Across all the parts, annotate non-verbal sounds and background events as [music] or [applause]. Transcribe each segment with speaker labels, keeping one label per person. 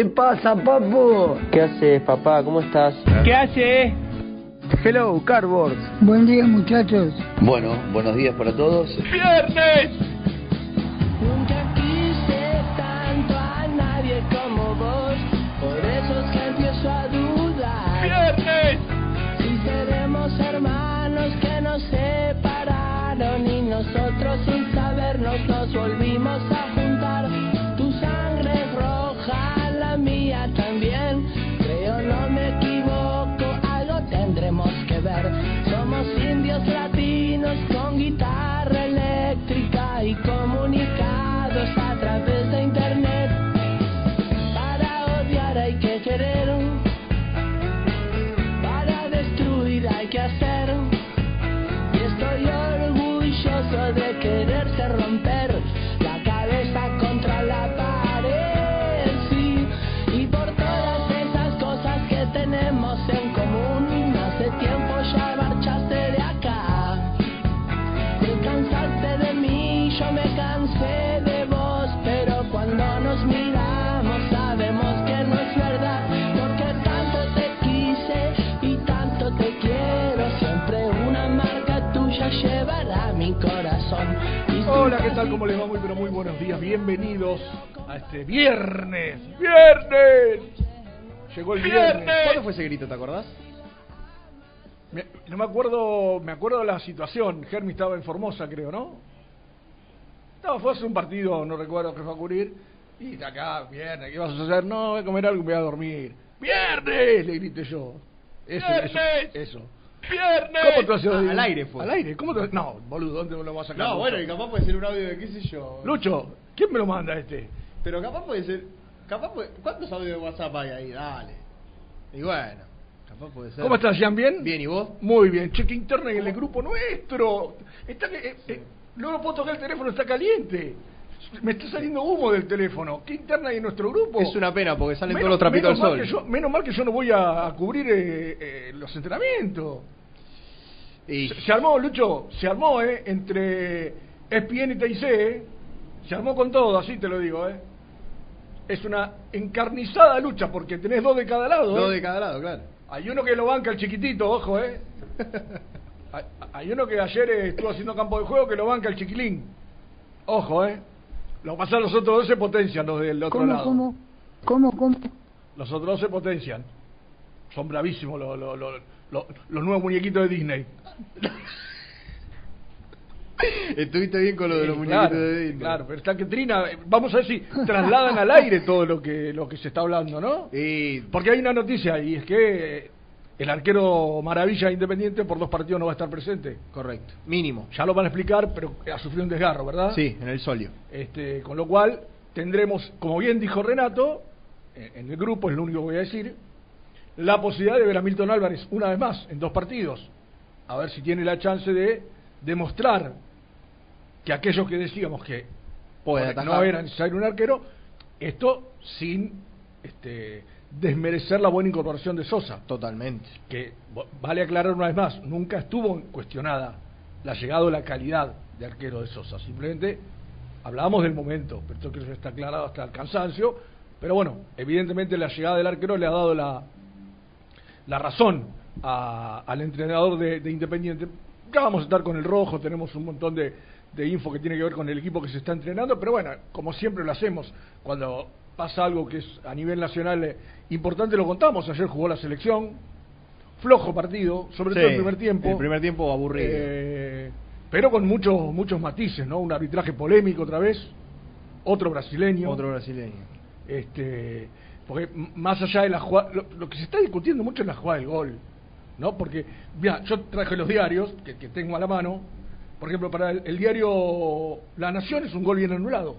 Speaker 1: ¿Qué pasa, papu?
Speaker 2: ¿Qué haces, papá? ¿Cómo estás?
Speaker 3: ¿qué hace?
Speaker 1: Hello, Cardboard.
Speaker 4: Buen día, muchachos.
Speaker 5: Bueno, buenos días para todos.
Speaker 3: ¡Viernes! Hola, ¿qué tal? ¿Cómo les va? Muy, pero muy buenos días. Bienvenidos a este viernes. ¡Viernes! Llegó el viernes.
Speaker 2: ¿Cuándo
Speaker 3: ¿Cuándo
Speaker 2: fue ese grito, te acordás?
Speaker 3: Me- no me acuerdo, me acuerdo de la situación. Germi estaba en Formosa, creo, ¿no? No, fue a hacer un partido, no recuerdo qué fue a cubrir. Y de acá, viernes, ¿qué vas a hacer? No, voy a comer algo y me voy a dormir. ¡Viernes! Le grité yo. Eso,
Speaker 2: ¡Viernes!
Speaker 3: Eso.
Speaker 2: ¡Viernes!
Speaker 3: ¿Cómo te haces?
Speaker 2: al aire fue.
Speaker 3: ¿Al aire? ¿Cómo te No, boludo, ¿dónde me lo vas a sacar?
Speaker 2: No,
Speaker 3: Lucho?
Speaker 2: bueno, y capaz puede ser un audio de qué sé yo.
Speaker 3: Lucho, ¿quién me lo manda este?
Speaker 2: Pero capaz puede ser. Capaz puede... ¿Cuántos audios de WhatsApp hay ahí? Dale. Y bueno, capaz puede ser.
Speaker 3: ¿Cómo estás, Jean? ¿Bien?
Speaker 2: Bien, ¿y vos?
Speaker 3: Muy bien. Cheque interna en el grupo nuestro. Está que, eh, eh, no lo puedo tocar el teléfono, está caliente. Me está saliendo humo del teléfono. ¿Qué interna hay en nuestro grupo?
Speaker 2: Es una pena porque salen
Speaker 3: Menos-
Speaker 2: todos los trapitos al
Speaker 3: menos mal
Speaker 2: sol.
Speaker 3: que yo- menos mal que yo no voy a, a cubrir eh, eh, los entrenamientos.
Speaker 2: Y
Speaker 3: Se, se armó, Lucho, se armó, ¿eh? Entre ESPN y TIC, ¿eh? Se armó con todo, así te lo digo, ¿eh? Es una encarnizada lucha porque tenés dos de cada lado, ¿eh?
Speaker 2: dos de cada lado, claro.
Speaker 3: Hay uno que lo banca el chiquitito, ojo, ¿eh? [laughs] Hay, hay uno que ayer eh, estuvo haciendo campo de juego que lo banca el chiquilín. Ojo, ¿eh? Lo que pasa los otros dos se potencian, los del otro
Speaker 4: ¿Cómo,
Speaker 3: lado.
Speaker 4: cómo? ¿Cómo, cómo?
Speaker 3: Los otros dos se potencian. Son bravísimos los, los, los, los- los nuevos muñequitos de Disney.
Speaker 2: Estuviste bien con lo de los
Speaker 3: Sí,
Speaker 2: muñequitos
Speaker 3: claro,
Speaker 2: de Disney.
Speaker 3: Claro, pero está que Trina, vamos a ver si trasladan al aire todo lo que lo que se está hablando, ¿no?
Speaker 2: Y
Speaker 3: Porque hay una noticia y es que el arquero Maravilla Independiente por dos partidos no va a estar presente.
Speaker 2: correcto. Mínimo.
Speaker 3: Ya lo van a explicar, pero ha sufrido un desgarro, ¿verdad?
Speaker 2: Sí, en el solio.
Speaker 3: Este, con lo cual tendremos, como bien dijo Renato, en, en el grupo, es lo único que voy a decir, la posibilidad de ver a Milton Álvarez una vez más en dos partidos. A ver si tiene la chance de demostrar que aquellos que decíamos que
Speaker 2: Puede
Speaker 3: no era necesario un arquero, esto sin este, desmerecer la buena incorporación de Sosa.
Speaker 2: Totalmente.
Speaker 3: Que vale aclarar una vez más, nunca estuvo cuestionada la llegada o la calidad de arquero de Sosa. Simplemente hablábamos del momento, pero esto creo que está aclarado hasta el cansancio. Pero bueno, evidentemente la llegada del arquero le ha dado la, la razón a- al entrenador de, de Independiente. Ya vamos a estar con el rojo, tenemos un montón de, de info que tiene que ver con el equipo que se está entrenando, pero bueno, como siempre lo hacemos, cuando pasa algo que es a nivel nacional eh, importante, lo contamos. Ayer jugó la selección, flojo partido, sobre todo el primer tiempo.
Speaker 2: el primer tiempo aburrido.
Speaker 3: Eh, pero con muchos muchos matices, ¿no? Un arbitraje polémico otra vez, otro brasileño.
Speaker 2: Otro brasileño.
Speaker 3: Este, porque más allá de la jugada, lo, lo que se está discutiendo mucho es la jugada del gol, ¿no? Porque, mira, yo traje los diarios que, que tengo a la mano. Por ejemplo, para el, el diario La Nación es un gol bien anulado.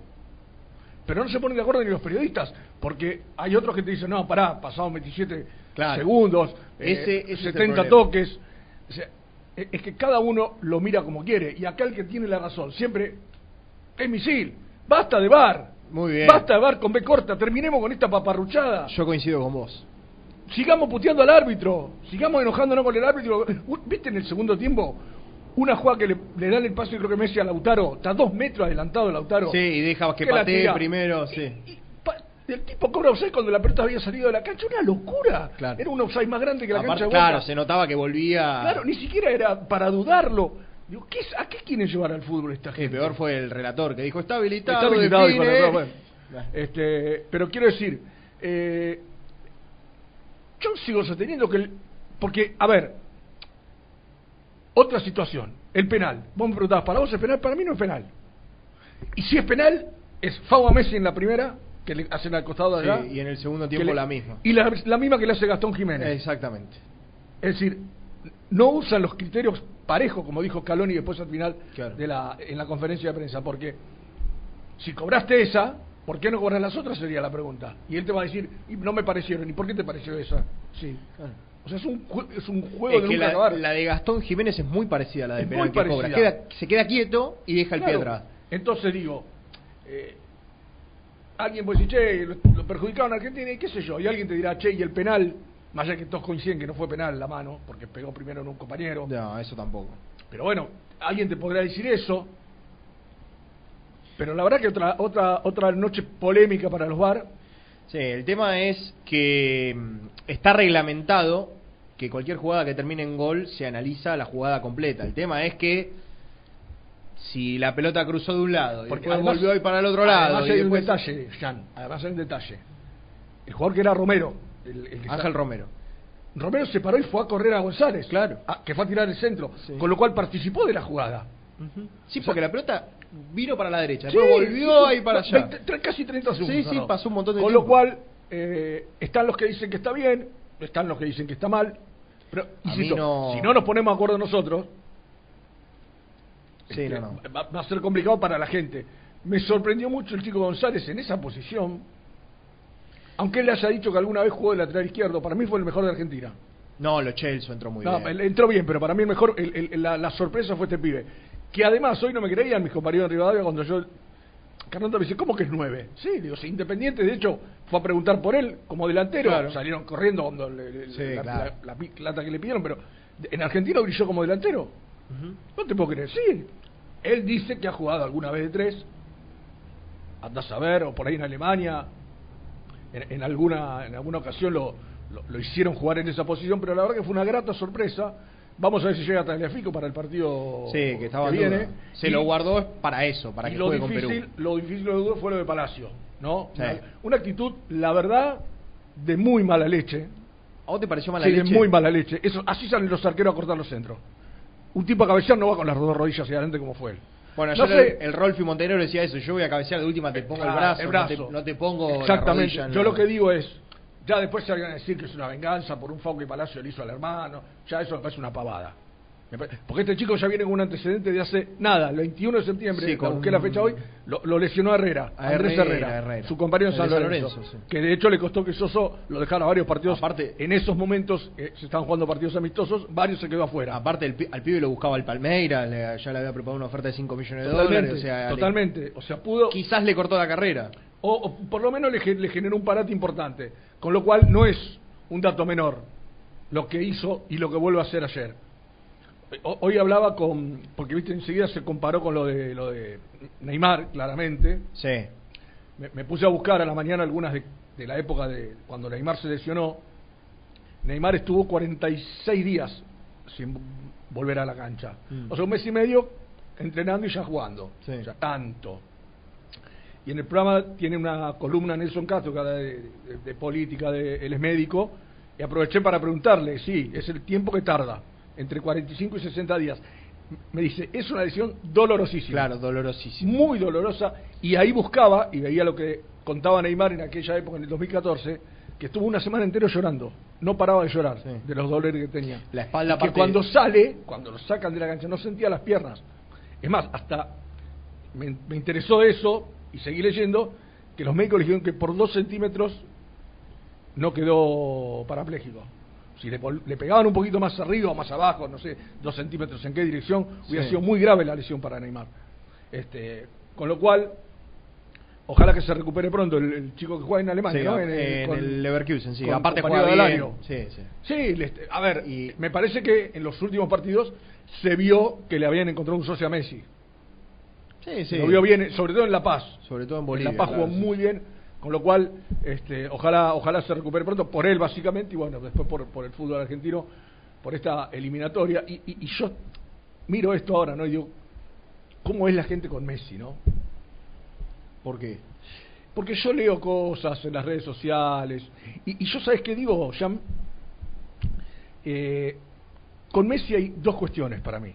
Speaker 3: Pero no se ponen de acuerdo ni los periodistas, porque hay otros que te dicen, no, pará, pasaron 27
Speaker 2: Claro.
Speaker 3: segundos,
Speaker 2: Ese-
Speaker 3: eh,
Speaker 2: ese es el
Speaker 3: 70
Speaker 2: problema.
Speaker 3: toques. O sea, e- es que cada uno lo mira como quiere. Y acá el que tiene la razón, siempre es misil. Basta de bar.
Speaker 2: Muy bien.
Speaker 3: Basta de bar con B corta. Terminemos con esta paparruchada.
Speaker 2: Yo coincido con vos.
Speaker 3: Sigamos puteando al árbitro. Sigamos enojándonos con el árbitro. ¿Viste en el segundo tiempo? Una jugada que le, le dan el paso y creo que Messi a Lautaro. Está dos metros adelantado Lautaro.
Speaker 2: Sí, y deja que patee primero, sí.
Speaker 3: Pa- El tipo cobra offside cuando la pelota había salido de la cancha. Una locura.
Speaker 2: Claro.
Speaker 3: Era un offside más grande que la
Speaker 2: Aparte,
Speaker 3: cancha de
Speaker 2: claro, se notaba que volvía.
Speaker 3: Claro, ni siquiera era para dudarlo. Digo, ¿qué es- ¿A qué quieren llevar al fútbol esta
Speaker 2: El
Speaker 3: gente?
Speaker 2: peor fue el relator que dijo: Está habilitado.
Speaker 3: Está habilitado,
Speaker 2: define".
Speaker 3: hijo de la- bueno. Este, pero quiero decir, eh, yo sigo sosteniendo que, el- porque, a ver, otra situación, el penal. Vos me preguntabas, ¿para vos es penal? Para mí no es penal. Y si es penal, es Fau a Messi en la primera, que le hacen al costado de allá.
Speaker 2: Sí, y en el segundo tiempo
Speaker 3: le-
Speaker 2: la misma.
Speaker 3: Y la, la misma que le hace Gastón Jiménez.
Speaker 2: Exactamente.
Speaker 3: Es decir, no usan los criterios parejos, como dijo Scaloni después al final
Speaker 2: Claro.
Speaker 3: de la, en la conferencia de prensa, porque si cobraste esa, ¿por qué no cobras las otras? Sería la pregunta. Y él te va a decir, y no me parecieron, ¿y por qué te pareció esa? Sí. O sea, es un, jue- es un juego
Speaker 2: Es
Speaker 3: de
Speaker 2: que
Speaker 3: nunca
Speaker 2: la,
Speaker 3: acabar.
Speaker 2: la de Gastón Jiménez es muy parecida a la de
Speaker 3: muy
Speaker 2: que cobra. Queda- se queda quieto y deja el pie
Speaker 3: Claro.
Speaker 2: atrás.
Speaker 3: Entonces digo, eh, alguien puede decir, che, lo, lo perjudicaron a Argentina y qué sé yo, y alguien te dirá, che, y el penal, más allá que todos coinciden que no fue penal la mano, porque pegó primero en un compañero.
Speaker 2: No, eso tampoco.
Speaker 3: Pero bueno, alguien te podrá decir eso. Pero la verdad que otra otra otra noche polémica para los VAR.
Speaker 2: Sí, el tema es que mm, está reglamentado que cualquier jugada que termine en gol se analiza la jugada completa. El tema es que si la pelota cruzó de un lado y
Speaker 3: Porque
Speaker 2: después
Speaker 3: además-
Speaker 2: volvió ir para el otro lado.
Speaker 3: Además
Speaker 2: y
Speaker 3: hay un detalle, Jan. Además hay un detalle. El jugador que era Romero. El- el que
Speaker 2: Ángel Romero.
Speaker 3: Romero se paró y fue a correr a González.
Speaker 2: Claro.
Speaker 3: a- que fue a tirar el centro.
Speaker 2: Sí.
Speaker 3: Con lo cual participó de la jugada.
Speaker 2: Sí, porque la pelota vino para la derecha,
Speaker 3: Sí,
Speaker 2: después volvió
Speaker 3: hizo
Speaker 2: a ir para allá.
Speaker 3: 20, tre- casi 30 segundos.
Speaker 2: Sí, sí, pasó un montón de
Speaker 3: Con
Speaker 2: tiempo.
Speaker 3: lo cual, eh, están los que dicen que está bien, están los que dicen que está mal. Pero, insisto,
Speaker 2: no-
Speaker 3: si no nos ponemos de acuerdo nosotros,
Speaker 2: Sí,
Speaker 3: este,
Speaker 2: no, no.
Speaker 3: Va, va a ser complicado para la gente. Me sorprendió mucho el chico González en esa posición. Aunque él le haya dicho que alguna vez jugó de lateral izquierdo, para mí fue el mejor de Argentina.
Speaker 2: No, lo Chelsea entró muy
Speaker 3: No,
Speaker 2: bien.
Speaker 3: entró bien, pero para mí el mejor, el- el- la, la sorpresa fue este pibe. Que además hoy no me creían mis compañeros de Rivadavia cuando yo. Carnota me dice, ¿cómo que es nueve? Sí, digo, sí, Independiente, de hecho, fue a preguntar por él como delantero.
Speaker 2: Claro.
Speaker 3: Salieron corriendo cuando le-
Speaker 2: Sí,
Speaker 3: la,
Speaker 2: claro.
Speaker 3: la- la pi- plata que le pidieron, pero en Argentina brilló como delantero. No te puedo creer, sí. Él dice que ha jugado alguna vez de tres. Andás a ver, o por ahí en Alemania. En, en alguna, en alguna ocasión lo, lo, lo hicieron jugar en esa posición, pero la verdad que fue una grata sorpresa. Vamos a ver si llega Tagliafico para el partido
Speaker 2: Sí, que estaba en
Speaker 3: viene.
Speaker 2: Se
Speaker 3: Y-
Speaker 2: lo guardó para eso, para
Speaker 3: y
Speaker 2: que
Speaker 3: lo
Speaker 2: juegue con
Speaker 3: difícil,
Speaker 2: Perú.
Speaker 3: lo difícil lo duro fue lo de Palacio, ¿no?
Speaker 2: Sí.
Speaker 3: Una, una actitud, la verdad, de muy mala leche.
Speaker 2: ¿A vos te pareció mala
Speaker 3: Sí,
Speaker 2: leche?
Speaker 3: de muy mala leche. Eso, así salen los arqueros a cortar los centros. Un tipo a cabecear no va con las dos rodillas hacia adelante como fue él.
Speaker 2: Bueno,
Speaker 3: No
Speaker 2: ayer
Speaker 3: sé.
Speaker 2: el, el Rolfi Montenegro decía eso. Yo voy a cabecear de última, te pongo el
Speaker 3: Ah,
Speaker 2: brazo,
Speaker 3: el
Speaker 2: no te- No, te, pongo la
Speaker 3: Exactamente.
Speaker 2: rodilla en
Speaker 3: Yo
Speaker 2: la-
Speaker 3: lo que digo es, ya después se van a decir que es una venganza por un foul que Palacio le hizo al hermano, ya eso me parece una pavada. Porque este chico ya viene con un antecedente de hace nada, el 21 de septiembre,
Speaker 2: Sí,
Speaker 3: la
Speaker 2: con
Speaker 3: busqué la
Speaker 2: un-
Speaker 3: fecha hoy, lo, lo lesionó a Herrera,
Speaker 2: A
Speaker 3: Andrés
Speaker 2: Herrera,
Speaker 3: Herrera,
Speaker 2: Herrera.
Speaker 3: su compañero en San Lorenzo,
Speaker 2: Lorenzo, sí.
Speaker 3: que de hecho le costó que Soso lo dejara varios partidos.
Speaker 2: Aparte-
Speaker 3: en esos momentos eh, se estaban jugando partidos amistosos, varios se quedó afuera.
Speaker 2: Aparte, el al pibe lo buscaba el Palmeiras, le- ya le había preparado una oferta de 5 millones de
Speaker 3: totalmente,
Speaker 2: dólares. O sea, le-
Speaker 3: totalmente. O sea, pudo,
Speaker 2: quizás le cortó la carrera.
Speaker 3: O, o por lo menos le, le generó un parate importante. Con lo cual no es un dato menor lo que hizo y lo que vuelve a hacer ayer. O- Hoy hablaba con, porque viste enseguida se comparó con lo de lo de Neymar, claramente.
Speaker 2: Sí.
Speaker 3: Me, me puse a buscar a la mañana algunas de, de la época de cuando Neymar se lesionó. Neymar estuvo 46 días sin volver a la cancha.
Speaker 2: Mm.
Speaker 3: O sea, un mes y medio entrenando y ya jugando.
Speaker 2: Sí.
Speaker 3: O sea, tanto. Y en el programa tiene una columna Nelson Castro que habla de, de- de política, de, él es médico, y aproveché para preguntarle, sí, es el tiempo que tarda, entre 45 y 60 días. Me dice, es una lesión dolorosísima
Speaker 2: Claro, dolorosísimo.
Speaker 3: muy dolorosa y ahí buscaba y veía lo que contaba Neymar en aquella época, en el 2014, que estuvo una semana entera llorando, no paraba de llorar
Speaker 2: Sí.
Speaker 3: de los dolores que tenía.
Speaker 2: La espalda
Speaker 3: Y que cuando sale, cuando lo sacan de la cancha, no sentía las piernas. Es más, hasta me, me interesó eso y seguí leyendo que los médicos le dijeron que por dos centímetros no quedó parapléjico. Si le, le pegaban un poquito más arriba o más abajo, no sé, dos centímetros en qué dirección, hubiera sido muy grave la lesión para Neymar. Este, con lo cual, ojalá que se recupere pronto el, el chico que juega en Alemania,
Speaker 2: Sí,
Speaker 3: ¿no?
Speaker 2: en,
Speaker 3: el- con-
Speaker 2: el Leverkusen, sí.
Speaker 3: con
Speaker 2: Aparte juega
Speaker 3: del
Speaker 2: bien.
Speaker 3: año.
Speaker 2: Sí, sí.
Speaker 3: Sí, le- a ver,
Speaker 2: Y-
Speaker 3: me parece que en los últimos partidos se vio que le habían encontrado un socio a Messi.
Speaker 2: Sí, sí.
Speaker 3: Lo vio bien, sobre todo en La Paz.
Speaker 2: Sobre todo en
Speaker 3: En
Speaker 2: Bolivia.
Speaker 3: La Paz
Speaker 2: claro,
Speaker 3: jugó muy bien, con lo cual, este, ojalá, ojalá se recupere pronto, por él básicamente, y bueno, después por, por el fútbol argentino, por esta eliminatoria. Y, yo miro esto ahora, ¿no? Y digo, ¿cómo es la gente con Messi, no?
Speaker 2: ¿Por qué?
Speaker 3: Porque yo leo cosas en las redes sociales, y, y yo, ¿sabes qué digo, Jam? Eh, con Messi hay dos cuestiones para mí.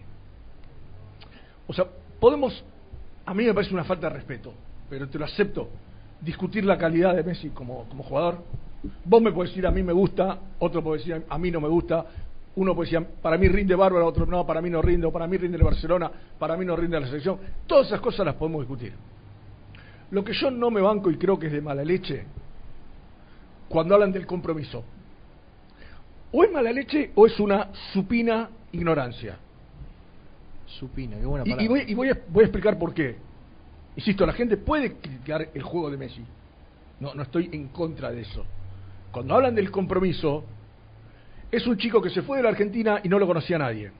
Speaker 3: O sea, podemos, a mí me parece una falta de respeto, pero te lo acepto, discutir la calidad de Messi como, como jugador. Vos me podés decir a mí me gusta, otro puede decir a mí no me gusta, uno puede decir para mí rinde bárbaro, otro no, para mí no rinde, o para mí rinde el Barcelona, para mí no rinde la selección. Todas esas cosas las podemos discutir. Lo que yo no me banco y creo que es de mala leche, cuando hablan del compromiso. O es mala leche o es una supina ignorancia.
Speaker 2: Supina, qué buena
Speaker 3: Y,
Speaker 2: palabra.
Speaker 3: y voy, y voy a, voy a explicar por qué. Insisto, la gente puede criticar el juego de Messi. No, no estoy en contra de eso. Cuando hablan del compromiso, es un chico que se fue de la Argentina y no lo conocía nadie.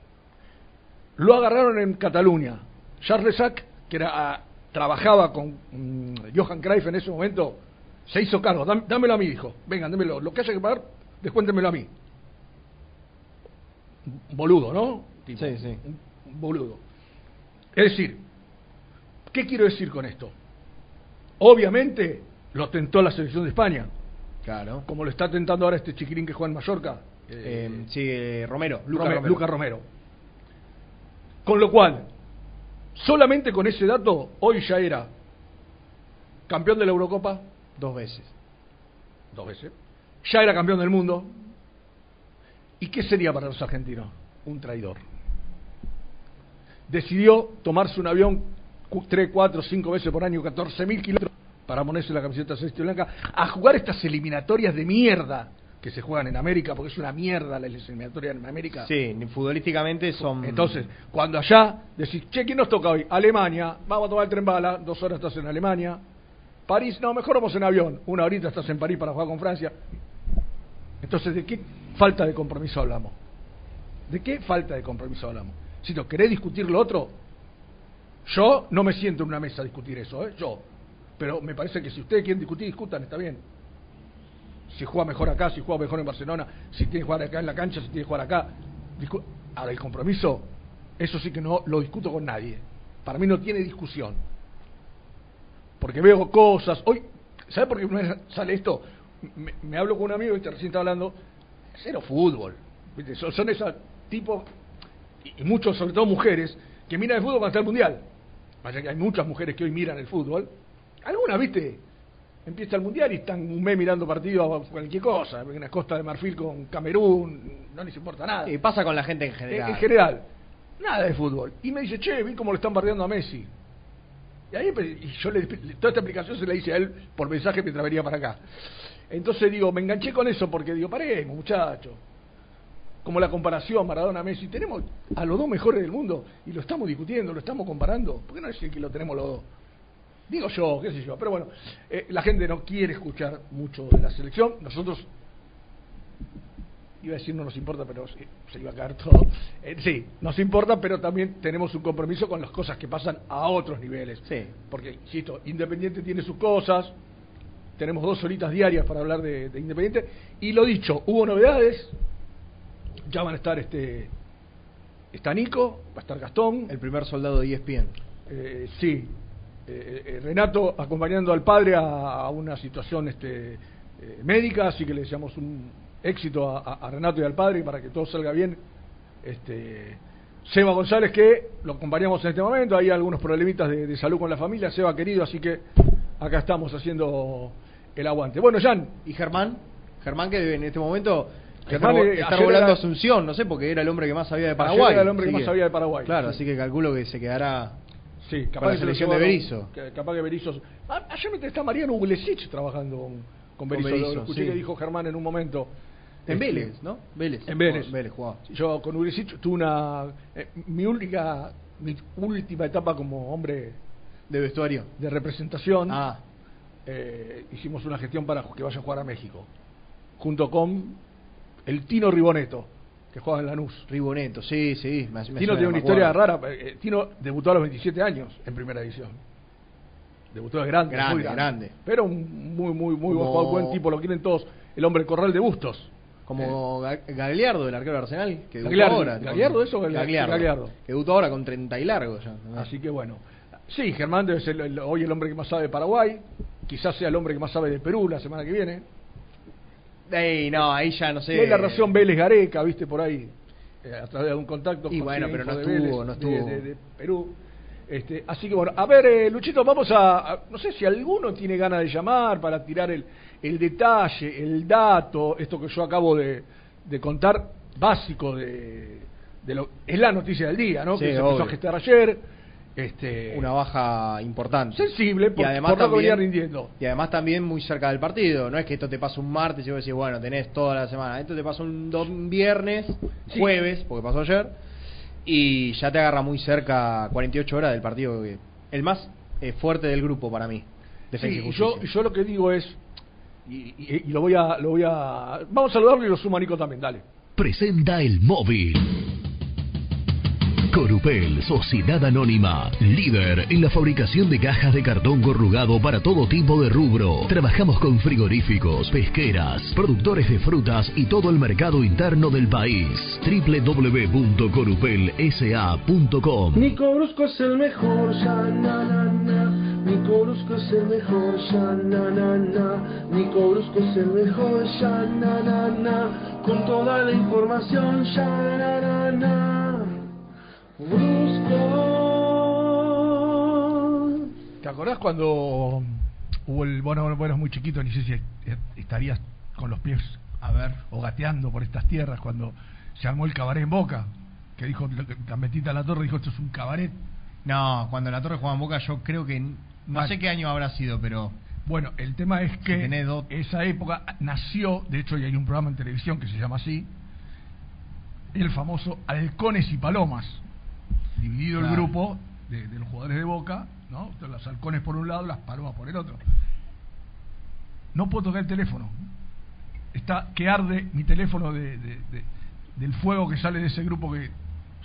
Speaker 3: Lo agarraron en Cataluña. Charles Sack, que era, ah, trabajaba con mm, Johan Cruyff en ese momento, se hizo cargo. Dám- dámelo a mí, dijo. Vengan, dámelo. Lo que haya que pagar, descuéntemelo a mí. Boludo, ¿no? Tipo,
Speaker 2: Sí, sí.
Speaker 3: Un boludo. Es decir, ¿qué quiero decir con esto? Obviamente lo tentó la selección de España,
Speaker 2: Claro.
Speaker 3: como lo está tentando ahora este chiquirín que juega en Mallorca. eh,
Speaker 2: Eh, sí, Romero. Luca
Speaker 3: Rome-
Speaker 2: Romero.
Speaker 3: Luca Romero. Con lo cual, solamente con ese dato, hoy ya era campeón de la Eurocopa,
Speaker 2: Dos veces.
Speaker 3: dos veces, ya era campeón del mundo. ¿Y qué sería para los argentinos? Un traidor. Decidió tomarse un avión 3, 4, 5 veces por año, 14 mil kilómetros, para ponerse la camiseta celeste y blanca, a jugar estas eliminatorias de mierda que se juegan en América, porque es una mierda las eliminatorias en América.
Speaker 2: Sí, futbolísticamente son.
Speaker 3: Entonces, cuando allá decís, che, ¿quién nos toca hoy? Alemania, vamos a tomar el tren bala, dos horas estás en Alemania. París, no, mejor vamos en avión, una horita estás en París para jugar con Francia. Entonces, ¿de qué falta de compromiso hablamos? ¿De qué falta de compromiso hablamos? Si no querés discutir lo otro, yo no me siento en una mesa a discutir eso, ¿eh? Yo. Pero me parece que si ustedes quieren discutir, discutan, está bien. Si juega mejor acá, si juega mejor en Barcelona, si tiene que jugar acá en la cancha, si tiene que jugar acá. Discu- Ahora, el compromiso, eso sí que no lo discuto con nadie. Para mí no tiene discusión. Porque veo cosas. Hoy, ¿sabe por qué sale esto? Me, me hablo con un amigo, ¿viste? recién estaba hablando, cero fútbol. Son, son esos tipos, y, y muchos, sobre todo mujeres, que miran el fútbol cuando está el mundial. Vaya que hay muchas mujeres que hoy miran el fútbol. Algunas, ¿viste? Empieza el mundial y están un mes mirando partidos a cualquier cosa. En la Costa de Marfil con Camerún, no les importa nada.
Speaker 2: Sí, pasa con la gente en
Speaker 3: En,
Speaker 2: general.
Speaker 3: en general, nada de fútbol. Y me dice, che, vi cómo le están bardeando a Messi. Y ahí y yo le, toda esta explicación se la hice a él por mensaje mientras venía para acá. Entonces digo, me enganché con eso porque digo, paremos, muchachos. Como la comparación Maradona-Messi, tenemos a los dos mejores del mundo y lo estamos discutiendo, lo estamos comparando. ¿Por qué no decir que lo tenemos los dos? Digo yo, qué sé yo. Pero bueno, eh, la gente no quiere escuchar mucho de la selección. Nosotros, iba a decir no nos importa, pero se iba a caer todo. Eh, sí, nos importa, pero también tenemos un compromiso con las cosas que pasan a otros niveles.
Speaker 2: Sí.
Speaker 3: Porque, insisto, Independiente tiene sus cosas. Tenemos dos horitas diarias para hablar de, de Independiente. Y lo dicho, hubo novedades. Ya van a estar este. Está Nico, va a estar Gastón.
Speaker 2: El primer soldado de ESPN.
Speaker 3: Eh, sí, Eh, eh, Renato acompañando al padre a, a una situación este, eh, médica, así que le deseamos un éxito a Renato y al padre para que todo salga bien. Este, Seba González, que lo acompañamos en este momento, hay algunos problemitas de, de salud con la familia, Seba querido, así que acá estamos haciendo el aguante. Bueno, Jan,
Speaker 2: ¿Y Germán? Germán que en este momento
Speaker 3: Germán, eh, ayer
Speaker 2: volando
Speaker 3: era-
Speaker 2: a Asunción, no sé, porque era el hombre que más sabía de
Speaker 3: Ayer
Speaker 2: Paraguay.
Speaker 3: era el hombre que más sabía de Paraguay,
Speaker 2: Claro,
Speaker 3: sí.
Speaker 2: así que calculo que se quedará
Speaker 3: sí, capaz
Speaker 2: Con la
Speaker 3: se
Speaker 2: selección de Berizzo.
Speaker 3: que- capaz que Berizzo. Ah, ayer me- está Mariano Uglesich trabajando con, con Berizzo,
Speaker 2: Berizzo,
Speaker 3: lo escuché
Speaker 2: sí.
Speaker 3: que dijo Germán en un momento.
Speaker 2: en
Speaker 3: Este,
Speaker 2: Vélez, ¿no? Vélez.
Speaker 3: En Vélez.
Speaker 2: Oh, Vélez jugaba.
Speaker 3: Yo con Uglesich tuve una. eh, mi única. Mi última etapa como hombre
Speaker 2: De vestuario.
Speaker 3: de representación.
Speaker 2: Ah,
Speaker 3: eh, hicimos una gestión para que vaya a jugar a México. Junto con el Tino Riboneto, que juega en Lanús.
Speaker 2: Riboneto, sí, sí. me- me
Speaker 3: Tino tiene una historia rara. eh, Tino debutó a los 27 años en primera división. Debutó de grande,
Speaker 2: Grande,
Speaker 3: muy grande.
Speaker 2: grande.
Speaker 3: Pero un muy, muy, muy buen
Speaker 2: Como-
Speaker 3: buen tipo, lo quieren todos. El hombre corral de bustos.
Speaker 2: Como Ga- Gagliardo, el arquero de Arsenal, que debutó
Speaker 3: Gagliardo,
Speaker 2: ahora.
Speaker 3: ¿Gagliardo eso
Speaker 2: Gagliardo.
Speaker 3: Gagliardo?
Speaker 2: Que debutó ahora con 30 y largo ya.
Speaker 3: Así que bueno. Sí, Germán debe ser el- hoy el hombre que más sabe de Paraguay. Quizás sea el hombre que más sabe de Perú la semana que viene.
Speaker 2: Ey, no, ahí ya no sé.
Speaker 3: Y hay la relación Vélez-Gareca, viste, por ahí, eh, a través de un contacto.
Speaker 2: Y bueno, pero no
Speaker 3: de
Speaker 2: estuvo,
Speaker 3: Vélez,
Speaker 2: no estuvo.
Speaker 3: De, de Perú. Este, así que bueno, a ver, eh, Luchito, vamos a, a- No sé si alguno tiene ganas de llamar para tirar el, el detalle, el dato, esto que yo acabo de, de contar, básico de, de lo. Es la noticia del día, ¿no?
Speaker 2: Sí,
Speaker 3: que se empezó a gestar ayer. Este,
Speaker 2: Una baja importante.
Speaker 3: sensible por,
Speaker 2: y además
Speaker 3: por lo que venía
Speaker 2: también,
Speaker 3: rindiendo.
Speaker 2: y además también muy cerca del partido. No es que esto te pasa un martes y vos decís, bueno, tenés toda la semana. Esto te pasa un, viernes,
Speaker 3: Sí.
Speaker 2: jueves, porque pasó ayer, y ya te agarra muy cerca 48 horas del partido. el más eh, fuerte del grupo para mí. Defensa
Speaker 3: Sí,
Speaker 2: y
Speaker 3: yo, yo lo que digo es, y, y- y lo voy a, lo voy a, vamos a saludarlo y lo suma Nico también, dale.
Speaker 6: Presenta el móvil. Corupel, Sociedad Anónima, líder en la fabricación de cajas de cartón corrugado para todo tipo de rubro. Trabajamos con frigoríficos, pesqueras, productores de frutas y todo el mercado interno del país. www.corupelsa.com
Speaker 7: Nico Brusco es el mejor, ya na na na. Nico es el mejor, ya na na na. Nico es el mejor, ya na na na. Con toda la información, ya na na na.
Speaker 3: ¿Te acordás cuando hubo el, bueno, bueno, bueno, muy chiquito, ni sé si estarías con los pies, a ver, o gateando por estas tierras, cuando se armó el cabaret en Boca, que dijo, Gambetita La Torre dijo, esto es un cabaret.
Speaker 8: No, cuando la Torre jugaba en Boca, yo creo que. No sé qué año habrá sido, pero.
Speaker 3: Bueno, el tema es que
Speaker 8: dos-
Speaker 3: esa época nació, de hecho, y hay un programa en televisión que se llama así, el famoso Halcones y Palomas, dividido el grupo de, de los jugadores de Boca, ¿no? Entonces, Los halcones por un lado, las palomas por el otro. No puedo tocar el teléfono. Está que arde mi teléfono de, de- de- del fuego que sale de ese grupo que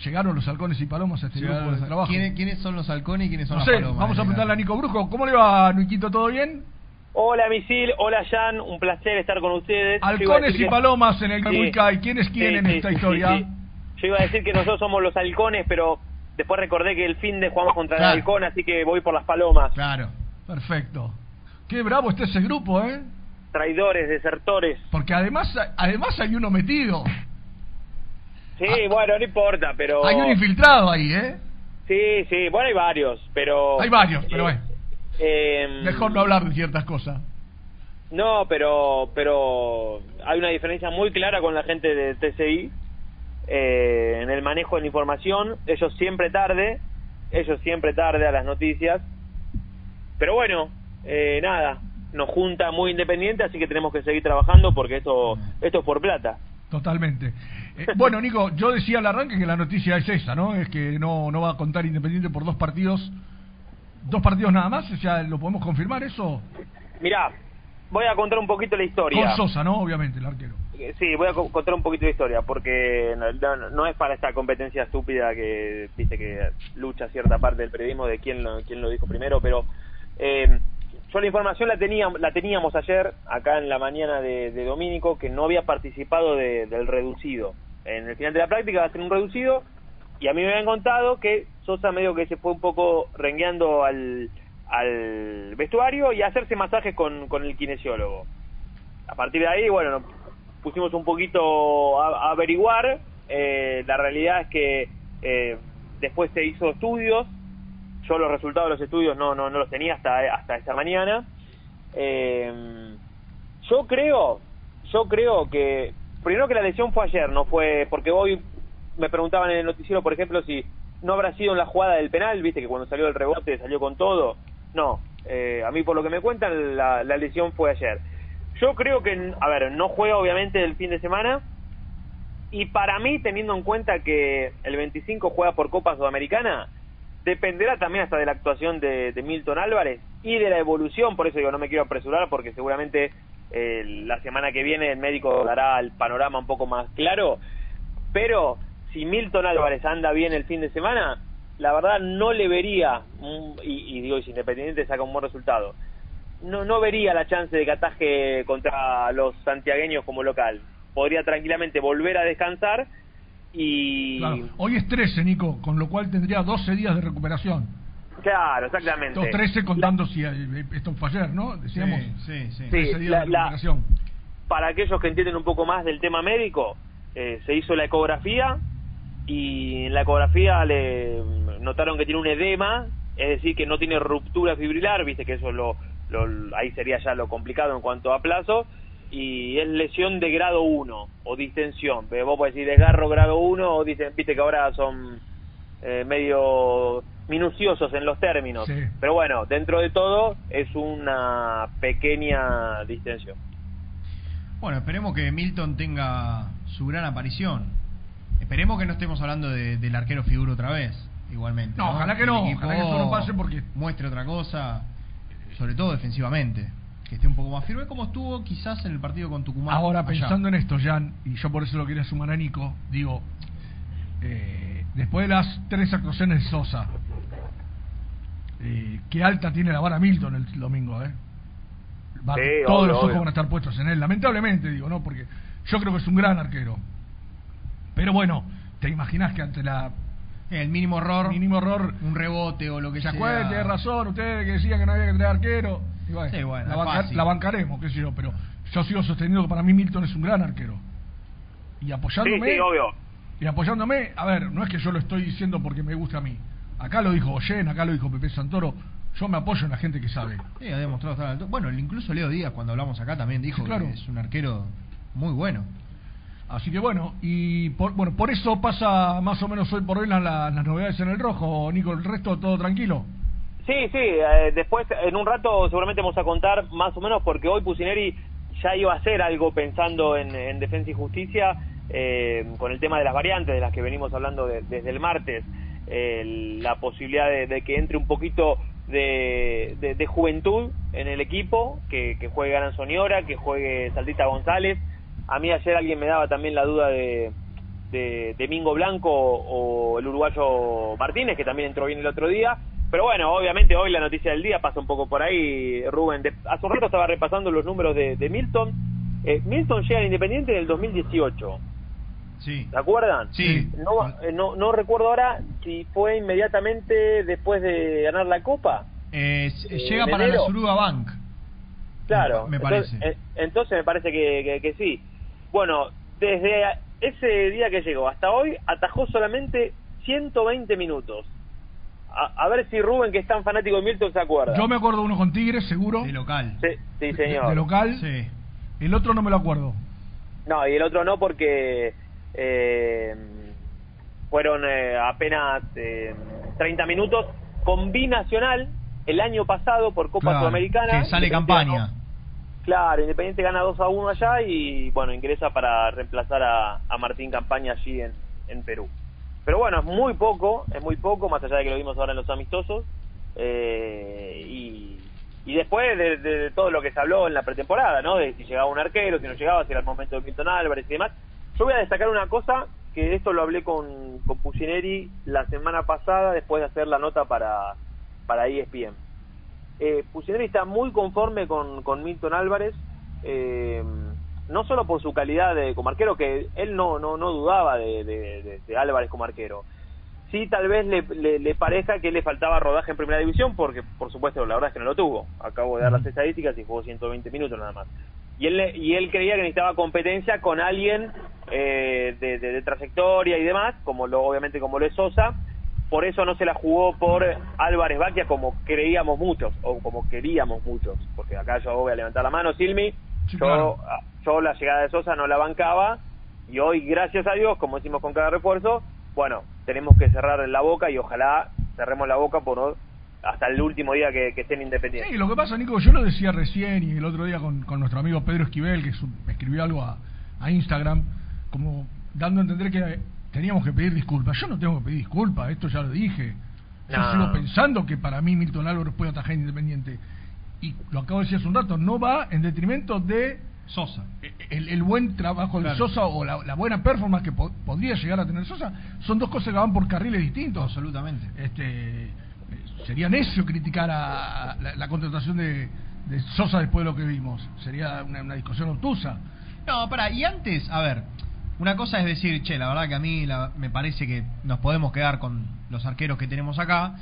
Speaker 3: llegaron los halcones y palomas a este grupo de trabajo.
Speaker 8: ¿Quiénes, quiénes son los halcones y quiénes son
Speaker 3: No
Speaker 8: las
Speaker 3: sé,
Speaker 8: palomas?
Speaker 3: vamos a preguntarle a Nico Brujo. ¿Cómo le va, Niquito? ¿Todo bien?
Speaker 9: Hola Misil, hola Jan, un placer estar con ustedes.
Speaker 3: Halcones y
Speaker 9: que-
Speaker 3: palomas en el
Speaker 9: Sí.
Speaker 3: ¿Quién es quién
Speaker 9: Sí,
Speaker 3: en
Speaker 9: sí,
Speaker 3: esta
Speaker 9: sí,
Speaker 3: historia?
Speaker 9: sí, sí. Yo iba a decir que nosotros somos los halcones, pero después recordé que el fin de jugamos contra
Speaker 8: Claro.
Speaker 9: el halcón, así que voy por las palomas.
Speaker 8: Claro.
Speaker 3: Perfecto. Qué bravo está ese grupo, ¿eh?
Speaker 9: Traidores, desertores.
Speaker 3: Porque además, además hay uno metido.
Speaker 9: Sí, bueno, no importa, pero...
Speaker 3: Ah. Hay un infiltrado ahí, ¿eh?
Speaker 9: Sí, sí, bueno, hay varios, pero...
Speaker 3: Hay varios, pero
Speaker 9: Eh,
Speaker 3: bueno.
Speaker 9: eh,
Speaker 3: Mejor no hablar de ciertas cosas.
Speaker 9: No, pero pero hay una diferencia muy clara con la gente de TCI eh, en el manejo de la información. Ellos siempre tarde, ellos siempre tarde a las noticias. Pero bueno, eh, nada, nos junta muy independiente, así que tenemos que seguir trabajando porque esto esto es por plata.
Speaker 3: Totalmente. Eh, bueno, Nico, yo decía al arranque que la noticia es esa, ¿no? Es que no, no va a contar Independiente por dos partidos dos partidos nada más, ya lo podemos confirmar eso.
Speaker 10: Mirá, voy a contar un poquito la historia.
Speaker 3: Con Sosa, ¿no? Obviamente, el arquero.
Speaker 10: Eh, Sí, voy a co- contar un poquito de historia, porque no, no- no es para esta competencia estúpida que dice que lucha cierta parte del periodismo de quién lo, quién lo dijo primero, pero eh, yo la información la, tenía, la teníamos ayer, acá en la mañana de, de Domínico, que no había participado de- del reducido. En el final de la práctica va a ser un reducido, y a mí me habían contado que Sosa medio que se fue un poco rengueando al, al vestuario y hacerse masajes con, con el kinesiólogo a partir de ahí, bueno, nos pusimos un poquito a, a averiguar. Eh, la realidad es que eh, después se hizo estudios. Yo los resultados de los estudios no, no, no los tenía hasta, hasta esta mañana. Eh, yo creo, yo creo que primero que la lesión fue ayer, no fue porque hoy me preguntaban en el noticiero, por ejemplo, si no habrá sido en la jugada del penal, viste que cuando salió el rebote salió con todo. No, eh, a mí por lo que me cuentan la, la lesión fue ayer. Yo creo que, a ver, no juega obviamente el fin de semana y para mí, teniendo en cuenta que el 25 juega por Copa Sudamericana, dependerá también hasta de la actuación de, de Milton Álvarez y de la evolución, por eso digo, no me quiero apresurar porque seguramente eh, la semana que viene el médico dará el panorama un poco más claro, pero si Milton Álvarez anda bien el fin de semana, la verdad no le vería, mm, y, y digo, si Independiente saca un buen resultado, no, no vería la chance de que ataje contra los santiagueños como local. Podría tranquilamente volver a descansar y...
Speaker 3: Claro. Hoy es 13, Nico, con lo cual tendría 12 días de recuperación.
Speaker 10: Claro, exactamente.
Speaker 3: Estos 13 contando si eh, esto fue ayer, ¿no? Decíamos.
Speaker 2: Sí, sí, sí.
Speaker 3: 13
Speaker 10: Sí,
Speaker 3: días
Speaker 10: la-
Speaker 3: de
Speaker 10: la-
Speaker 3: recuperación.
Speaker 10: Para aquellos que entienden un poco más del tema médico, eh, se hizo la ecografía y en la ecografía le notaron que tiene un edema, es decir, que no tiene ruptura fibrilar, viste que eso lo, lo- ahí sería ya lo complicado en cuanto a plazo, y es lesión de grado 1 o distensión. Pero vos podés decir desgarro grado 1 o dicen, viste que ahora son eh, medio minuciosos en los términos.
Speaker 3: Sí.
Speaker 10: Pero bueno, dentro de todo es una pequeña distensión.
Speaker 2: Bueno, esperemos que Milton tenga su gran aparición. Esperemos que no estemos hablando de- del arquero figura otra vez, igualmente.
Speaker 3: No, ojalá que no, ojalá que eso no pase porque-
Speaker 2: muestre otra cosa, sobre todo defensivamente, que esté un poco más firme, como estuvo quizás en el partido con Tucumán.
Speaker 3: Ahora,
Speaker 2: allá.
Speaker 3: pensando en esto, Jan, y yo por eso lo quería sumar a Nico, digo, eh, después de las tres actuaciones de Sosa, eh, qué alta tiene la vara Milton el domingo, ¿eh? Va-
Speaker 10: Sí,
Speaker 3: todos
Speaker 10: obvio,
Speaker 3: los ojos
Speaker 10: obvio.
Speaker 3: van a estar puestos en él, lamentablemente, digo, ¿no? Porque yo creo que es un gran arquero. Pero bueno, te imaginas que ante la
Speaker 2: el mínimo error,
Speaker 3: mínimo error,
Speaker 2: un rebote o lo que
Speaker 3: se
Speaker 2: sea.
Speaker 3: acuerdan, tiene razón, ustedes que decían que no había que traer arquero. Y bueno,
Speaker 2: Sí, bueno,
Speaker 3: la, banca- la bancaremos, qué sé yo, pero yo sigo sosteniendo que para mí Milton es un gran arquero. Y apoyándome,
Speaker 10: sí, obvio.
Speaker 3: y apoyándome, a ver, no es que yo lo estoy diciendo porque me gusta a mí. Acá lo dijo Oyen, acá lo dijo Pepe Santoro. Yo me apoyo en la gente que sabe.
Speaker 2: Sí, ha demostrado estar al alto. Bueno, incluso Leo Díaz, cuando hablamos acá, también dijo
Speaker 3: Sí, claro.
Speaker 2: que es un arquero muy bueno.
Speaker 3: Así que bueno, y por, bueno, por eso pasa más o menos hoy por hoy las, las, novedades en el rojo, Nico, el resto todo tranquilo.
Speaker 10: Sí, sí, eh, después en un rato seguramente vamos a contar más o menos porque hoy Pusineri ya iba a hacer algo pensando en, en defensa y justicia eh, con el tema de las variantes de las que venimos hablando de- desde el martes, eh, la posibilidad de, que entre un poquito de, de- juventud en el equipo, que, que juegue Soniora, que juegue Saldita González. A mí ayer alguien me daba también la duda de, de, de Mingo Blanco o el uruguayo Martínez, que también entró bien el otro día. Pero bueno, obviamente hoy la noticia del día pasa un poco por ahí, Rubén. De- hace un rato estaba repasando los números de, de Milton. Eh, Milton llega al Independiente en el 2018,
Speaker 2: Sí.
Speaker 10: ¿se acuerdan?
Speaker 2: Sí.
Speaker 10: No, eh, no, no recuerdo ahora si fue inmediatamente después de ganar la Copa.
Speaker 2: Eh,
Speaker 10: Eh,
Speaker 2: llega para
Speaker 10: enero.
Speaker 2: la Suruga Bank.
Speaker 10: Claro,
Speaker 2: Me parece.
Speaker 10: eh, entonces me parece que, que- que sí. Bueno, desde ese día que llegó hasta hoy atajó solamente 120 minutos. A, a ver si Rubén, que es tan fanático de Milton, se acuerda.
Speaker 3: Yo me acuerdo uno con Tigres, seguro.
Speaker 2: De local.
Speaker 10: Sí, sí, señor.
Speaker 3: De local.
Speaker 2: Sí.
Speaker 3: El otro no me lo acuerdo.
Speaker 10: No, y el otro no porque eh, fueron eh, apenas eh, 30 minutos con binacional el año pasado por Copa
Speaker 2: Claro,
Speaker 10: Sudamericana.
Speaker 2: que sale
Speaker 10: Independiente
Speaker 2: campaña.
Speaker 10: Claro, Independiente gana 2 a 1 allá y bueno, ingresa para reemplazar a, a Martín Campaña allí en, en Perú. Pero bueno, es muy poco, es muy poco, más allá de que lo vimos ahora en los amistosos. eh, y, y después de, de- todo lo que se habló en la pretemporada, ¿no? De si llegaba un arquero, si no llegaba, si era el momento de Milton Álvarez y demás. Yo voy a destacar una cosa, que esto lo hablé con, con la semana pasada después de hacer la nota para, para ESPN. Eh, Pusineri está muy conforme con, con Milton Álvarez, eh, no solo por su calidad de, como arquero, que él no, no, no dudaba de, de- de- Álvarez como arquero. Sí, tal vez le, le, le parezca que le faltaba rodaje en primera división, porque por supuesto la verdad es que no lo tuvo. Acabo de dar las estadísticas y jugó 120 minutos nada más. Y él, y él creía que necesitaba competencia con alguien eh, de, de- de trayectoria y demás, como lo, obviamente como lo es Sosa. Por eso no se la jugó por Álvarez Baquia como creíamos muchos, o como queríamos muchos. Porque acá yo voy a levantar la mano, Silmi.
Speaker 3: Sí,
Speaker 10: yo,
Speaker 3: claro.
Speaker 10: yo la llegada de Sosa no la bancaba. Y hoy, gracias a Dios, como decimos con cada refuerzo, bueno, tenemos que cerrar la boca y ojalá cerremos la boca por hasta el último día que, que estén independientes.
Speaker 3: Sí, lo que pasa, Nico, yo lo decía recién y el otro día con, con nuestro amigo Pedro Esquivel, que su- escribió algo a, a Instagram, como dando a entender que teníamos que pedir disculpas. Yo no tengo que pedir disculpas, esto ya lo dije. Yo
Speaker 10: No.
Speaker 3: sigo pensando que para mí Milton Álvarez puede atajar independiente. Y lo acabo de decir hace un rato, no va en detrimento de
Speaker 2: Sosa.
Speaker 3: el, el buen trabajo de
Speaker 2: Claro.
Speaker 3: Sosa o la, la buena performance que po- podría llegar a tener Sosa. Son dos cosas que van por carriles distintos.
Speaker 2: Absolutamente.
Speaker 3: Este, sería necio criticar a, a la, la contratación de, de Sosa después de lo que vimos. Sería una, una discusión obtusa.
Speaker 2: No, para, y antes, a ver, una cosa es decir, che, la verdad que a mí la- me parece que nos podemos quedar con los arqueros que tenemos acá.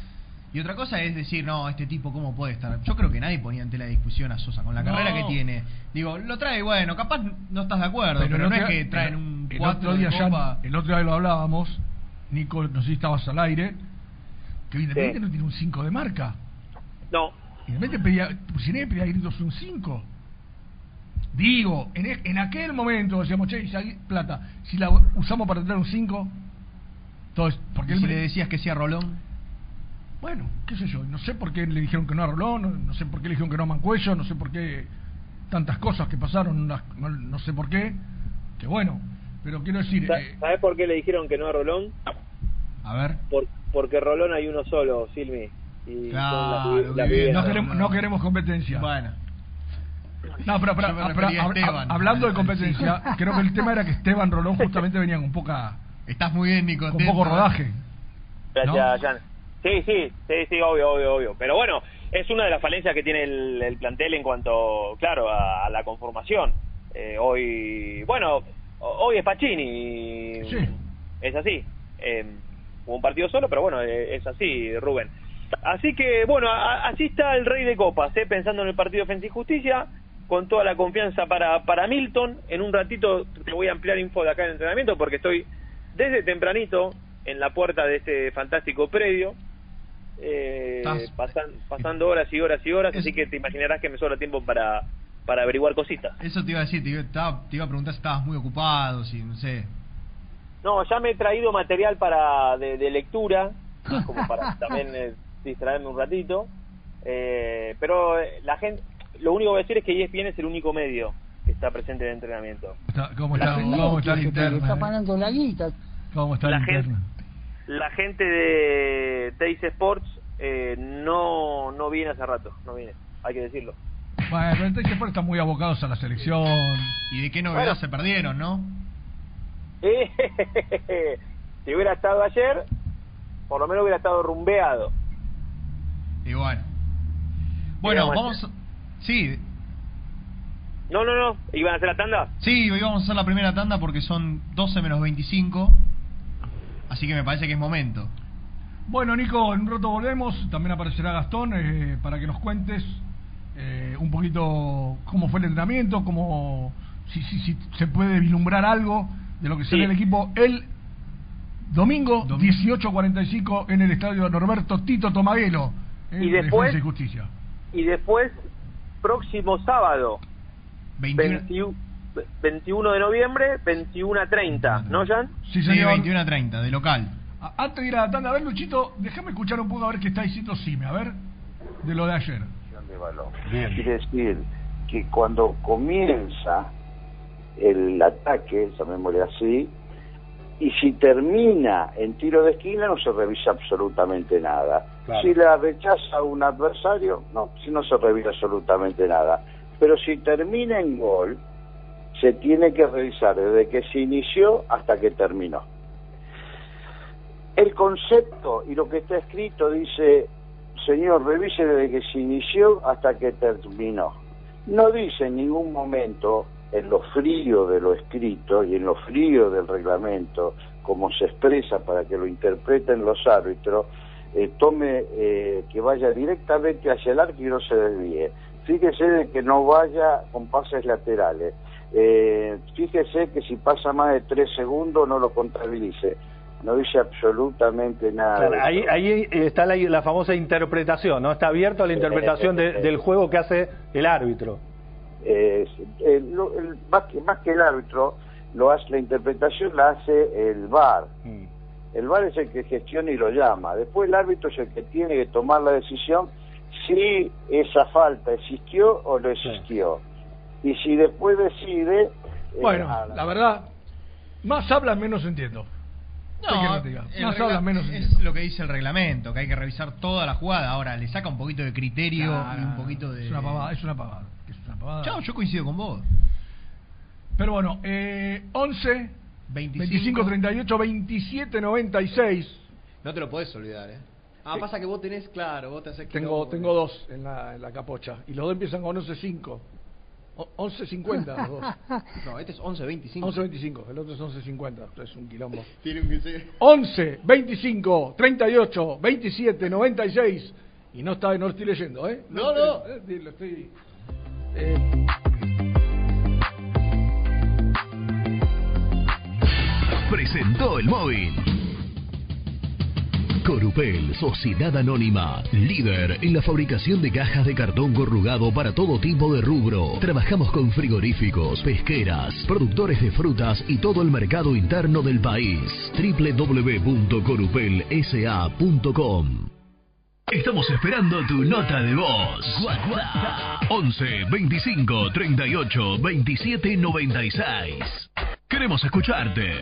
Speaker 2: Y otra cosa es decir, no, este tipo, ¿cómo puede estar? Yo creo que nadie ponía en tela de discusión a Sosa con la
Speaker 3: No.
Speaker 2: carrera que tiene. Digo, lo trae, bueno, capaz no estás de acuerdo, pero, no es que traen
Speaker 3: el-
Speaker 2: un
Speaker 3: el
Speaker 2: 4
Speaker 3: otro día
Speaker 2: de
Speaker 3: ya-
Speaker 2: copa.
Speaker 3: el otro día lo hablábamos, Nico, no sé si estabas al aire, que Independiente
Speaker 10: Sí.
Speaker 3: no tiene un 5 de marca.
Speaker 10: No,
Speaker 3: Independiente pedía, Pusineri pedía gritos un 5. Digo, en, e- en aquel momento decíamos, che, si hay plata, si la usamos para tener un 5, entonces, porque
Speaker 2: Y
Speaker 3: él
Speaker 2: si
Speaker 3: me-
Speaker 2: le decías que sí a Rolón,
Speaker 3: Bueno, qué sé yo, no sé por qué le dijeron que no a Rolón, no, no sé por qué le dijeron que no a Mancuello, no sé por qué tantas cosas que pasaron, no, no sé por qué, que bueno, pero quiero decir, eh,
Speaker 10: ¿sabes por qué le dijeron que no a Rolón?
Speaker 2: a ver.
Speaker 10: Por, porque Rolón hay uno solo, Silmi. Y
Speaker 2: Claro, bien.
Speaker 3: no, queremos, no queremos competencia.
Speaker 2: Bueno,
Speaker 3: No, pero, pero, ah, pero, hab- hablando de competencia, creo que el tema era que Esteban Rolón justamente venían con poca
Speaker 2: estás muy bien, Nico.
Speaker 3: con poco rodaje.
Speaker 10: Gracias. Sí, sí, sí, sí, obvio, obvio, obvio. Pero bueno, es una de las falencias que tiene el, el plantel en cuanto, claro, a, a la conformación. Eh, hoy, bueno, ho- hoy es Pacini.
Speaker 3: Sí.
Speaker 10: Es así. Eh, hubo un partido solo, pero bueno, eh, es así, Rubén. Así que, bueno, a- así está el rey de copas, eh, pensando en el partido Defensa y Justicia, con toda la confianza para, para Milton. En un ratito te voy a ampliar info de acá en el entrenamiento porque estoy desde tempranito en la puerta de este fantástico predio. Eh, pasan- pasando horas y horas y horas,
Speaker 2: Es-
Speaker 10: así que te imaginarás que me sobra tiempo para, para averiguar cositas.
Speaker 2: Eso te iba a decir, te iba, te iba a preguntar si estabas muy ocupado, si no sé.
Speaker 10: No, ya me he traído material para de, de lectura, [laughs] como para también eh, distraerme un ratito. Eh, pero eh, la gente, lo único que voy a decir es que ESPN es el único medio que está presente en el entrenamiento.
Speaker 3: Está- ¿Cómo
Speaker 10: La
Speaker 3: está,
Speaker 10: gente-
Speaker 3: cómo está la interna?
Speaker 4: está
Speaker 3: eh?
Speaker 4: pagando la guita.
Speaker 3: ¿Cómo está
Speaker 10: La
Speaker 3: la,
Speaker 10: gente-
Speaker 3: interna?
Speaker 10: La gente de Teis Sports eh, no no viene hace rato, no viene, hay que decirlo.
Speaker 3: Bueno, pero entonces siempre están muy abocados a la selección.
Speaker 2: ¿Y de qué novedad
Speaker 10: Bueno.
Speaker 2: se perdieron, no?
Speaker 10: Eh, [laughs] si hubiera estado ayer, por lo menos hubiera estado rumbeado.
Speaker 2: Y bueno. Bueno, vamos. Sí,
Speaker 10: No, no, no, iban a hacer la tanda.
Speaker 2: sí, hoy vamos a hacer la primera tanda porque son 12 menos 25. Así que me parece que es momento.
Speaker 3: Bueno, Nico, en un rato volvemos. También aparecerá Gastón eh, para que nos cuentes eh, un poquito cómo fue el entrenamiento, cómo si, si, si se puede vislumbrar algo de lo que será
Speaker 10: Sí.
Speaker 3: el equipo el domingo
Speaker 2: Domingo.
Speaker 3: 18.45 en el estadio Norberto Tito Tomaguelo. en
Speaker 10: Y después-
Speaker 3: Defensa y Justicia.
Speaker 10: Y después, próximo sábado,
Speaker 2: 21,
Speaker 10: 21, 21 de noviembre, 21 a 30, ¿no, Jan?
Speaker 3: Sí,
Speaker 2: sí,
Speaker 3: señor.
Speaker 2: 21 a 30, de local.
Speaker 3: Antes de ir a la tanda, a ver, Luchito, déjame escuchar un poco a ver qué está diciendo Sime, a ver, de lo de ayer.
Speaker 11: de balón. Quiere decir que cuando comienza el ataque, llamémosle así, y si termina en tiro de esquina no se revisa absolutamente nada. Si la rechaza un adversario, no, si no se revisa absolutamente nada. Pero si termina en gol, se tiene que revisar desde que se inició hasta que terminó. El concepto y lo que está escrito dice, señor, revise desde que se inició hasta que terminó. No dice en ningún momento, en lo frío de lo escrito y en lo frío del reglamento, como se expresa para que lo interpreten los árbitros, eh, tome eh, que vaya directamente hacia el arco y no se desvíe. Fíjese de que no vaya con pases laterales. Eh, fíjese que si pasa más de tres segundos no lo contabilice. No dice absolutamente nada.
Speaker 12: Claro, ahí, ahí está la, la famosa interpretación, ¿no? Está abierto a la interpretación de- del juego que hace el árbitro.
Speaker 11: Eh, el- más, que, más que el árbitro, lo hace, la interpretación la hace el VAR. El VAR es el que gestiona y lo llama. Después el árbitro es el que tiene que tomar la decisión si esa falta existió o no existió. Y si después decide... eh,
Speaker 3: Bueno, la verdad, más hablas, menos entiendo.
Speaker 8: El
Speaker 3: Más hablas, menos
Speaker 8: es lo que dice el reglamento, que hay que revisar toda la jugada. Ahora, le saca un poquito de criterio
Speaker 3: Nah,
Speaker 8: y un poquito de...
Speaker 3: Es una pavada, es una pavada. Es una pavada.
Speaker 8: Chao, yo coincido con vos.
Speaker 3: Pero bueno, eh, 11,
Speaker 8: 25,
Speaker 3: 25, 38, 27, 96.
Speaker 2: No te lo podés olvidar, ¿eh? Ah, pasa que vos tenés, claro, vos te haces
Speaker 3: Tengo, tengo dos en la, en la capocha. Y los dos empiezan con 11.5. O- 11.50 los dos. [laughs]
Speaker 2: No, este es 11.25.
Speaker 3: 11.25, el otro es 11.50. Es un quilombo. [laughs]
Speaker 2: Tiene ser.
Speaker 3: 11, 25, 38, 27, 96. Y no está, no lo estoy leyendo, ¿eh?
Speaker 2: No,
Speaker 3: estoy-
Speaker 2: no.
Speaker 3: eh, lo estoy. eh,
Speaker 6: presentó el móvil. Corupel, Sociedad Anónima, líder en la fabricación de cajas de cartón corrugado para todo tipo de rubro. Trabajamos con frigoríficos, pesqueras, productores de frutas y todo el mercado interno del país. www.corupelsa.com Estamos esperando tu nota de voz. WhatsApp 11 25 38 27 96. Queremos escucharte.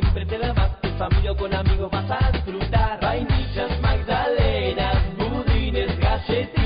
Speaker 7: Siempre te da más. Tu familia o con amigos vas a disfrutar. Vainillas, magdalenas, budines, galletitas.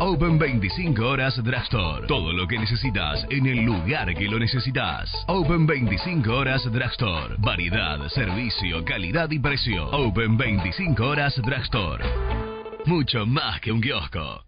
Speaker 6: Open 25 horas Drugstore. Todo lo que necesitas en el lugar que lo necesitas. Open 25 horas Drugstore. Variedad, servicio, calidad y precio. Open 25 horas Drugstore. Mucho más que un kiosco.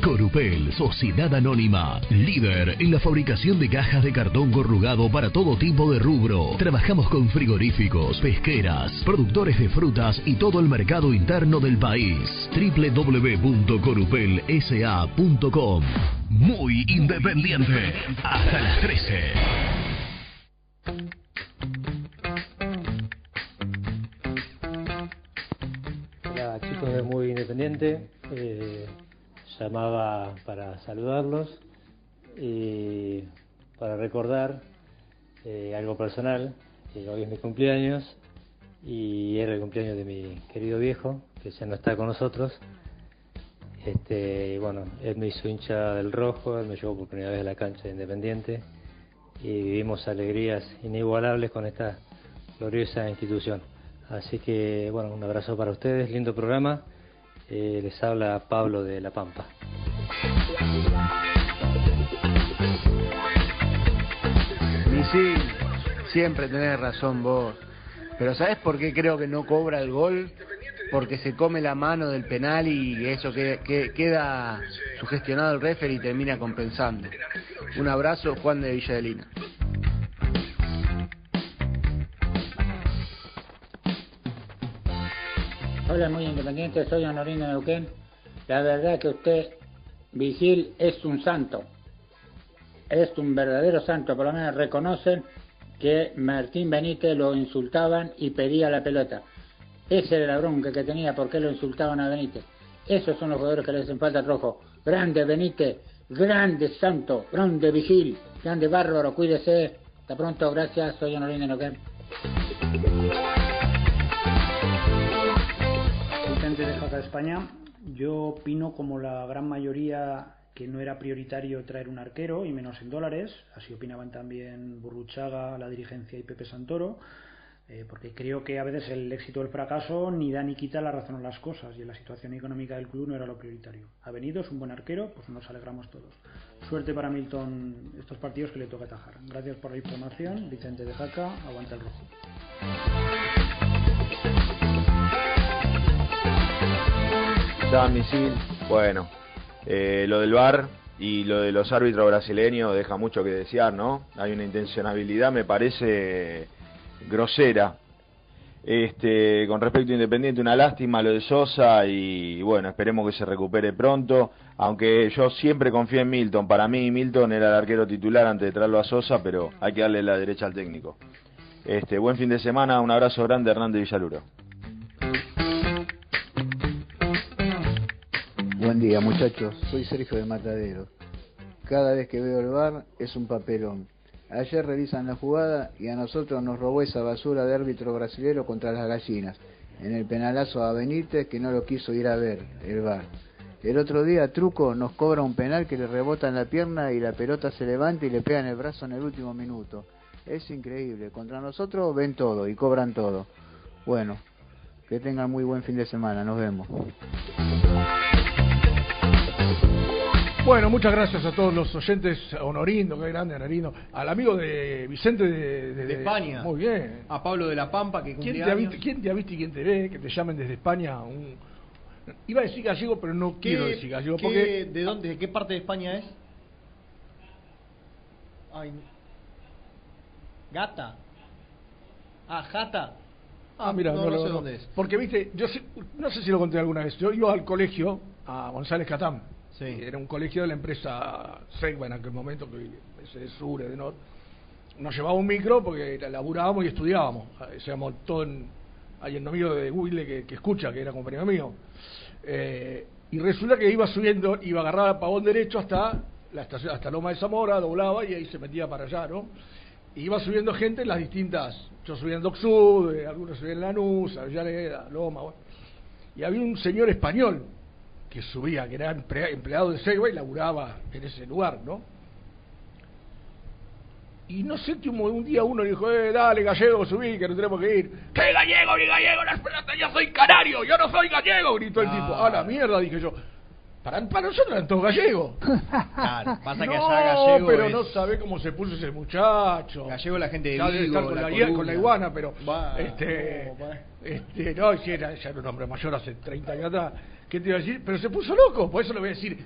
Speaker 6: Corupel, Sociedad Anónima, líder en la fabricación de cajas de cartón corrugado para todo tipo de rubro. Trabajamos con frigoríficos, pesqueras, productores de frutas y todo el mercado interno del país. www.corupelsa.com Muy independiente. Hasta las 13.
Speaker 13: Hola chicos de Muy Independiente, eh, llamaba para saludarlos y para recordar eh, algo personal, que hoy es mi cumpleaños y era el cumpleaños de mi querido viejo, que ya no está con nosotros. Este, y bueno, él me hizo hincha del rojo, él me llevó por primera vez a la cancha de Independiente y vivimos alegrías inigualables con esta gloriosa institución. Así que, bueno, un abrazo para ustedes, lindo programa. Eh, les habla Pablo de La Pampa.
Speaker 1: Misil, siempre tenés razón vos. Pero ¿sabés por qué creo que no cobra el gol? Porque se come la mano del penal y eso que, que- queda sugestionado el referee y termina compensando. Un abrazo, Juan de Villadelina.
Speaker 14: Hola, muy independiente, soy Honorino Neuquén. La verdad que usted, Vigil, es un santo. Es un verdadero santo, por lo menos reconocen que Martín Benítez lo insultaban y pedía la pelota. Esa era la bronca que tenía, ¿por qué lo insultaban a Benítez? Esos son los jugadores que le hacen falta al rojo. Grande Benítez, grande santo, grande Vigil, grande bárbaro, cuídese. Hasta pronto, gracias, soy Honorino de
Speaker 15: Vicente de Jaca de España. Yo opino como la gran mayoría que no era prioritario traer un arquero y menos en dólares. Así opinaban también Burruchaga, la dirigencia y Pepe Santoro. eh, porque creo que a veces el éxito o el fracaso ni da ni quita la razón a las cosas y en la situación económica del club no era lo prioritario. Ha venido, es un buen arquero, pues nos alegramos todos. Suerte para Milton estos partidos que le toca atajar. Gracias por la información. Vicente de Jaca, aguanta el rojo.
Speaker 16: Misil. Bueno, eh, lo del VAR y lo de los árbitros brasileños deja mucho que desear, ¿no? Hay una intencionalidad, me parece, grosera. Este, con respecto a Independiente, una lástima lo de Sosa y bueno, esperemos que se recupere pronto. Aunque yo siempre confío en Milton. Para mí, Milton era el arquero titular antes de traerlo a Sosa, pero hay que darle la derecha al técnico. Este, buen fin de semana, un abrazo grande, Hernández Villaluro.
Speaker 1: Buen día muchachos, soy Sergio de Matadero. Cada vez que veo el bar es un papelón. Ayer revisan la jugada y a nosotros nos robó esa basura de árbitro brasilero contra las gallinas, en el penalazo a Benítez que no lo quiso ir a ver, el bar. El otro día Truco nos cobra un penal que le rebota en la pierna y la pelota se levanta y le pega en el brazo en el último minuto. Es increíble, contra nosotros ven todo y cobran todo. Bueno, que tengan muy buen fin de semana, nos vemos.
Speaker 3: Bueno, muchas gracias a todos los oyentes, a Honorino, qué grande Honorino, al amigo de Vicente de,
Speaker 2: De España.
Speaker 3: Muy bien.
Speaker 2: A Pablo de la Pampa, que
Speaker 3: ¿Quién te, visto, ¿Quién te ha visto y quién te ve? Que te llamen desde España. Un... Iba a decir gallego, pero no
Speaker 2: ¿Qué-
Speaker 3: quiero decir gallego.
Speaker 2: qué-
Speaker 3: Porque
Speaker 2: ¿De dónde, de qué parte de España es? Ay, Gata. Ah, Jata.
Speaker 3: Ah, mira,
Speaker 2: no,
Speaker 3: no,
Speaker 2: sé
Speaker 3: no.
Speaker 2: dónde es.
Speaker 3: Porque, viste, yo no sé si lo conté alguna vez. Yo iba al colegio, a González Catán. Era un colegio de la empresa Segba en aquel momento, que es de Sur, de Norte. Nos llevaba un micro porque laburábamos y estudiábamos. Hacíamos todo en. Hay un amigo de Google que, escucha, que era compañero mío. Eh, y resulta que iba subiendo, iba a agarrar al pavón derecho hasta la estación, hasta Loma de Zamora, doblaba y ahí se metía para allá, ¿no? Y iba subiendo gente en las distintas. Yo subía en Doc Sud, eh, algunos subían en Lanús, Avellaneda, Loma. Y había un señor español que subía, que era emplea- empleado de Segway y laburaba en ese lugar, ¿no? Y no sé, que un, día uno le dijo, eh, dale gallego, subí, que no tenemos que ir. ¿Qué gallego ni gallego? Las pelotas, yo soy canario, yo no soy gallego, gritó el
Speaker 2: Ah.
Speaker 3: tipo. A la mierda, dije yo. Para, para nosotros eran todos gallegos. [laughs]
Speaker 2: Claro, pasa que
Speaker 3: no,
Speaker 2: allá gallego
Speaker 3: pero
Speaker 2: es-
Speaker 3: no sabe cómo se puso ese muchacho.
Speaker 2: Gallego la gente de
Speaker 3: Ya debe
Speaker 2: Vigo,
Speaker 3: estar con
Speaker 2: la
Speaker 3: la,
Speaker 2: columna.
Speaker 3: con la iguana, pero
Speaker 2: Va,
Speaker 3: este,
Speaker 2: no,
Speaker 3: este, no, si era, ya era un hombre mayor hace 30 años atrás. ¿Qué te iba a decir? Pero se puso loco, por eso le voy a decir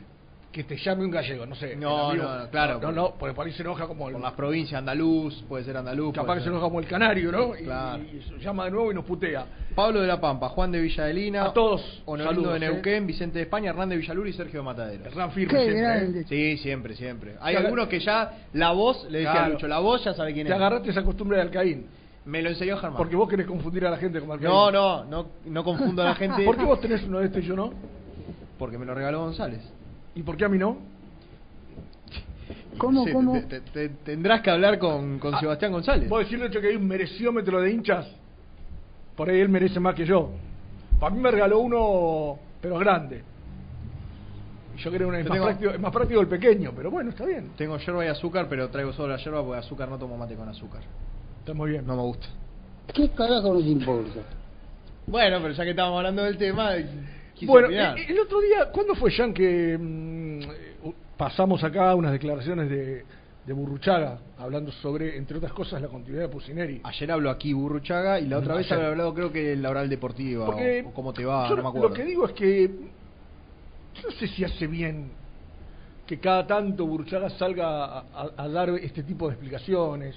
Speaker 3: que te llame un gallego, no sé.
Speaker 2: No,
Speaker 3: amigo-
Speaker 2: no, claro.
Speaker 3: No, no, porque por ahí se enoja como el,
Speaker 2: Por las provincias, andaluz, puede ser andaluz.
Speaker 3: capaz que se
Speaker 2: ser-
Speaker 3: enoja como el canario, ¿no? Y,
Speaker 2: Claro.
Speaker 3: y se llama de nuevo y nos putea.
Speaker 2: Pablo de la Pampa, Juan de Villadelina.
Speaker 3: A todos,
Speaker 2: Honorino
Speaker 3: saludos,
Speaker 2: de
Speaker 3: eh.
Speaker 2: Neuquén, Vicente de España, Hernández de Villalur y Sergio de Matadero.
Speaker 3: Hernán firme
Speaker 4: Qué
Speaker 3: siempre, ¿eh?
Speaker 4: grande.
Speaker 2: Sí, siempre, siempre. Hay
Speaker 3: Te
Speaker 2: algunos que ya la voz, le decía a
Speaker 3: Claro.
Speaker 2: Lucho, la voz ya sabe quién
Speaker 3: Te
Speaker 2: es.
Speaker 3: agarraste esa costumbre de Alcaín.
Speaker 2: Me lo enseñó Germán.
Speaker 3: Porque vos querés confundir a la gente con Alcaín.
Speaker 2: No, no, no, no confundo a la gente. [laughs]
Speaker 3: ¿Por qué vos tenés uno de estos y yo no?
Speaker 2: Porque me lo regaló González.
Speaker 3: ¿Y por qué a mí no?
Speaker 4: ¿Cómo,
Speaker 2: Sí,
Speaker 4: cómo?
Speaker 2: te- te- te- tendrás que hablar con, con
Speaker 3: Ah,
Speaker 2: Sebastián González.
Speaker 3: ¿Vos decirle hecho que hay un mereciómetro de hinchas? Por ahí él merece más que yo. Para mí me regaló uno, pero grande. Yo creo que es
Speaker 2: Yo
Speaker 3: más, práctico, es más práctico el pequeño, pero bueno, está bien.
Speaker 2: Tengo yerba y azúcar, pero traigo solo la yerba porque azúcar no tomo mate con azúcar.
Speaker 3: Está muy bien.
Speaker 2: No me gusta.
Speaker 4: ¿Qué carajo nos importa?
Speaker 2: Bueno, pero ya que estábamos hablando del tema,
Speaker 3: Bueno,
Speaker 2: opinar.
Speaker 3: el, otro día, ¿cuándo fue, Jan, que mm, eh, pasamos acá unas declaraciones de, de Burruchaga, hablando sobre, entre otras cosas, la continuidad de Pusineri?
Speaker 2: Ayer habló aquí Burruchaga y la otra vez
Speaker 3: Ayer.
Speaker 2: había hablado creo que en la oral deportiva
Speaker 3: Porque
Speaker 2: o, o cómo te va,
Speaker 3: yo
Speaker 2: no me acuerdo.
Speaker 3: Lo que digo es que yo no sé si hace bien que cada tanto Burruchaga salga a, a- a dar este tipo de explicaciones,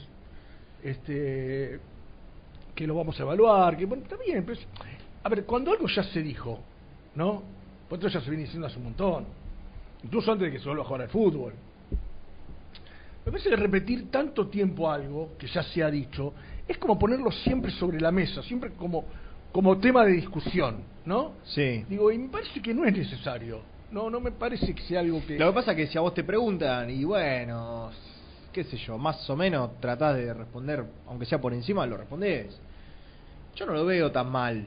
Speaker 3: este que lo vamos a evaluar, que bueno, está bien, pero es- a ver, cuando algo ya se dijo, ¿no? Pues esto ya se viene diciendo hace un montón, incluso antes de que se vuelva a jugar al fútbol. Me parece que repetir tanto tiempo algo que ya se ha dicho es como ponerlo siempre sobre la mesa, siempre como, como tema de discusión, ¿no?
Speaker 2: Sí.
Speaker 3: Digo, y me parece que no es necesario. No, no me parece que sea algo que...
Speaker 2: Lo que pasa es que si a vos te preguntan y bueno, qué sé yo, más o menos tratás de responder, aunque sea por encima, lo respondés. Yo no lo veo tan mal.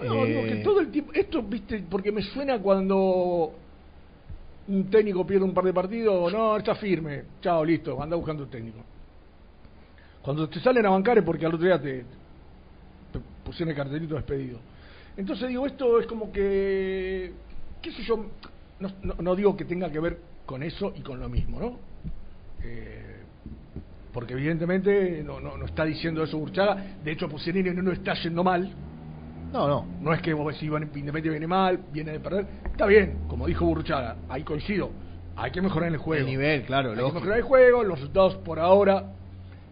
Speaker 3: No, digo
Speaker 2: Eh,
Speaker 3: que todo el tiempo... Esto, viste, porque me suena cuando un técnico pierde un par de partidos, no, está firme, chao, listo, anda buscando un técnico. Cuando te salen a bancar es porque al otro día te, te pusieron el cartelito despedido. Entonces digo, esto es como que, qué sé yo, no, no- no digo que tenga que ver con eso y con lo mismo, ¿no? Eh, porque evidentemente no, no, no está diciendo eso Burchaga, de hecho Pusineri no, no está yendo mal,
Speaker 2: No, no.
Speaker 3: no es que vos decís, Independiente viene mal, viene de perder. Está bien, como dijo Burruchaga, ahí coincido. Hay que mejorar en el juego.
Speaker 2: El nivel, claro,
Speaker 3: Hay que mejorar el juego, los resultados por ahora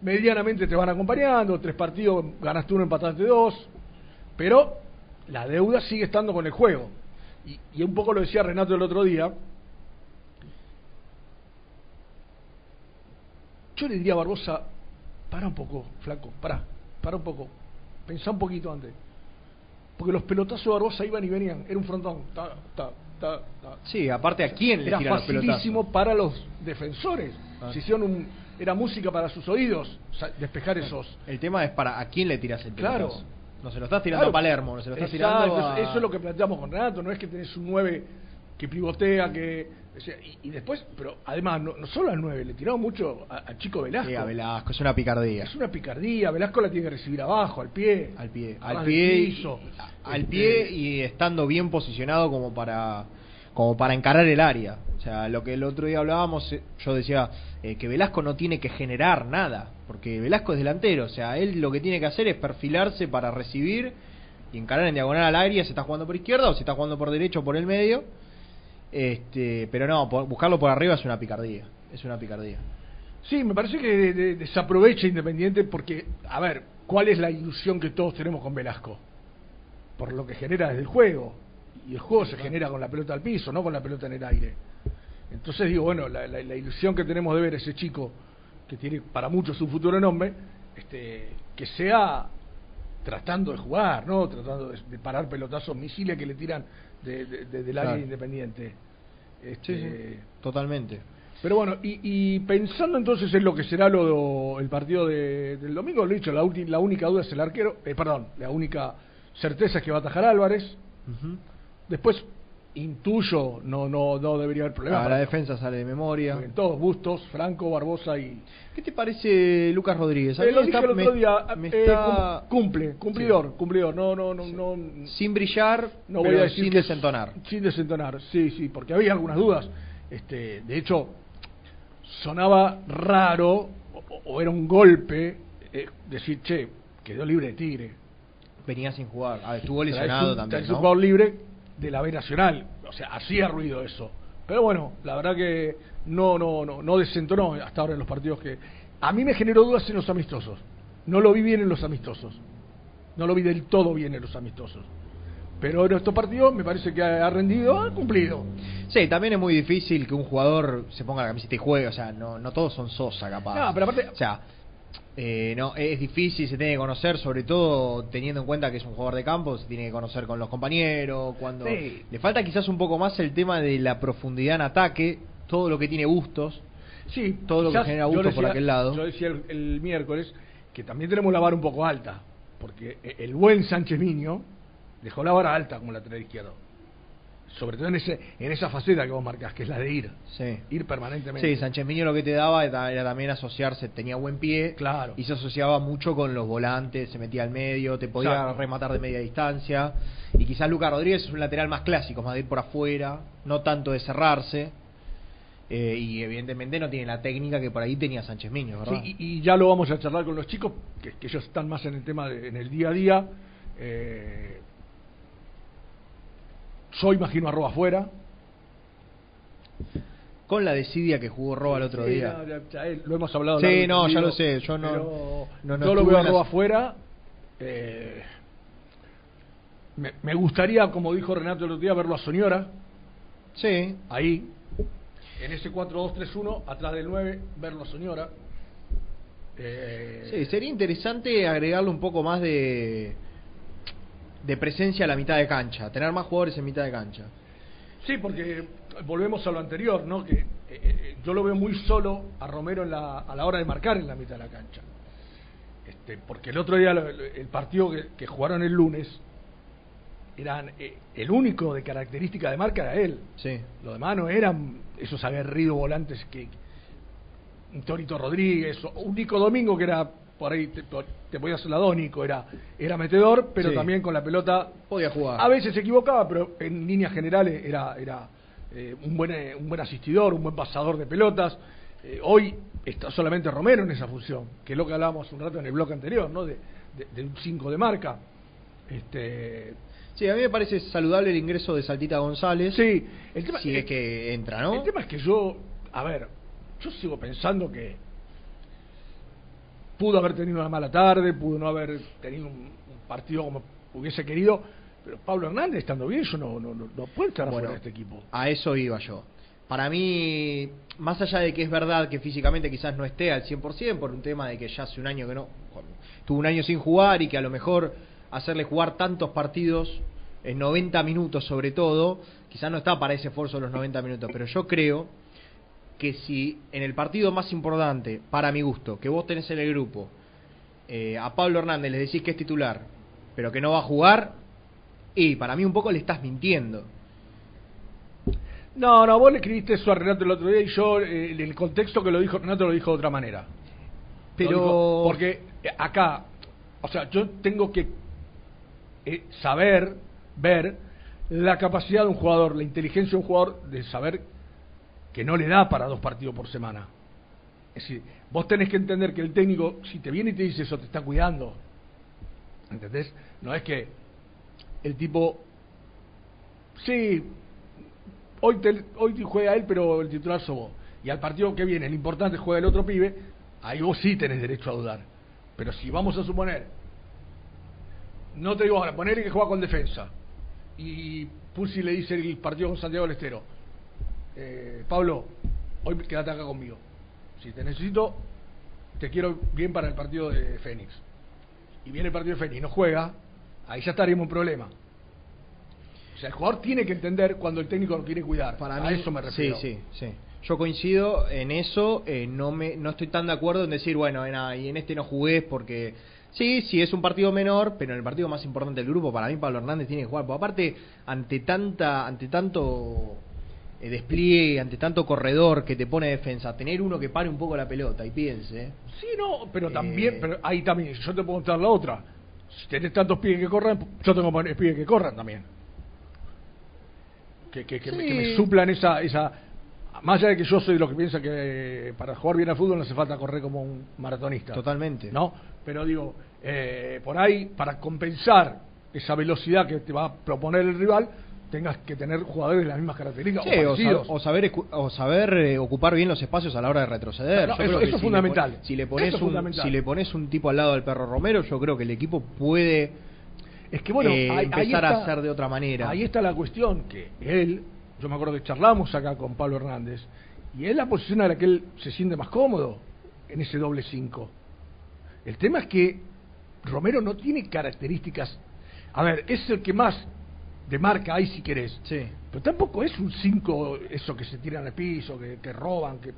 Speaker 3: medianamente te van acompañando. Tres partidos, ganaste uno, empataste dos. Pero la deuda sigue estando con el juego. Y, y un poco lo decía Renato el otro día. Yo le diría a Barbosa, para un poco, flaco, para, para un poco. Pensá un poquito antes. Porque los pelotazos de Barbosa iban y venían. Era un frontón. Ta, ta, ta.
Speaker 2: Sí, aparte a quién le
Speaker 3: Era
Speaker 2: los
Speaker 3: facilísimo para los defensores.
Speaker 2: Ah.
Speaker 3: Se hicieron un, era música para sus oídos, despejar esos.
Speaker 2: El tema es para a quién le tiras el
Speaker 3: Claro.
Speaker 2: pelotazo. No se lo estás tirando
Speaker 3: Claro.
Speaker 2: a Palermo, no se lo estás
Speaker 3: Exacto,
Speaker 2: tirando a...
Speaker 3: Eso es lo que planteamos con Renato, no es que tenés un 9 que pivotea, que... y, y después, pero además, no, no solo al 9, le tiramos mucho a, a Chico Velasco.
Speaker 2: Sí, a Velasco, es una picardía.
Speaker 3: Es una picardía, Velasco la tiene que recibir abajo, al pie.
Speaker 2: Al pie, al pie, y- al
Speaker 3: Este,
Speaker 2: pie y estando bien posicionado como para como para encarar el área. O sea, lo que el otro día hablábamos, eh, yo decía eh, que Velasco no tiene que generar nada, porque Velasco es delantero, o sea, él lo que tiene que hacer es perfilarse para recibir y encarar en diagonal al área si está jugando por izquierda o si está jugando por derecho o por el medio. Este, pero no, por- buscarlo por arriba es una picardía, es una picardía.
Speaker 3: Sí, me parece que de- de- desaprovecha Independiente porque, a ver, ¿cuál es la ilusión que todos tenemos con Velasco? Por lo que genera desde el juego. Y el juego se genera con la pelota al piso, no con la pelota en el aire. Entonces digo, bueno, la, la- la ilusión que tenemos de ver a ese chico, que tiene para muchos un futuro enorme, este, que sea tratando de jugar, ¿no? Tratando de, de parar pelotazos, misiles que le tiran de- de- de- del área
Speaker 2: Claro.
Speaker 3: independiente. Este,
Speaker 2: Sí, sí, totalmente.
Speaker 3: pero bueno, y, y pensando entonces en lo que será lo, el partido de- del domingo, lo he dicho, la, ulti- la única duda es el arquero, eh, perdón, la única certeza es que va a atajar Álvarez. Después, intuyo, no no no debería haber problema.
Speaker 2: Ah, la defensa sale de memoria.
Speaker 3: en todos, Bustos, Franco, Barbosa y...
Speaker 2: ¿Qué te parece Lucas Rodríguez? A
Speaker 3: Eh,
Speaker 2: está-
Speaker 3: el otro día,
Speaker 2: me
Speaker 3: eh,
Speaker 2: está-
Speaker 3: cum- cumple, cumplidor, cumplidor, no, no, no, no,
Speaker 2: sin brillar,
Speaker 3: no voy a decir
Speaker 2: sin desentonar.
Speaker 3: Sin desentonar, sí, sí, porque había algunas dudas. Este, de hecho, sonaba raro, o, o era un golpe, eh, decir, che, quedó libre de Tigre.
Speaker 2: Venía sin jugar. Ah, estuvo lesionado también,
Speaker 3: traes un
Speaker 2: ¿no?
Speaker 3: jugador libre de la B Nacional. O sea, hacía ruido eso. Pero bueno, la verdad que no, no, no, no desentonó hasta ahora en los partidos que. A mí me generó dudas en los amistosos. No lo vi bien en los amistosos. No lo vi del todo bien en los amistosos. Pero en estos partidos me parece que ha rendido, ha cumplido.
Speaker 2: Sí, también es muy difícil que un jugador se ponga la camiseta y juegue. O sea, no, no todos son Sosa, capaz.
Speaker 3: No, pero aparte-
Speaker 2: O sea, eh, no, es difícil, se tiene que conocer, sobre todo teniendo en cuenta que es un jugador de campo, se tiene que conocer con los compañeros. cuando
Speaker 3: Sí.
Speaker 2: Le falta quizás un poco más el tema de la profundidad en ataque, todo lo que tiene bustos.
Speaker 3: Sí,
Speaker 2: todo lo que genera
Speaker 3: yo
Speaker 2: bustos por aquel lado.
Speaker 3: Yo decía el, el miércoles que también tenemos la vara un poco alta. Porque e- el buen Sánchez Miño dejó la vara alta como lateral izquierdo. Sobre todo en ese en esa faceta que vos marcás, que es la de ir,
Speaker 2: Sí.
Speaker 3: ir permanentemente.
Speaker 2: Sí, Sánchez Miño lo que te daba era, también asociarse, tenía buen pie
Speaker 3: Claro.
Speaker 2: y se asociaba mucho con los volantes, se metía al medio, te podía rematar de media distancia. Y quizás Lucas Rodríguez es un lateral más clásico, más de ir por afuera, no tanto de cerrarse. Eh, y evidentemente no tiene la técnica que por ahí tenía Sánchez Miño, ¿verdad?
Speaker 3: Sí, y, y ya lo vamos a charlar con los chicos, que, que ellos están más en el tema, de- en el día a día. Eh, yo imagino a Roba afuera.
Speaker 2: Con la desidia que jugó Roba el otro
Speaker 3: Sí,
Speaker 2: día.
Speaker 3: no, ya- ya, lo hemos hablado.
Speaker 2: Sí, no, ya lo sé, yo no- no- no
Speaker 3: yo lo veo a Roba afuera. eh, me, me gustaría, como dijo Renato el otro día, verlo a Soñora.
Speaker 2: Sí.
Speaker 3: Ahí. En ese 4-2-3-1, atrás del 9, verlo a Soñora. Eh,
Speaker 2: Sí, sería interesante agregarle un poco más de de presencia a la mitad de cancha, tener más jugadores en mitad de cancha.
Speaker 3: Sí, porque volvemos a lo anterior, ¿no? Que eh, eh, yo lo veo muy solo a Romero en la, a la hora de marcar en la mitad de la cancha. Este, porque el otro día, el partido que, que jugaron el lunes, eran eh, el único de característica de marca era él.
Speaker 2: Sí.
Speaker 3: Los demás no eran esos aguerridos volantes que. Un Torito Rodríguez, o un Nico Domingo que era. Por ahí te, te podía hacer la dos, Nico, era, era metedor, pero
Speaker 2: Sí.
Speaker 3: también con la pelota
Speaker 2: Podía jugar.
Speaker 3: a veces se equivocaba, pero en líneas generales era, era eh, un, buen, eh, un buen asistidor, un buen pasador de pelotas. Eh, hoy está solamente Romero en esa función, que es lo que hablábamos un rato en el bloque anterior, ¿no? De, de- de un 5 de marca. Este,
Speaker 2: Sí, a mí me parece saludable el ingreso de Saltita González.
Speaker 3: Sí, el tema
Speaker 2: si es que entra, ¿no?
Speaker 3: El tema es que yo, a ver, yo sigo pensando que pudo haber tenido una mala tarde, pudo no haber tenido un, un partido como hubiese querido, pero Pablo Hernández estando bien, yo no, no, no, no puedo estar
Speaker 2: Bueno,
Speaker 3: afuera de este equipo.
Speaker 2: A eso iba yo. Para mí, más allá de que es verdad que físicamente quizás no esté al 100% por un tema de que ya hace un año que no, tuvo un año sin jugar y que a lo mejor hacerle jugar tantos partidos en 90 minutos sobre todo, quizás no está para ese esfuerzo de los 90 minutos, pero yo creo que si en el partido más importante, para mi gusto, que vos tenés en el grupo, eh, a Pablo Hernández le decís que es titular, pero que no va a jugar, y para mí un poco le estás mintiendo.
Speaker 3: No, no, vos le escribiste eso a Renato el otro día y yo, eh, el contexto que lo dijo Renato, lo dijo de otra manera.
Speaker 2: Pero-
Speaker 3: dijo- porque eh, acá, o sea, yo tengo que eh, saber, ver la capacidad de un jugador, la inteligencia de un jugador de saber que no le da para dos partidos por semana. Es decir, vos tenés que entender que el técnico, si te viene y te dice eso, te está cuidando. ¿Entendés? No es que el tipo, sí, hoy, te- hoy juega él, pero el titular sos vos. Y al partido que viene, el importante juega el otro pibe, ahí vos sí tenés derecho a dudar. Pero si vamos a suponer, no te digo ahora, poner que juega con defensa, y Pulsi le dice el partido con Santiago del Estero, eh, Pablo, hoy quédate acá conmigo. Si te necesito, te quiero bien para el partido de Fénix. Y viene el partido de Fénix y no juega, ahí ya estaríamos en problema. O sea, el jugador tiene que entender cuando el técnico lo quiere cuidar.
Speaker 2: Para
Speaker 3: a
Speaker 2: mí,
Speaker 3: eso me refiero.
Speaker 2: Sí, sí, sí. Yo coincido en eso, eh, no me no estoy tan de acuerdo en decir, bueno, en, y en este no jugué porque sí, sí es un partido menor, pero en el partido más importante del grupo para mí Pablo Hernández tiene que jugar, porque aparte ante tanta ante tanto despliegue, ante tanto corredor que te pone defensa, tener uno que pare un poco la pelota y piense.
Speaker 3: Sí, no, pero
Speaker 2: Eh,
Speaker 3: también, pero ahí también, yo te puedo contar la otra. Si tenés tantos pibes que corran, yo tengo pibes que corran también. Que, que, que me, que me suplan esa, esa. Más allá de que yo soy de los que piensa que eh, para jugar bien al fútbol no hace falta correr como un maratonista.
Speaker 2: Totalmente.
Speaker 3: ¿No? Pero digo, eh, por ahí, para compensar esa velocidad que te va a proponer el rival, tengas que tener jugadores de las mismas características.
Speaker 2: Sí,
Speaker 3: o
Speaker 2: o,
Speaker 3: parecidos.
Speaker 2: sab- o saber o saber eh, ocupar bien los espacios a la hora de retroceder.
Speaker 3: No,
Speaker 2: Yo
Speaker 3: eso-
Speaker 2: creo que
Speaker 3: eso es
Speaker 2: si
Speaker 3: fundamental.
Speaker 2: si le pones
Speaker 3: es
Speaker 2: un si le pones un tipo al lado del perro Romero, yo creo que el equipo puede
Speaker 3: Es que bueno,
Speaker 2: eh,
Speaker 3: ahí- ahí
Speaker 2: empezar
Speaker 3: está-
Speaker 2: a hacer de otra manera.
Speaker 3: Ahí está la cuestión, que él, yo me acuerdo que charlamos acá con Pablo Hernández, y es la posición a la que él se siente más cómodo en ese doble 5. El tema es que Romero no tiene características. A ver, es el que más de marca hay si querés.
Speaker 2: Sí.
Speaker 3: Pero tampoco es un 5 eso que se tiran al piso, que, que roban, que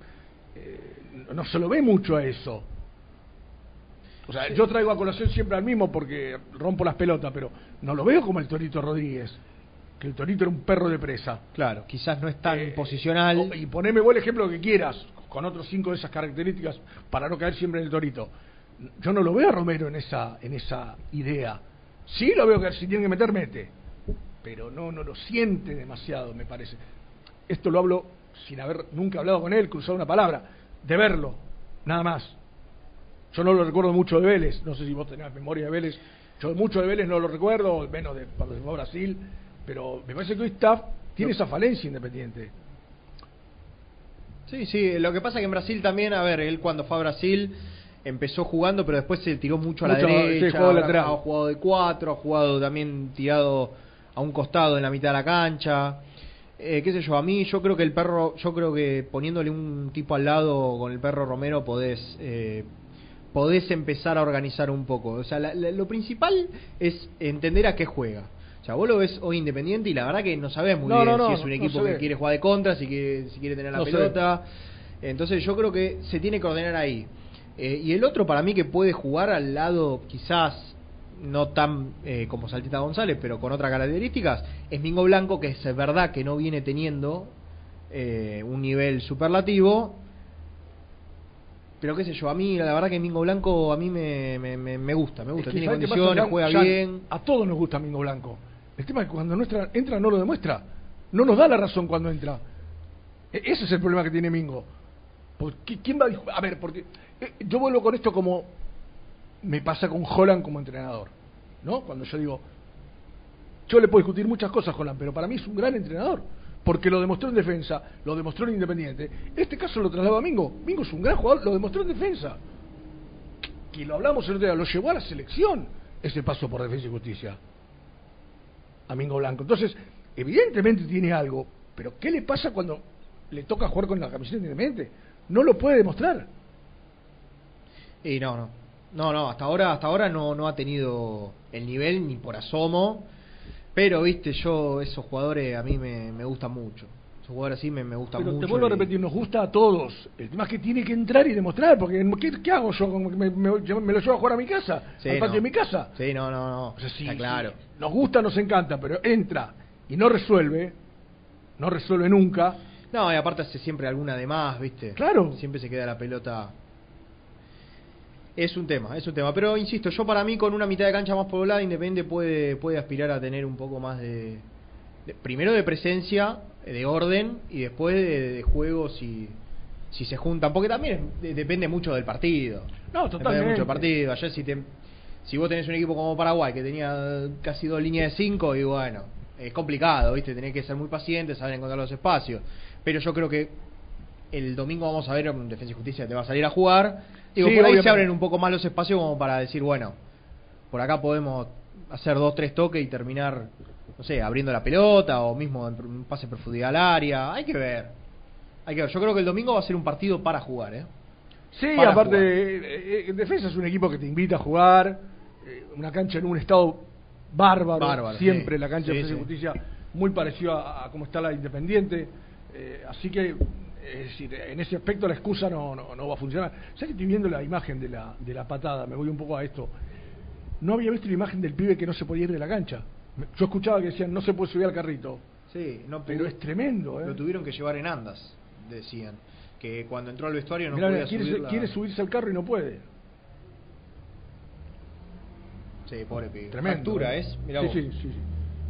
Speaker 3: eh, no se lo ve mucho a eso. O sea, yo traigo a colación siempre al mismo porque rompo las pelotas, pero no lo veo como el Torito Rodríguez. que el torito era un perro de presa.
Speaker 2: Claro, quizás no es tan posicional.
Speaker 3: Y poneme vos el ejemplo que quieras, con otros cinco de esas características, para no caer siempre en el torito. Yo no lo veo a Romero en esa, en esa idea. Sí lo veo que si tiene que meter, mete. Pero no, no lo siente demasiado, me parece. Esto lo hablo sin haber nunca hablado con él, cruzado una palabra, de verlo, nada más. Yo no lo recuerdo mucho de Vélez, no sé si vos tenés memoria de Vélez, yo mucho de Vélez no lo recuerdo, menos de cuando se fue a Brasil, pero me parece que hoy tiene esa falencia independiente.
Speaker 2: Sí, sí, lo que pasa que en Brasil también, a ver, él cuando fue a Brasil empezó jugando, pero después se tiró mucho a la
Speaker 3: Mucho, sí,
Speaker 2: derecha,
Speaker 3: jugó
Speaker 2: ha jugado de cuatro, ha jugado también tirado a un costado en la mitad de la cancha. Eh, qué sé yo, a mí yo creo que el perro, yo creo que poniéndole un tipo al lado con el perro Romero podés eh, podés empezar a organizar un poco. O sea, la- la- lo principal es entender a qué juega. O sea, vos lo ves hoy independiente y la verdad que no sabés muy
Speaker 3: No,
Speaker 2: bien
Speaker 3: no, no,
Speaker 2: si es un equipo que quiere jugar de contra, si quiere, si quiere tener la pelota. Entonces yo creo que se tiene que ordenar ahí. Eh, y el otro para mí que puede jugar al lado quizás no tan eh, como Saltita González, pero con otras características, es Mingo Blanco, que es verdad que no viene teniendo eh, un nivel superlativo. Pero qué sé yo, a mí la verdad que Mingo Blanco a mí me, me, me- me gusta, me gusta,
Speaker 3: Es que,
Speaker 2: tiene
Speaker 3: ¿sabes qué
Speaker 2: condiciones, juega bien.
Speaker 3: A todos nos gusta Mingo Blanco. El tema es que cuando nuestra, entra no lo demuestra. No nos da la razón cuando entra. E- ese es el problema que tiene Mingo. Porque, ¿Quién va a A ver, porque eh, yo vuelvo con esto como me pasa con Holland como entrenador. ¿No? Cuando yo digo, yo le puedo discutir muchas cosas a Holland, pero para mí es un gran entrenador. Porque lo demostró en defensa, lo demostró en Independiente. Este caso lo traslado a Mingo. Mingo es un gran jugador, lo demostró en defensa que lo hablamos el otro día, lo llevó a la selección ese paso por Defensa y Justicia a Mingo Blanco. Entonces, evidentemente tiene algo, pero ¿qué le pasa cuando le toca jugar con la camiseta independiente? No lo puede demostrar.
Speaker 2: Y no, no. No, no, hasta ahora, hasta ahora no, no ha tenido el nivel ni por asomo. Pero, viste, yo, esos jugadores a mí me, me gustan mucho. Esos jugadores así me, me gustan
Speaker 3: Pero
Speaker 2: mucho.
Speaker 3: te vuelvo a repetir, nos gusta a todos. El tema es que tiene que entrar y demostrar, porque ¿qué, qué hago yo? ¿Me, me- lo llevo a jugar a mi casa?
Speaker 2: Sí,
Speaker 3: ¿Al patio
Speaker 2: no.
Speaker 3: de mi casa?
Speaker 2: Sí, no, no, no.
Speaker 3: O sea, sí,
Speaker 2: Está claro.
Speaker 3: sí, nos gusta, nos encanta, pero entra y no resuelve, no resuelve nunca.
Speaker 2: No, y aparte hace siempre alguna de más, ¿viste?
Speaker 3: Claro.
Speaker 2: Siempre se queda la pelota. Es un tema, es un tema. Pero insisto, yo para mí con una mitad de cancha más poblada, Independiente puede, puede aspirar a tener un poco más de, de- primero de presencia, de orden, y después de, de juego si, si se juntan. Porque también de- depende mucho del partido.
Speaker 3: No,
Speaker 2: Depende
Speaker 3: totalmente.
Speaker 2: mucho del partido. Ayer si, te, si vos tenés un equipo como Paraguay que tenía casi dos líneas de cinco, y bueno, es complicado, ¿viste? Tenés que ser muy paciente, saber encontrar los espacios. Pero yo creo que el domingo vamos a ver en Defensa y Justicia te va a salir a jugar. Digo,
Speaker 3: Sí,
Speaker 2: por ahí
Speaker 3: obviamente.
Speaker 2: se abren un poco más los espacios como para decir, bueno, por acá podemos hacer dos, tres toques y terminar, no sé, abriendo la pelota o mismo un pase profundidad al área. Hay que ver. Hay que ver. Yo creo que el domingo va a ser un partido para jugar, ¿eh?
Speaker 3: Sí,
Speaker 2: Para
Speaker 3: aparte, eh, eh, Defensa es un equipo que te invita a jugar, eh, una cancha en un estado bárbaro,
Speaker 2: Bárbaro,
Speaker 3: siempre
Speaker 2: sí.
Speaker 3: la cancha
Speaker 2: Sí,
Speaker 3: de Defensa y. Justicia, muy parecido a, a cómo está la Independiente, eh, así que, es decir, en ese aspecto la excusa no, no, no va a funcionar. Ya que estoy viendo la imagen de la, de la patada, me voy un poco a esto, no había visto la imagen del pibe que no se podía ir de la cancha. Yo escuchaba que decían, no se puede subir al carrito.
Speaker 2: Sí, no
Speaker 3: Pero es tremendo, ¿eh?
Speaker 2: Lo tuvieron que llevar en andas, decían. Que cuando entró al vestuario no
Speaker 3: Mirá,
Speaker 2: podía
Speaker 3: quiere,
Speaker 2: subir la-
Speaker 3: quiere subirse al carro y no puede.
Speaker 2: Sí, pobre pibe.
Speaker 3: Tremendo.
Speaker 2: Fractura
Speaker 3: ¿eh?
Speaker 2: es, mirá
Speaker 3: sí,
Speaker 2: vos.
Speaker 3: sí, sí, sí.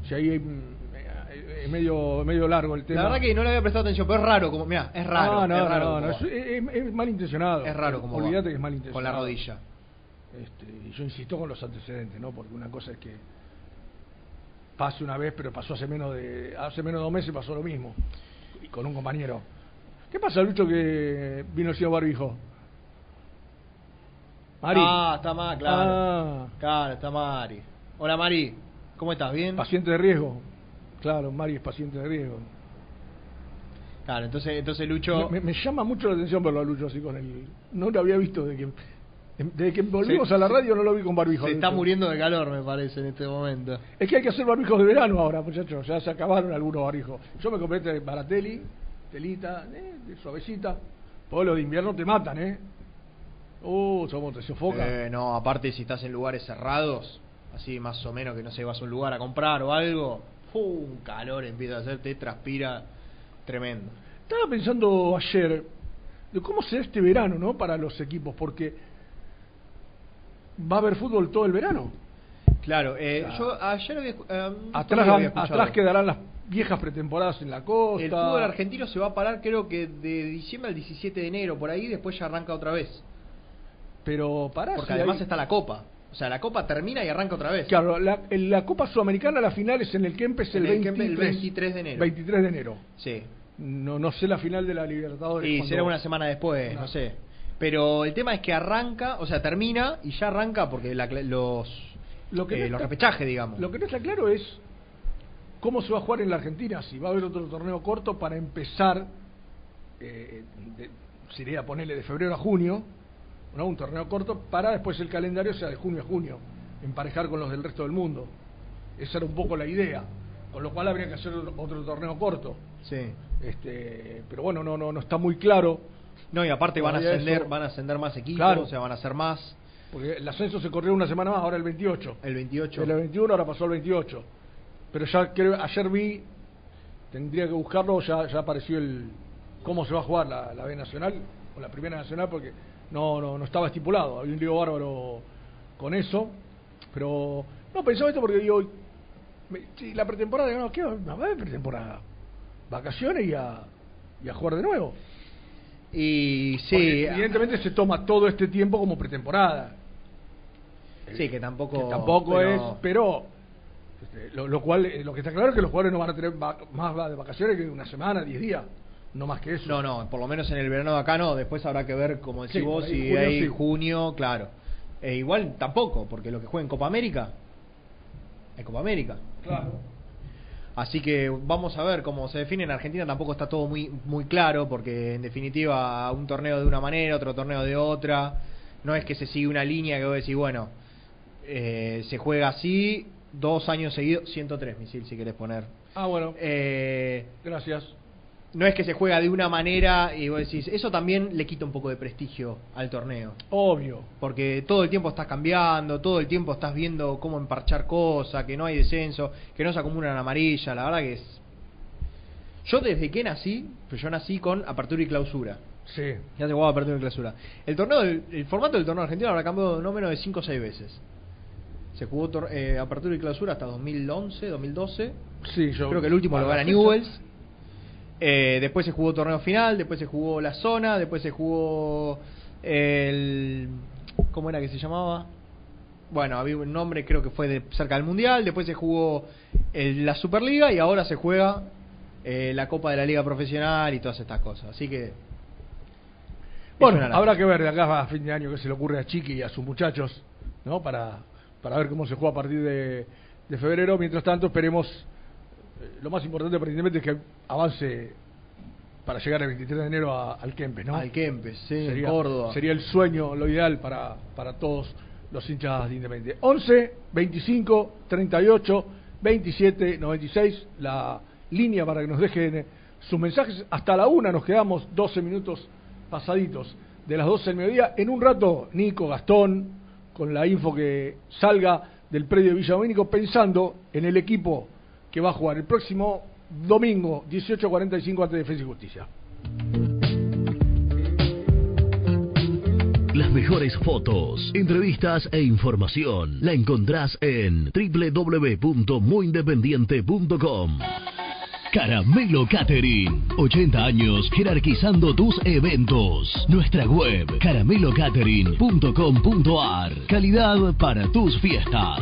Speaker 3: Sí, ahí mm, es medio, medio largo el tema.
Speaker 2: La verdad que no le había prestado atención, pero es raro, como, mira, es raro.
Speaker 3: No, no,
Speaker 2: es raro
Speaker 3: no, es, es- es malintencionado.
Speaker 2: Es raro como.
Speaker 3: Olvídate que es malintencionado.
Speaker 2: Con la rodilla.
Speaker 3: Este, y yo insisto con los antecedentes, ¿no? Porque una cosa es que pase una vez, pero pasó hace menos de hace menos de dos meses pasó lo mismo. Y con un compañero. ¿Qué pasa, Lucho, que vino el señor Barbijo? Mari.
Speaker 2: Ah, está mal, claro.
Speaker 3: Ah.
Speaker 2: Claro, está Mari. Hola Mari, ¿cómo estás? ¿Bien?
Speaker 3: Paciente de riesgo. Claro, Mari es paciente de riesgo.
Speaker 2: Claro, entonces, entonces Lucho...
Speaker 3: Me, me llama mucho la atención verlo a Lucho así con el. No lo había visto desde que. Desde que volvimos
Speaker 2: Se-
Speaker 3: a la radio no lo vi con barbijo.
Speaker 2: se está muriendo de calor, me parece, en este momento.
Speaker 3: Es que hay que hacer barbijos de verano ahora, muchachos. Ya se acabaron algunos barbijos. Yo me compré este Baratelli, telita, eh, de suavecita. Porque los de invierno te matan, ¿eh? Uh, somos, te sofoca.
Speaker 2: Eh, no, aparte si estás en lugares cerrados, así más o menos que no sé, vas a un lugar a comprar o algo, un calor empieza a hacer, te transpira tremendo.
Speaker 3: Estaba pensando ayer de cómo será este verano, ¿no? Para los equipos, porque va a haber fútbol todo el verano.
Speaker 2: Claro, eh, yo ayer había, eh,
Speaker 3: Atrás,
Speaker 2: había escuchado.
Speaker 3: atrás quedarán las viejas pretemporadas en la costa.
Speaker 2: El fútbol argentino se va a parar creo que de diciembre al 17 de enero, por ahí, después ya arranca otra vez.
Speaker 3: Pero pará,
Speaker 2: Porque
Speaker 3: si
Speaker 2: además
Speaker 3: hay-
Speaker 2: está la Copa. O sea, la Copa termina y arranca otra vez.
Speaker 3: Claro, la, en la Copa Sudamericana la final es en el Kempes el,
Speaker 2: el
Speaker 3: 23,
Speaker 2: Kempes el 23 de enero.
Speaker 3: 23 de enero.
Speaker 2: Sí.
Speaker 3: No, no sé la final de la Libertadores.
Speaker 2: Y será una semana después, no sé. Pero el tema es que arranca, o sea, termina y ya arranca porque la los,
Speaker 3: Lo que
Speaker 2: eh,
Speaker 3: no
Speaker 2: los
Speaker 3: está-
Speaker 2: repechajes, digamos.
Speaker 3: Lo que no está claro es cómo se va a jugar en la Argentina, si va a haber otro torneo corto para empezar, eh, de- sería ponerle de febrero a junio, ¿no? un torneo corto, para después el calendario sea de junio a junio, emparejar con los del resto del mundo. Esa era un poco la idea, con lo cual habría que hacer otro, torneo corto.
Speaker 2: Sí.
Speaker 3: Este, pero bueno, no, no, no está muy claro.
Speaker 2: No, y aparte van a ascender,
Speaker 3: eso-
Speaker 2: van a ascender más equipos,
Speaker 3: Claro.
Speaker 2: o sea, van a ser más.
Speaker 3: Porque el ascenso se corrió una semana más, ahora el 28.
Speaker 2: El 28.
Speaker 3: El 21 ahora pasó al 28. Pero ya creo, ayer vi, tendría que buscarlo, ya, ya apareció el cómo se va a jugar la, la B Nacional o la Primera Nacional porque no, no, no estaba estipulado. Había un lío bárbaro con eso. Pero no pensaba esto porque digo, me- sí, la pretemporada, no, ¿qué va a pretemporada? Vacaciones y a, y a jugar de nuevo.
Speaker 2: Y sí,
Speaker 3: Porque evidentemente se toma todo este tiempo como pretemporada.
Speaker 2: sí, que tampoco,
Speaker 3: que tampoco
Speaker 2: pero-
Speaker 3: es, pero este, lo, lo cual, eh, lo que está claro es que los jugadores no van a tener va- más de vacaciones que una semana, 10 días, no más que eso.
Speaker 2: No, no, por lo menos en el verano de acá no, después habrá que ver, como decís
Speaker 3: Sí,
Speaker 2: vos, si
Speaker 3: junio
Speaker 2: hay
Speaker 3: sí.
Speaker 2: junio, claro. E igual tampoco, porque lo que juega en Copa América es Copa América.
Speaker 3: Claro.
Speaker 2: Así que vamos a ver cómo se define. En Argentina tampoco está todo muy muy claro, porque en definitiva un torneo de una manera, otro torneo de otra. No es que se sigue una línea que vos decís, bueno, eh, se juega así, dos años seguidos, 103 misil si querés poner.
Speaker 3: Ah, bueno.
Speaker 2: Eh,
Speaker 3: Gracias.
Speaker 2: No es que se juega de una manera y vos decís, eso también le quita un poco de prestigio al torneo.
Speaker 3: Obvio.
Speaker 2: Porque todo el tiempo estás cambiando, todo el tiempo estás viendo cómo emparchar cosas, que no hay descenso, que no se acumulan amarilla, la verdad que es... Yo desde que nací, pues yo nací con apertura y clausura.
Speaker 3: Sí.
Speaker 2: Ya se jugaba apertura y clausura. El torneo, del- el formato del torneo argentino habrá cambiado no menos de 5 o 6 veces. Se jugó tor- eh, apertura y clausura hasta 2011, 2012.
Speaker 3: Sí, yo.
Speaker 2: Creo que el último lo gana Newells. Eh, después se jugó torneo final, después se jugó la zona, después se jugó el... ¿Cómo era que se llamaba? Bueno, había un nombre, creo que fue de cerca del Mundial, después se jugó el- la Superliga y ahora se juega eh, la Copa de la Liga Profesional y todas estas cosas. Así que...
Speaker 3: Bueno, habrá que ver de acá a fin de año qué se le ocurre a Chiqui y a sus muchachos, ¿no? Para, para ver cómo se juega a partir de, de febrero. Mientras tanto, esperemos. Lo más importante, aparentemente, es que avance para llegar el 23 de enero a- al Kempes, ¿no?
Speaker 2: Al Kempes, sí,
Speaker 3: sería,
Speaker 2: Córdoba.
Speaker 3: Sería el sueño, lo ideal para, para todos los hinchas de Independiente. 11, 25, 38, 27, 96, la línea para que nos dejen sus mensajes. Hasta la una nos quedamos 12 minutos pasaditos de las 12 del mediodía. En un rato, Nico, Gastón, con la info que salga del predio de Villa Domínico, pensando en el equipo que va a jugar el próximo domingo, 18.45 ante Defensa y Justicia.
Speaker 6: Las mejores fotos, entrevistas e información la encontrás en www.muyindependiente.com. Caramelo Catering, 80 años jerarquizando tus eventos. Nuestra web caramelocatering.com.ar. Calidad para tus fiestas.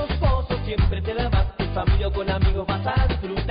Speaker 7: Siempre te más. En familia o con amigos vas a disfrutar.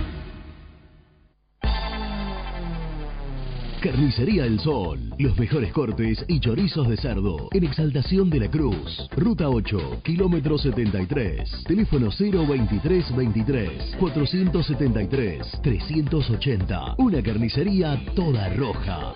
Speaker 6: Carnicería El Sol. Los mejores cortes y chorizos de cerdo. En Exaltación de la Cruz. Ruta 8, kilómetro 73. Teléfono 023 23 473 380. Una carnicería toda roja.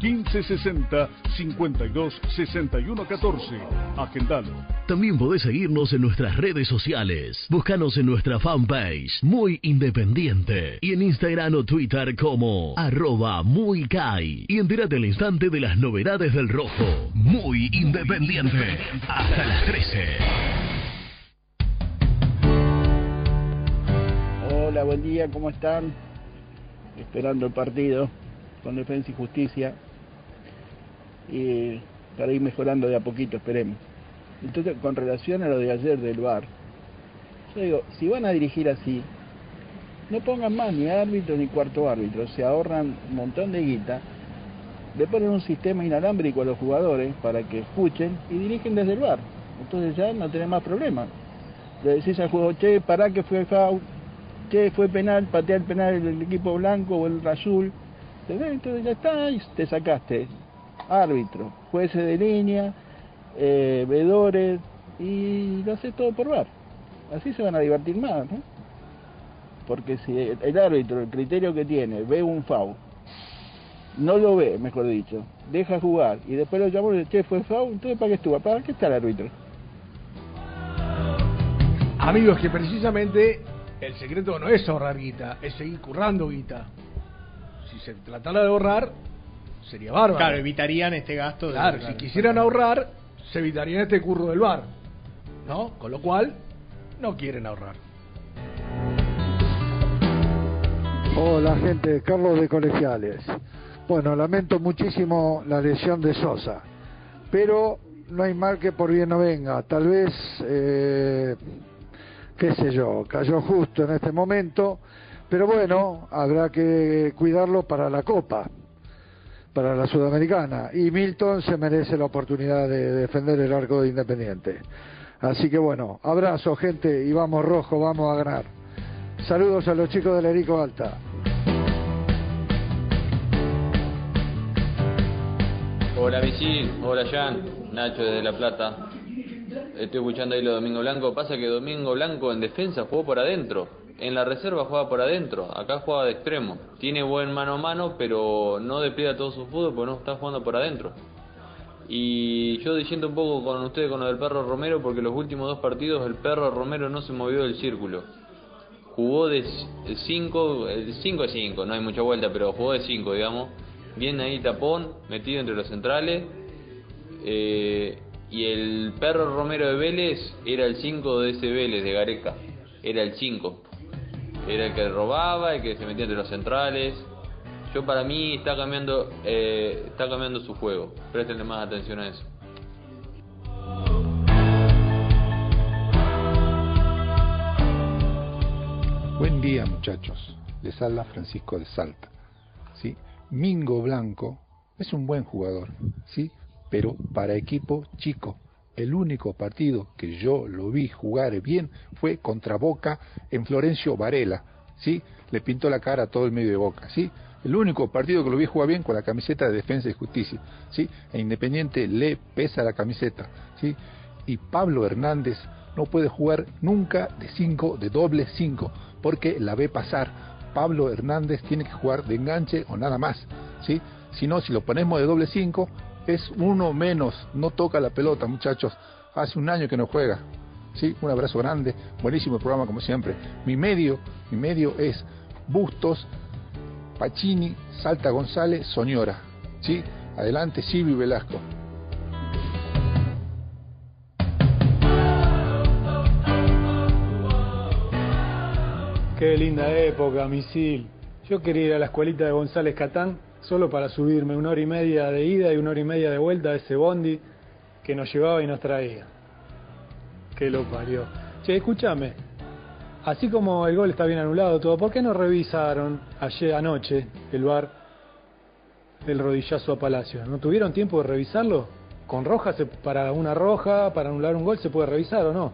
Speaker 17: 1560 52 61 14. Agendalo.
Speaker 6: También podés seguirnos en nuestras redes sociales. Búscanos en nuestra fanpage, Muy Independiente. Y en Instagram o Twitter como arroba muy Kai. Y entérate al instante de las novedades del rojo. Muy Independiente. Hasta las 13.
Speaker 18: Hola, buen día, ¿cómo están? Esperando el partido con Defensa y Justicia y para ir mejorando de a poquito, esperemos. Entonces, con relación a lo de ayer del bar, yo digo, si van a dirigir así, no pongan más ni árbitro ni cuarto árbitro, se ahorran un montón de guita le ponen un sistema inalámbrico a los jugadores para que escuchen y dirigen desde el bar. Entonces ya no tenés más problemas. Le decís al juego, che, pará que fue foul, che, fue penal, patea el penal el equipo blanco o el azul. Entonces ya está, y te sacaste. Árbitro, jueces de línea, eh, vedores, y lo haces todo por bar. Así se van a divertir más, ¿no? Porque si el, árbitro, el criterio que tiene, ve un foul, no lo ve, mejor dicho, deja jugar y después lo llamó y dice, che, fue foul, entonces ¿para qué estuvo? ¿Para qué está el árbitro?
Speaker 3: Amigos, que precisamente el secreto no es ahorrar guita, es seguir currando guita. Si se tratara de ahorrar, sería bárbaro.
Speaker 2: Claro, evitarían este gasto. de-
Speaker 3: Claro, si quisieran ahorrar, se evitarían este curro del bar. ¿No? Con lo cual, no quieren ahorrar.
Speaker 19: Hola gente, Carlos de Colegiales. Bueno, lamento muchísimo la lesión de Sosa, pero no hay mal que por bien no venga. Tal vez, eh, qué sé yo, cayó justo en este momento, pero bueno, habrá que cuidarlo para la Copa, para la Sudamericana. Y Milton se merece la oportunidad de defender el arco de Independiente. Así que bueno, abrazo gente y vamos rojo, vamos a ganar. Saludos a los chicos del Erico Alta.
Speaker 20: Hola Misil, hola Jan, Nacho desde La Plata. Estoy escuchando ahí lo Domingo Blanco. Pasa que Domingo Blanco en defensa jugó por adentro. En la reserva juega por adentro. Acá juega de extremo. Tiene buen mano a mano, pero no despliega todo su fútbol porque no está jugando por adentro. Y yo diciendo un poco con ustedes con lo del perro Romero, porque los últimos dos partidos el perro Romero no se movió del círculo. Jugó de 5, 5 a 5, no hay mucha vuelta, pero jugó de 5, digamos. Bien ahí tapón, metido entre los centrales. Eh, y el perro Romero de Vélez era el 5 de ese Vélez, de Gareca. Era el 5. Era el que robaba, el que se metía entre los centrales. Yo para mí está cambiando, eh, está cambiando su juego. Préstenle más atención a eso.
Speaker 21: Buen día muchachos, les habla Francisco de Salta. ¿sí? Mingo Blanco es un buen jugador, ¿sí? pero para equipo chico. El único partido que yo lo vi jugar bien fue contra Boca en Florencio Varela. ¿sí? Le pintó la cara a todo el medio de Boca. ¿sí? El único partido que lo vi jugar bien con la camiseta de Defensa y Justicia. ¿sí? E Independiente le pesa la camiseta. ¿sí? Y Pablo Hernández no puede jugar nunca de 5, de doble 5, porque la ve pasar. Pablo Hernández tiene que jugar de enganche o nada más. ¿sí? Si no, si lo ponemos de doble 5, es uno menos. No toca la pelota, muchachos. Hace un año que no juega. ¿sí? Un abrazo grande. Buenísimo el programa, como siempre. Mi medio, mi medio es Bustos, Pacini, Salta González, Soñora. ¿sí? Adelante, Silvio Velasco.
Speaker 12: Qué linda época, misil. Yo quería ir a la escuelita de González Catán solo para subirme una hora y media de ida y una hora y media de vuelta a ese bondi que nos llevaba y nos traía. Que lo parió. Che, escúchame. Así como el gol está bien anulado todo, ¿por qué no revisaron ayer anoche el bar del rodillazo a Palacio? ¿No tuvieron tiempo de revisarlo? Con roja, se, para una roja, para anular un gol, ¿se puede revisar o no?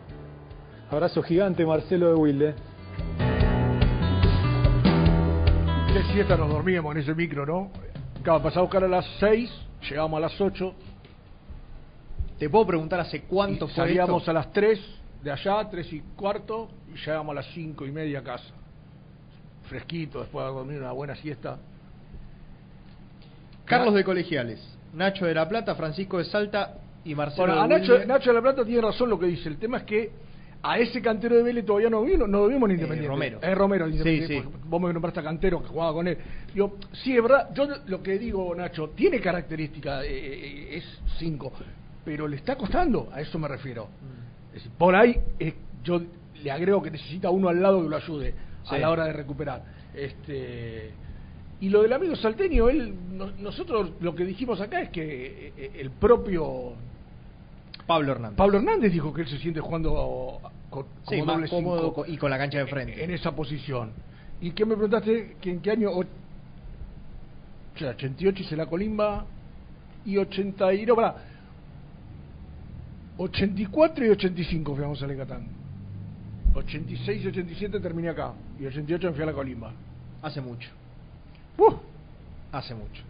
Speaker 12: Abrazo gigante, Marcelo de Wilde.
Speaker 3: Qué siesta nos dormíamos en ese micro, ¿no? Acaba pasaba a buscar a las 6, llegamos a las 8.
Speaker 2: ¿Te puedo preguntar hace cuánto fue
Speaker 3: Salíamos
Speaker 2: esto?
Speaker 3: a las 3 de allá, 3 y cuarto, y llegamos a las 5 y media a casa. Fresquito, después de dormir una buena siesta.
Speaker 2: Carlos de Colegiales, Nacho de la Plata, Francisco de Salta y Marcelo
Speaker 3: Bueno, a
Speaker 2: de
Speaker 3: Nacho. Nacho de la Plata tiene razón lo que dice. El tema es que a ese cantero de Vélez todavía no vimos, no lo vimos en Independiente.
Speaker 2: Romero.
Speaker 3: Es Romero, el
Speaker 2: Sí,
Speaker 3: Independiente.
Speaker 2: sí.
Speaker 3: porque Vos me nombraste a Cantero que jugaba con él. Digo, sí, es verdad. Yo lo que digo, Nacho, tiene característica, eh, eh, es 5, pero le está costando, a eso me refiero. Es decir, por ahí eh, yo le agrego que necesita uno al lado que lo ayude a
Speaker 2: Sí.
Speaker 3: la hora de recuperar. Este y lo del amigo salteño, él, no- nosotros lo que dijimos acá es que eh, el propio
Speaker 2: Pablo Hernández.
Speaker 3: Pablo Hernández dijo que él se siente jugando con,
Speaker 2: Sí,
Speaker 3: como
Speaker 2: más
Speaker 3: doble
Speaker 2: cómodo
Speaker 3: cinco
Speaker 2: y con la cancha de frente.
Speaker 3: en esa posición. ¿Y qué me preguntaste? ¿Que ¿En qué año? O- O sea, 88 hice la colimba y 80 y no, pará. 84 y 85 fui a González Catán. 86 y 87 terminé acá. Y 88 me fui a la colimba.
Speaker 2: Hace mucho.
Speaker 3: Uh,
Speaker 2: Hace mucho.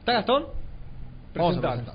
Speaker 2: ¿Está Gastón? Vamos a.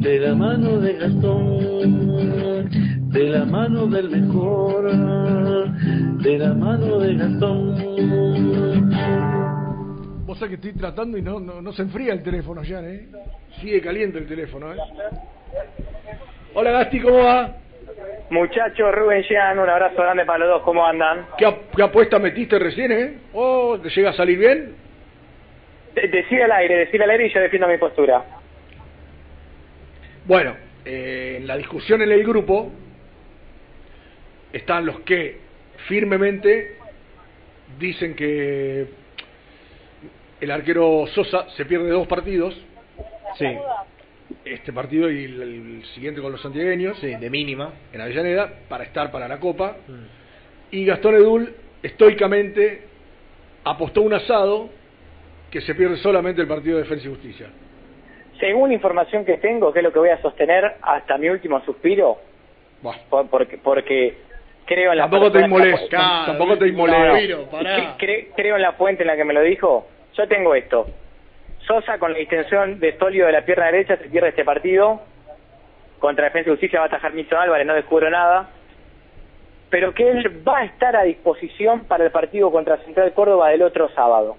Speaker 22: de la mano de Gastón, de la mano del mejor, de la mano de Gastón.
Speaker 3: Vos sabés que estoy tratando y no, no, no se enfría el teléfono ya, ¿eh? Sigue caliente el teléfono, ¿eh? Hola Gasti, ¿cómo va?
Speaker 23: Muchachos, Rubén Jean, un abrazo grande para los dos, ¿cómo andan?
Speaker 3: ¿Qué, ap- qué apuesta metiste recién, eh? ¿Oh, te llega a salir bien?
Speaker 23: De- Decir al aire, decir al aire y yo defiendo mi postura.
Speaker 3: Bueno, eh, en la discusión en el grupo están los que firmemente dicen que el arquero Sosa se pierde dos partidos.
Speaker 2: Sí.
Speaker 3: Este partido y el, el siguiente con los santiagueños.
Speaker 2: Sí, de mínima.
Speaker 3: En Avellaneda, para estar para la Copa. Y Gastón Edul, estoicamente, apostó un asado que se pierde solamente el partido de Defensa y Justicia.
Speaker 23: Según información que tengo, que es lo que voy a sostener hasta mi último suspiro, por- porque, porque creo en la
Speaker 3: Tampoco te inmoles, tampoco te
Speaker 23: cre- creo en la fuente en la que me lo dijo. Yo tengo esto. Sosa con la distensión de Stolio de la pierna derecha se pierde este partido. Contra Defensa y Justicia va a atajar Miso Álvarez, no descubro nada. Pero que él va a estar a disposición para el partido contra Central Córdoba del otro sábado.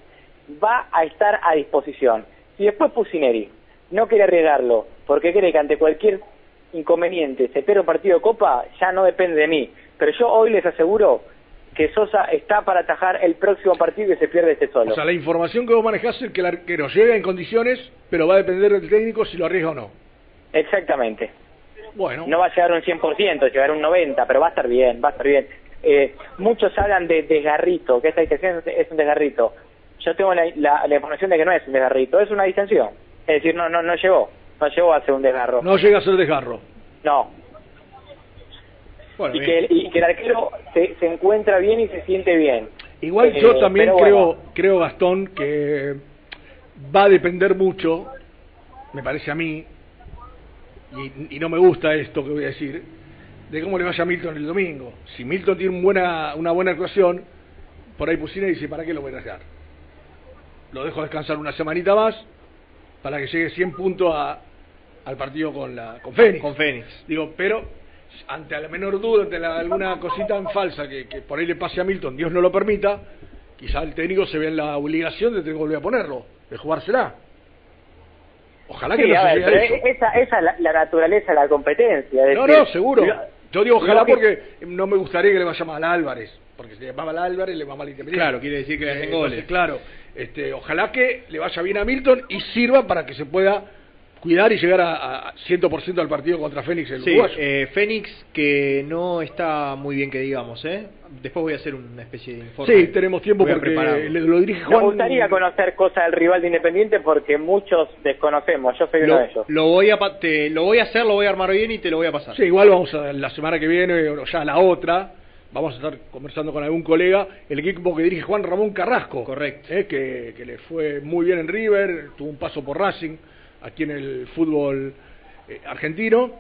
Speaker 23: Va a estar a disposición. Y después Pusineri no quiere arriesgarlo, porque cree que ante cualquier inconveniente se pierde un partido de Copa, ya no depende de mí. Pero yo hoy les aseguro que Sosa está para atajar el próximo partido y se pierde este solo.
Speaker 3: O sea, la información que vos manejás es que el arquero llega en condiciones, pero va a depender del técnico si lo arriesga o no.
Speaker 23: Exactamente.
Speaker 3: Bueno.
Speaker 23: No va a llegar a un 100%, llegar a un 90%, pero va a estar bien, va a estar bien. Eh, muchos hablan de desgarrito, que esta distensión es un desgarrito. Yo tengo la, la- la información de que no es un desgarrito, es una distensión. Es decir, no no no llegó, no llegó a ser un desgarro.
Speaker 3: No llega a ser desgarro.
Speaker 23: No. y, que, el- y que el arquero se, se encuentra bien y se siente bien.
Speaker 3: Igual
Speaker 23: Eh,
Speaker 3: yo también
Speaker 23: pero
Speaker 3: creo,
Speaker 23: bueno,
Speaker 3: creo, Gastón, que va a depender mucho, me parece a mí, y, y no me gusta esto que voy a decir, de cómo le vaya a Milton el domingo. Si Milton tiene un buena, una buena actuación, por ahí Pusina dice, ¿para qué lo voy a dejar? Lo dejo descansar una semanita más para que llegue 100 puntos a- al partido con la con Fénix.
Speaker 2: Con Fénix.
Speaker 3: Digo, pero ante la menor duda, ante la- alguna cosita en falsa que, que por ahí le pase a Milton, Dios no lo permita, quizá el técnico se ve en la obligación de tener que volver a ponerlo, de jugársela. Ojalá que
Speaker 23: sí,
Speaker 3: no
Speaker 23: a
Speaker 3: se
Speaker 23: ver,
Speaker 3: llegue a
Speaker 23: pero
Speaker 3: eso.
Speaker 23: esa, esa es la, la naturaleza de la competencia. es
Speaker 3: No,
Speaker 23: decir,
Speaker 3: no, seguro.
Speaker 23: lo-
Speaker 3: Yo digo ojalá porque no me gustaría que le vaya mal a Álvarez, porque si le va mal a Álvarez le va mal a Independiente.
Speaker 2: Claro, quiere decir que le hacen
Speaker 3: entonces,
Speaker 2: goles.
Speaker 3: Claro, este, ojalá que le vaya bien a Milton y sirva para que se pueda cuidar y llegar a, a 100% al partido contra Fénix el
Speaker 2: Sí,
Speaker 3: uruguayo.
Speaker 2: eh, Fénix que no está muy bien que digamos, ¿eh? Después voy a hacer una especie de informe.
Speaker 3: Sí, tenemos tiempo
Speaker 2: Voy
Speaker 3: porque
Speaker 2: prepararlo.
Speaker 3: le- lo dirige
Speaker 23: Me gustaría conocer cosas del rival de Independiente porque muchos desconocemos. Yo soy uno
Speaker 2: Lo,
Speaker 23: de ellos.
Speaker 2: lo voy a pa- te- lo voy a hacer, lo voy a armar bien y te lo voy a pasar.
Speaker 3: Sí, igual vamos a la semana que viene o ya la otra. Vamos a estar conversando con algún colega, el equipo que dirige Juan Ramón Carrasco.
Speaker 2: Correcto.
Speaker 3: eh, que, que le fue muy bien en River, tuvo un paso por Racing, aquí en el fútbol eh, argentino.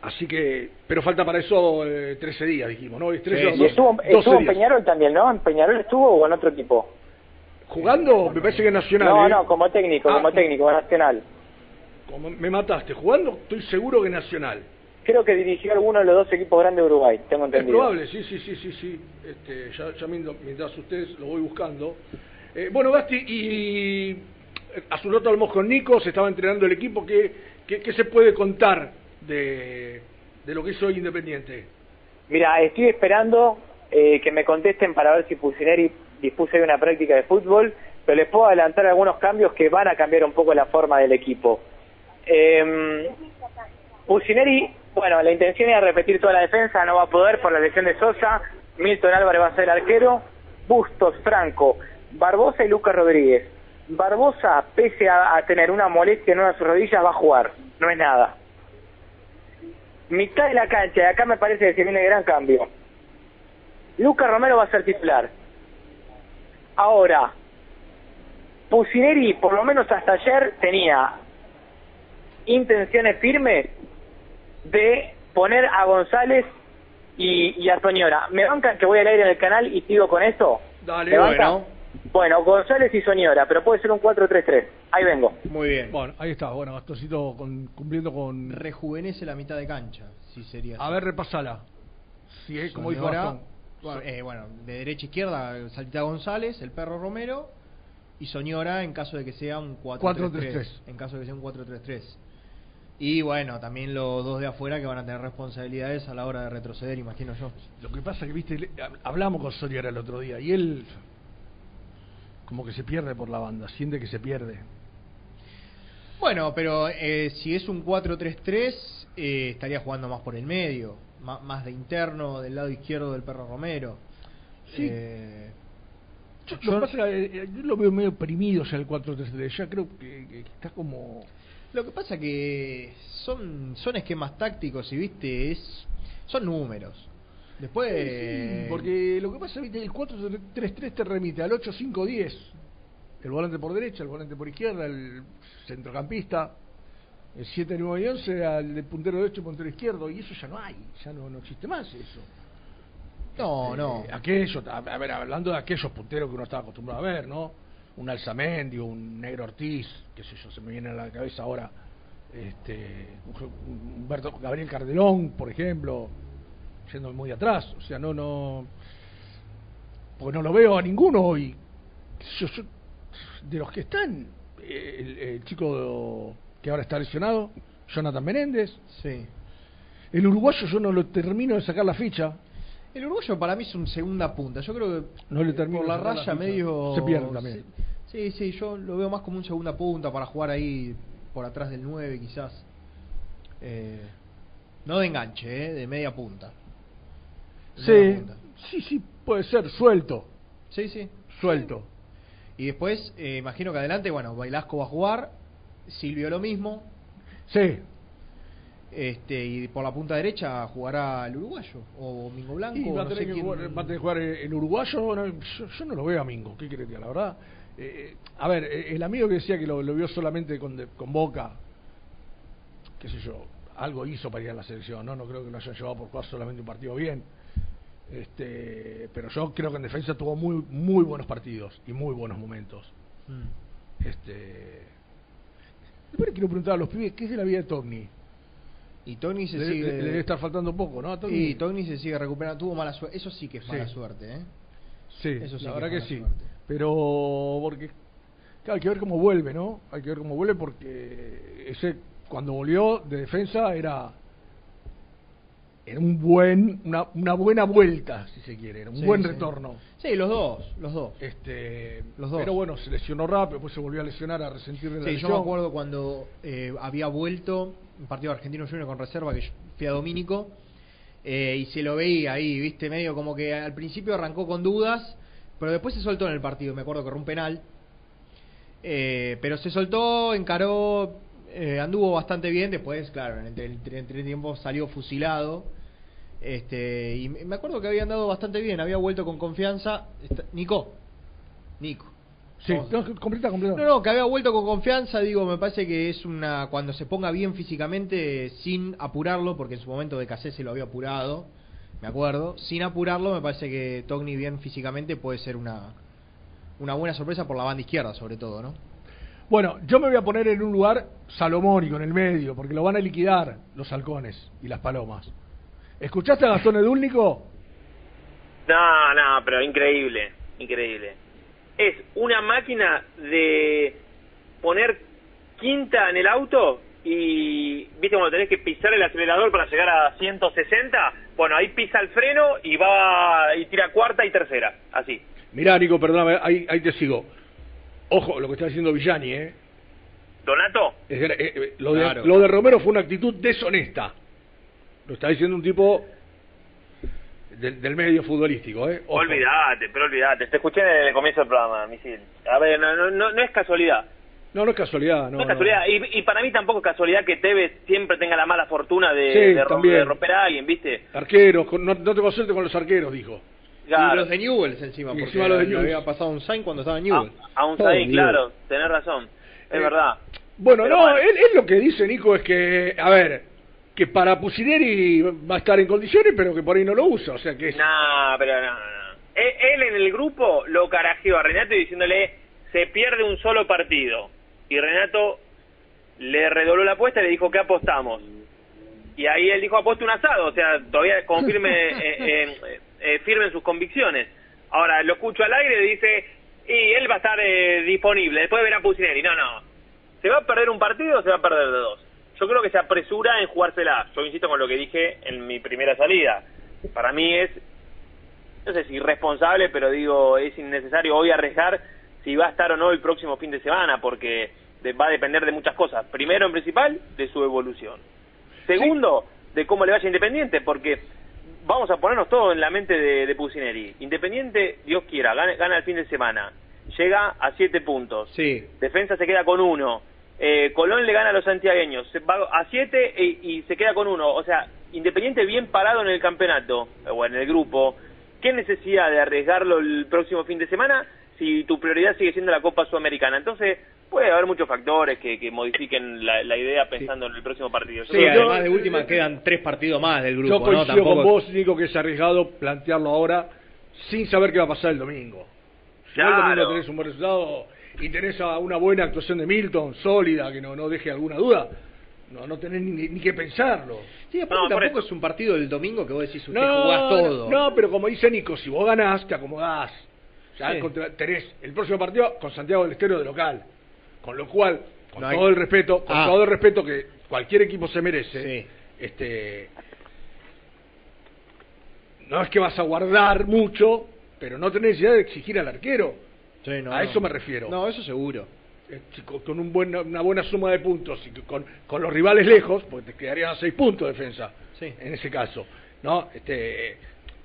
Speaker 3: Así que, pero falta para eso eh, 13 días, dijimos, ¿no? Es 13 o
Speaker 23: Y
Speaker 3: dos-
Speaker 23: estuvo,
Speaker 3: 12
Speaker 23: estuvo en. Peñarol también, ¿no? ¿En Peñarol estuvo o en otro equipo?
Speaker 3: ¿Jugando? Me parece que es Nacional.
Speaker 23: No,
Speaker 3: ¿eh?
Speaker 23: no, como técnico,
Speaker 3: Ah,
Speaker 23: como técnico nacional.
Speaker 3: como me mataste. ¿Jugando? Estoy seguro que Nacional.
Speaker 23: Creo que dirigió alguno de los dos equipos grandes de Uruguay, tengo
Speaker 3: Es
Speaker 23: entendido.
Speaker 3: probable, sí, sí, sí, sí, sí. Este, ya, ya mientras, ustedes lo voy buscando. Eh, bueno, Basti, y eh, a su nota hablamos con Nico, se estaba entrenando el equipo. ¿Qué, qué, qué se puede contar de, de lo que hizo hoy Independiente?
Speaker 23: Mira, estoy esperando eh, que me contesten para ver si Pusineri dispuso de una práctica de fútbol. pero les puedo adelantar algunos cambios que van a cambiar un poco la forma del equipo. Eh, Pusineri, bueno, la intención era repetir toda la defensa, no va a poder por la lesión de Sosa. Milton Álvarez va a ser arquero. Bustos, Franco, Barbosa y Lucas Rodríguez. Barbosa, pese a, a tener una molestia en una de sus rodillas, va a jugar. No es nada. Mitad de la cancha, y acá me parece que se viene el gran cambio. Lucas Romero va a ser titular. Ahora, Pusineri, por lo menos hasta ayer, tenía intenciones firmes de poner a González y, y a Soñora. ¿Me bancan que voy al aire en el canal y sigo con eso?
Speaker 3: Dale, bueno.
Speaker 23: Bueno, González y Soñora, pero puede ser un 4-3-3. Ahí vengo.
Speaker 2: Muy bien.
Speaker 3: Bueno, ahí está. Bueno, Gastoncito con, cumpliendo con...
Speaker 2: Rejuvenece la mitad de cancha, si sería
Speaker 3: A ver, repasala. Si es como dijo Gastón.
Speaker 2: bueno, eh, bueno, de derecha a izquierda, Saltita González, el perro Romero y Soñora en caso de que sea un 4-3-3.
Speaker 3: 4-3-3.
Speaker 2: En caso de que sea un 4-3-3. Y bueno, también los dos de afuera que van a tener responsabilidades a la hora de retroceder, imagino yo.
Speaker 3: Lo que pasa que, viste, hablamos con Soñora el otro día y él como que se pierde por la banda, siente que se pierde.
Speaker 2: Bueno, pero eh, si es un 4-3-3, eh, estaría jugando más por el medio, más de interno del lado izquierdo del perro Romero.
Speaker 3: Sí.
Speaker 2: Eh,
Speaker 3: Yo, lo que pasa es que, eh, yo lo veo medio oprimido ya el 4-3-3, ya creo que, que está como...
Speaker 2: Lo que pasa que son son esquemas tácticos y viste es son números. Después
Speaker 3: Sí, porque lo que pasa que el 4-3-3 te remite al 8-5-10. El volante por derecha, el volante por izquierda, el centrocampista. El 7, 9 y 11 al de puntero derecho, puntero izquierdo. Y eso ya no hay, ya no, no existe más eso.
Speaker 2: No,
Speaker 3: Este,
Speaker 2: no.
Speaker 3: Aquello, a ver, hablando de aquellos punteros que uno estaba acostumbrado a ver, ¿no? Un Alzamendi, un Negro Ortiz, qué sé yo, se me viene a la cabeza ahora. Este, Humberto, Gabriel Cardelón, por ejemplo, yendo muy atrás. O sea, no, no. Porque no lo veo a ninguno hoy. Yo, yo- de los que están, el, el chico que ahora está lesionado, Jonathan Menéndez.
Speaker 2: Sí.
Speaker 3: El uruguayo yo no lo termino de sacar la ficha.
Speaker 2: El uruguayo para mí es un segunda punta. Yo creo que
Speaker 3: No le termino
Speaker 2: por la raya medio
Speaker 3: Se pierde también.
Speaker 2: Sí, sí, yo lo veo más como un segunda punta para jugar ahí por atrás del 9 quizás. Eh, no de enganche, eh, de media punta. De media
Speaker 3: Sí,
Speaker 2: punta.
Speaker 3: sí, sí, puede ser, suelto.
Speaker 2: Sí, sí.
Speaker 3: Suelto.
Speaker 2: Y después, eh, imagino que adelante, bueno, Bailasco va a jugar, Silvio lo mismo.
Speaker 3: Sí.
Speaker 2: Este, y por la punta derecha jugará el uruguayo, o Mingo Blanco,
Speaker 3: Y va a
Speaker 2: no
Speaker 3: tener
Speaker 2: sé
Speaker 3: que
Speaker 2: quién.
Speaker 3: jugar, va a tener que jugar el uruguayo. no, yo, yo no lo veo a Mingo, ¿qué querés que? La verdad. Eh, a ver, eh, el amigo que decía que lo, lo vio solamente con, de- con Boca, qué sé yo, algo hizo para ir a la selección, ¿no? No creo que lo haya llevado por jugar solamente un partido bien. Este, pero yo creo que en defensa tuvo muy muy buenos partidos y muy buenos momentos.
Speaker 2: Mm.
Speaker 3: Este, después quiero preguntar a los pibes, ¿qué es de la vida de Togni?
Speaker 2: Y Togni se
Speaker 3: Le-
Speaker 2: sigue.
Speaker 3: le- le debe estar faltando poco, ¿no?
Speaker 2: Y Togni se sigue recuperando. Tuvo mala suerte. Eso sí que es mala
Speaker 3: Sí.
Speaker 2: suerte, ¿eh?
Speaker 3: Sí,
Speaker 2: Eso sí
Speaker 3: la
Speaker 2: que
Speaker 3: verdad que, sí.
Speaker 2: suerte.
Speaker 3: Pero porque claro, hay que ver cómo vuelve, ¿no? Hay que ver cómo vuelve porque ese cuando volvió de defensa era era un buen una, una buena vuelta, si se quiere, era un
Speaker 2: Sí,
Speaker 3: buen
Speaker 2: sí.
Speaker 3: retorno.
Speaker 2: Sí, los dos, los dos.
Speaker 3: Este,
Speaker 2: Los dos.
Speaker 3: Pero bueno, se lesionó rápido, después se volvió a lesionar a resentir de la
Speaker 2: Sí, yo
Speaker 3: lesión.
Speaker 2: me acuerdo cuando eh, había vuelto un partido argentino junior con reserva que fui a Domínico eh, y se lo veía ahí, viste, medio como que al principio arrancó con dudas, pero después se soltó en el partido. Me acuerdo que era un penal, eh, pero se soltó, encaró, eh, anduvo bastante bien. Después, claro, en el, tiempo salió fusilado. Este, y me acuerdo que había andado bastante bien, había vuelto con confianza. Nico, Nico.
Speaker 3: Sí, no, completa, completa.
Speaker 2: No, no, que había vuelto con confianza, digo, me parece que es una cuando se ponga bien físicamente sin apurarlo, porque en su momento de casé se lo había apurado, me acuerdo, sin apurarlo, me parece que Togni bien físicamente puede ser una una buena sorpresa por la banda izquierda, sobre todo, ¿no?
Speaker 3: Bueno, yo me voy a poner en un lugar salomónico, en el medio, porque lo van a liquidar los halcones y las palomas. ¿Escuchaste a Gastón Edúlnico?
Speaker 10: No, no, pero increíble, increíble. Es una máquina de poner quinta en el auto y, viste, cuando tenés que pisar el acelerador para llegar a 160, bueno, ahí pisa el freno y va y tira cuarta y tercera, así.
Speaker 3: Mirá, Nico, perdóname, ahí, ahí te sigo. Ojo, lo que está diciendo Villani, ¿eh?
Speaker 10: ¿Donato?
Speaker 3: Es eh, eh, lo, de,
Speaker 10: Claro.
Speaker 3: lo de Romero fue una actitud deshonesta. Lo está diciendo un tipo del, del medio futbolístico, ¿eh? Ojo.
Speaker 10: Olvídate, pero olvídate. Te escuché en el comienzo del programa, Misil. A ver, no, no, no, no es casualidad.
Speaker 3: No, no es casualidad, no.
Speaker 10: No, es casualidad. Y, y para mí tampoco es casualidad que Tevez siempre tenga la mala fortuna de,
Speaker 3: Sí,
Speaker 10: de, romper a alguien, ¿viste?
Speaker 3: Arqueros, con- no, no te consulte con los arqueros, dijo.
Speaker 10: Claro.
Speaker 2: Y los de Newells encima,
Speaker 3: Y
Speaker 2: porque
Speaker 3: encima los de Newell's.
Speaker 2: había pasado un sign cuando estaba en Newell's.
Speaker 10: Aún
Speaker 3: Oh,
Speaker 10: ahí,
Speaker 3: Dios.
Speaker 10: claro, tenés razón. Es
Speaker 3: Eh,
Speaker 10: verdad.
Speaker 3: Bueno,
Speaker 10: Pero
Speaker 3: no,
Speaker 10: bueno.
Speaker 3: Él, él lo que dice, Nico, es que, a ver, que para Pusineri va a estar en condiciones, pero que por ahí no lo usa, o sea que es...
Speaker 10: No, pero no, no. Él, él en el grupo lo carajeó a Renato diciéndole se pierde un solo partido. Y Renato le redobló la apuesta y le dijo que apostamos. Y ahí él dijo apuesto un asado, o sea, todavía confirme, [laughs] eh, eh, eh, firme en sus convicciones. Ahora lo escucho al aire y dice, y él va a estar eh, disponible, después verá Pusineri. No, no. ¿Se va a perder un partido o se va a perder de dos? Yo creo que se apresura en jugársela. Yo insisto con lo que dije en mi primera salida. Para mí es no sé si irresponsable, pero digo, es innecesario hoy arriesgar si va a estar o no el próximo fin de semana, porque de- va a depender de muchas cosas. Primero, en principal, de su evolución. Segundo, de cómo le vaya Independiente, porque vamos a ponernos todo en la mente de, de Pusineri. Independiente, Dios quiera, gana, gana el fin de semana, llega a siete puntos.
Speaker 2: Sí.
Speaker 10: Defensa se queda con uno. Eh, Colón le gana a los santiagueños, se va a siete y, y se queda con uno. O sea, Independiente bien parado en el campeonato, o en el grupo. ¿Qué necesidad de arriesgarlo el próximo fin de semana si tu prioridad sigue siendo la Copa Sudamericana? Entonces, puede haber muchos factores que, que modifiquen la, la idea pensando en el próximo partido. Yo
Speaker 2: Sí, además de última quedan tres partidos más del grupo,
Speaker 3: Yo
Speaker 2: ¿no?
Speaker 3: coincido
Speaker 2: Tampoco...
Speaker 3: con vos, Nico, que es arriesgado plantearlo ahora sin saber qué va a pasar el domingo. Si el domingo tenés un buen resultado y tenés a una buena actuación de Milton, sólida, que no, no deje alguna duda, no, no tenés ni, ni que pensarlo.
Speaker 2: Sí, aparte tampoco es un partido del domingo que vos decís, usted
Speaker 3: No,
Speaker 2: jugás todo.
Speaker 3: No, no, pero como dice Nico, si vos ganás, te acomodás. Ya
Speaker 2: Sí.
Speaker 3: contra- tenés el próximo partido con Santiago del Estero de local. Con lo cual, con
Speaker 2: No hay-
Speaker 3: todo el respeto, con
Speaker 2: Ah.
Speaker 3: todo el respeto que cualquier equipo se merece, este no es que vas a guardar mucho, pero no tenés necesidad de exigir al arquero.
Speaker 2: Sí, no,
Speaker 3: a
Speaker 2: no.
Speaker 3: eso me refiero.
Speaker 2: No, eso seguro.
Speaker 3: Eh, si con un buen- una buena suma de puntos y que con, con los rivales lejos, porque te quedarían a seis puntos de defensa, en ese caso. no este eh,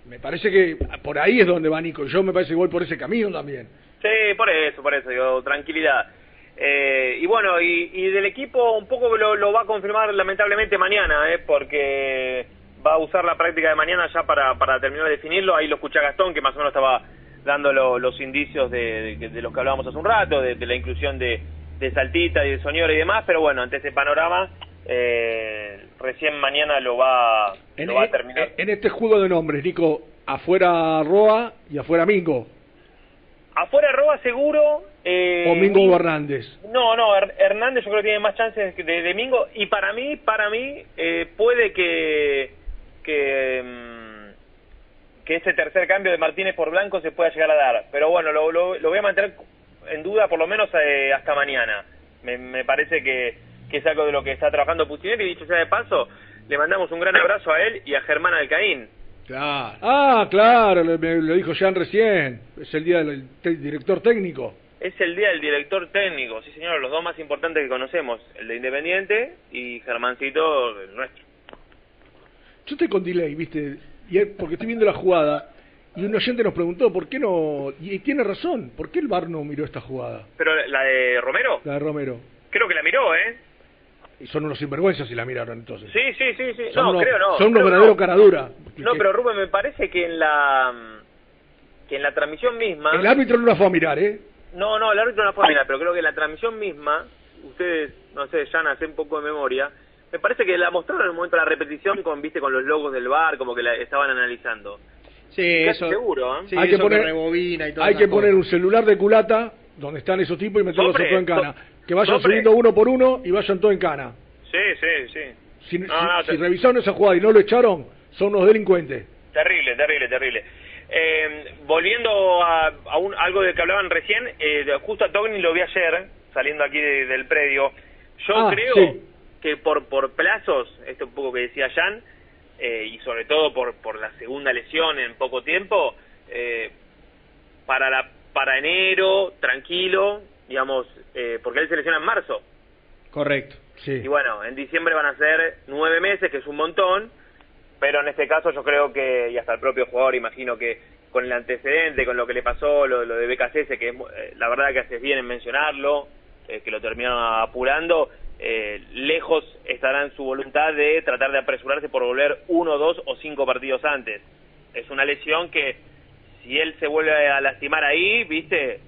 Speaker 3: Me parece que por ahí es donde va Nico. Yo me parece que voy por ese camino también.
Speaker 10: Sí, por eso, por eso, digo, tranquilidad. Eh, y bueno, y, y del equipo un poco lo, lo va a confirmar lamentablemente mañana, eh, porque va a usar la práctica de mañana ya para, para terminar de definirlo. Ahí lo escuché a Gastón, que más o menos estaba dando lo- los indicios de, de, de los que hablábamos hace un rato, de, de la inclusión de, de Saltita y de Soñora y demás, pero bueno, ante ese panorama, eh, recién mañana lo va,
Speaker 3: En,
Speaker 10: lo va a
Speaker 3: en-
Speaker 10: terminar.
Speaker 3: en este juego de nombres, Nico, afuera Roa y afuera Mingo.
Speaker 10: Afuera Roa seguro. Eh,
Speaker 3: o Mingo Hernández.
Speaker 10: No, no, Her- Hernández yo creo que tiene más chances de, de Mingo y para mí, para mí eh, puede que que mm, que ese tercer cambio de Martínez por Blanco se pueda llegar a dar, pero bueno, lo, lo, lo voy a mantener en duda por lo menos eh, hasta mañana. Me, me parece que, que es algo de lo que está trabajando Putinelli y dicho sea de paso, le mandamos un gran abrazo a él y a Germán Alcaín.
Speaker 2: Claro.
Speaker 3: Ah, claro, lo, me- lo dijo Jean recién. Es el día del director técnico.
Speaker 10: Es el día del director técnico, sí señor, los dos más importantes que conocemos, el de Independiente y Germancito, el nuestro.
Speaker 3: Yo estoy con delay, ¿viste? Y porque estoy viendo la jugada y un oyente nos preguntó por qué no. Y tiene razón, ¿por qué el VAR no miró esta jugada?
Speaker 10: Pero la de Romero,
Speaker 3: La de Romero.
Speaker 10: creo que la miró, ¿eh?
Speaker 3: Y son unos sinvergüenzas si la miraron entonces.
Speaker 10: Sí, sí, sí, sí.
Speaker 3: Son
Speaker 10: no,
Speaker 3: unos,
Speaker 10: creo no.
Speaker 3: son unos verdaderos
Speaker 10: no.
Speaker 3: caradura.
Speaker 10: No, pero Rubén, me parece que en la que en la transmisión misma...
Speaker 3: El árbitro no la fue a mirar, ¿eh?
Speaker 10: No, no, el árbitro no la fue a mirar, pero creo que en la transmisión misma, ustedes, no sé, ya hacen un poco de memoria, me parece que la mostraron en un momento de la repetición con, viste, con los logos del bar, como que la estaban analizando.
Speaker 2: Sí,
Speaker 10: Casi
Speaker 2: eso.
Speaker 10: seguro, ¿eh?
Speaker 2: Sí,
Speaker 3: hay que poner,
Speaker 2: rebobina y
Speaker 3: hay que poner
Speaker 2: cosas.
Speaker 3: un celular de culata donde están esos tipos y meterlos en cana. Que vayan
Speaker 10: hombre.
Speaker 3: subiendo uno por uno y vayan todos en cana.
Speaker 10: Sí, sí, sí.
Speaker 3: Si,
Speaker 10: No,
Speaker 3: si-
Speaker 10: no,
Speaker 3: si
Speaker 10: te-
Speaker 3: revisaron esa jugada y no lo echaron, son unos delincuentes.
Speaker 10: Terrible, terrible, terrible. Eh, volviendo a, a un, algo de que hablaban recién, eh, de- justo a Togni lo vi ayer, saliendo aquí de- del predio. Yo
Speaker 3: Ah,
Speaker 10: creo
Speaker 3: sí.
Speaker 10: Que por, por plazos, esto un poco que decía Jan, eh, y sobre todo por, por la segunda lesión en poco tiempo, eh, para, la, para enero, tranquilo, digamos, eh, porque él se lesiona en marzo.
Speaker 2: Correcto. Sí.
Speaker 10: Y bueno, en diciembre van a ser nueve meses, que es un montón, pero en este caso yo creo que, y hasta el propio jugador, imagino que con el antecedente, con lo que le pasó, lo, lo de BKC, que es, eh, la verdad que haces bien en mencionarlo, eh, que lo terminaron apurando, eh, lejos estará en su voluntad de tratar de apresurarse por volver uno, dos o cinco partidos antes. Es una lesión que si él se vuelve a lastimar ahí, viste,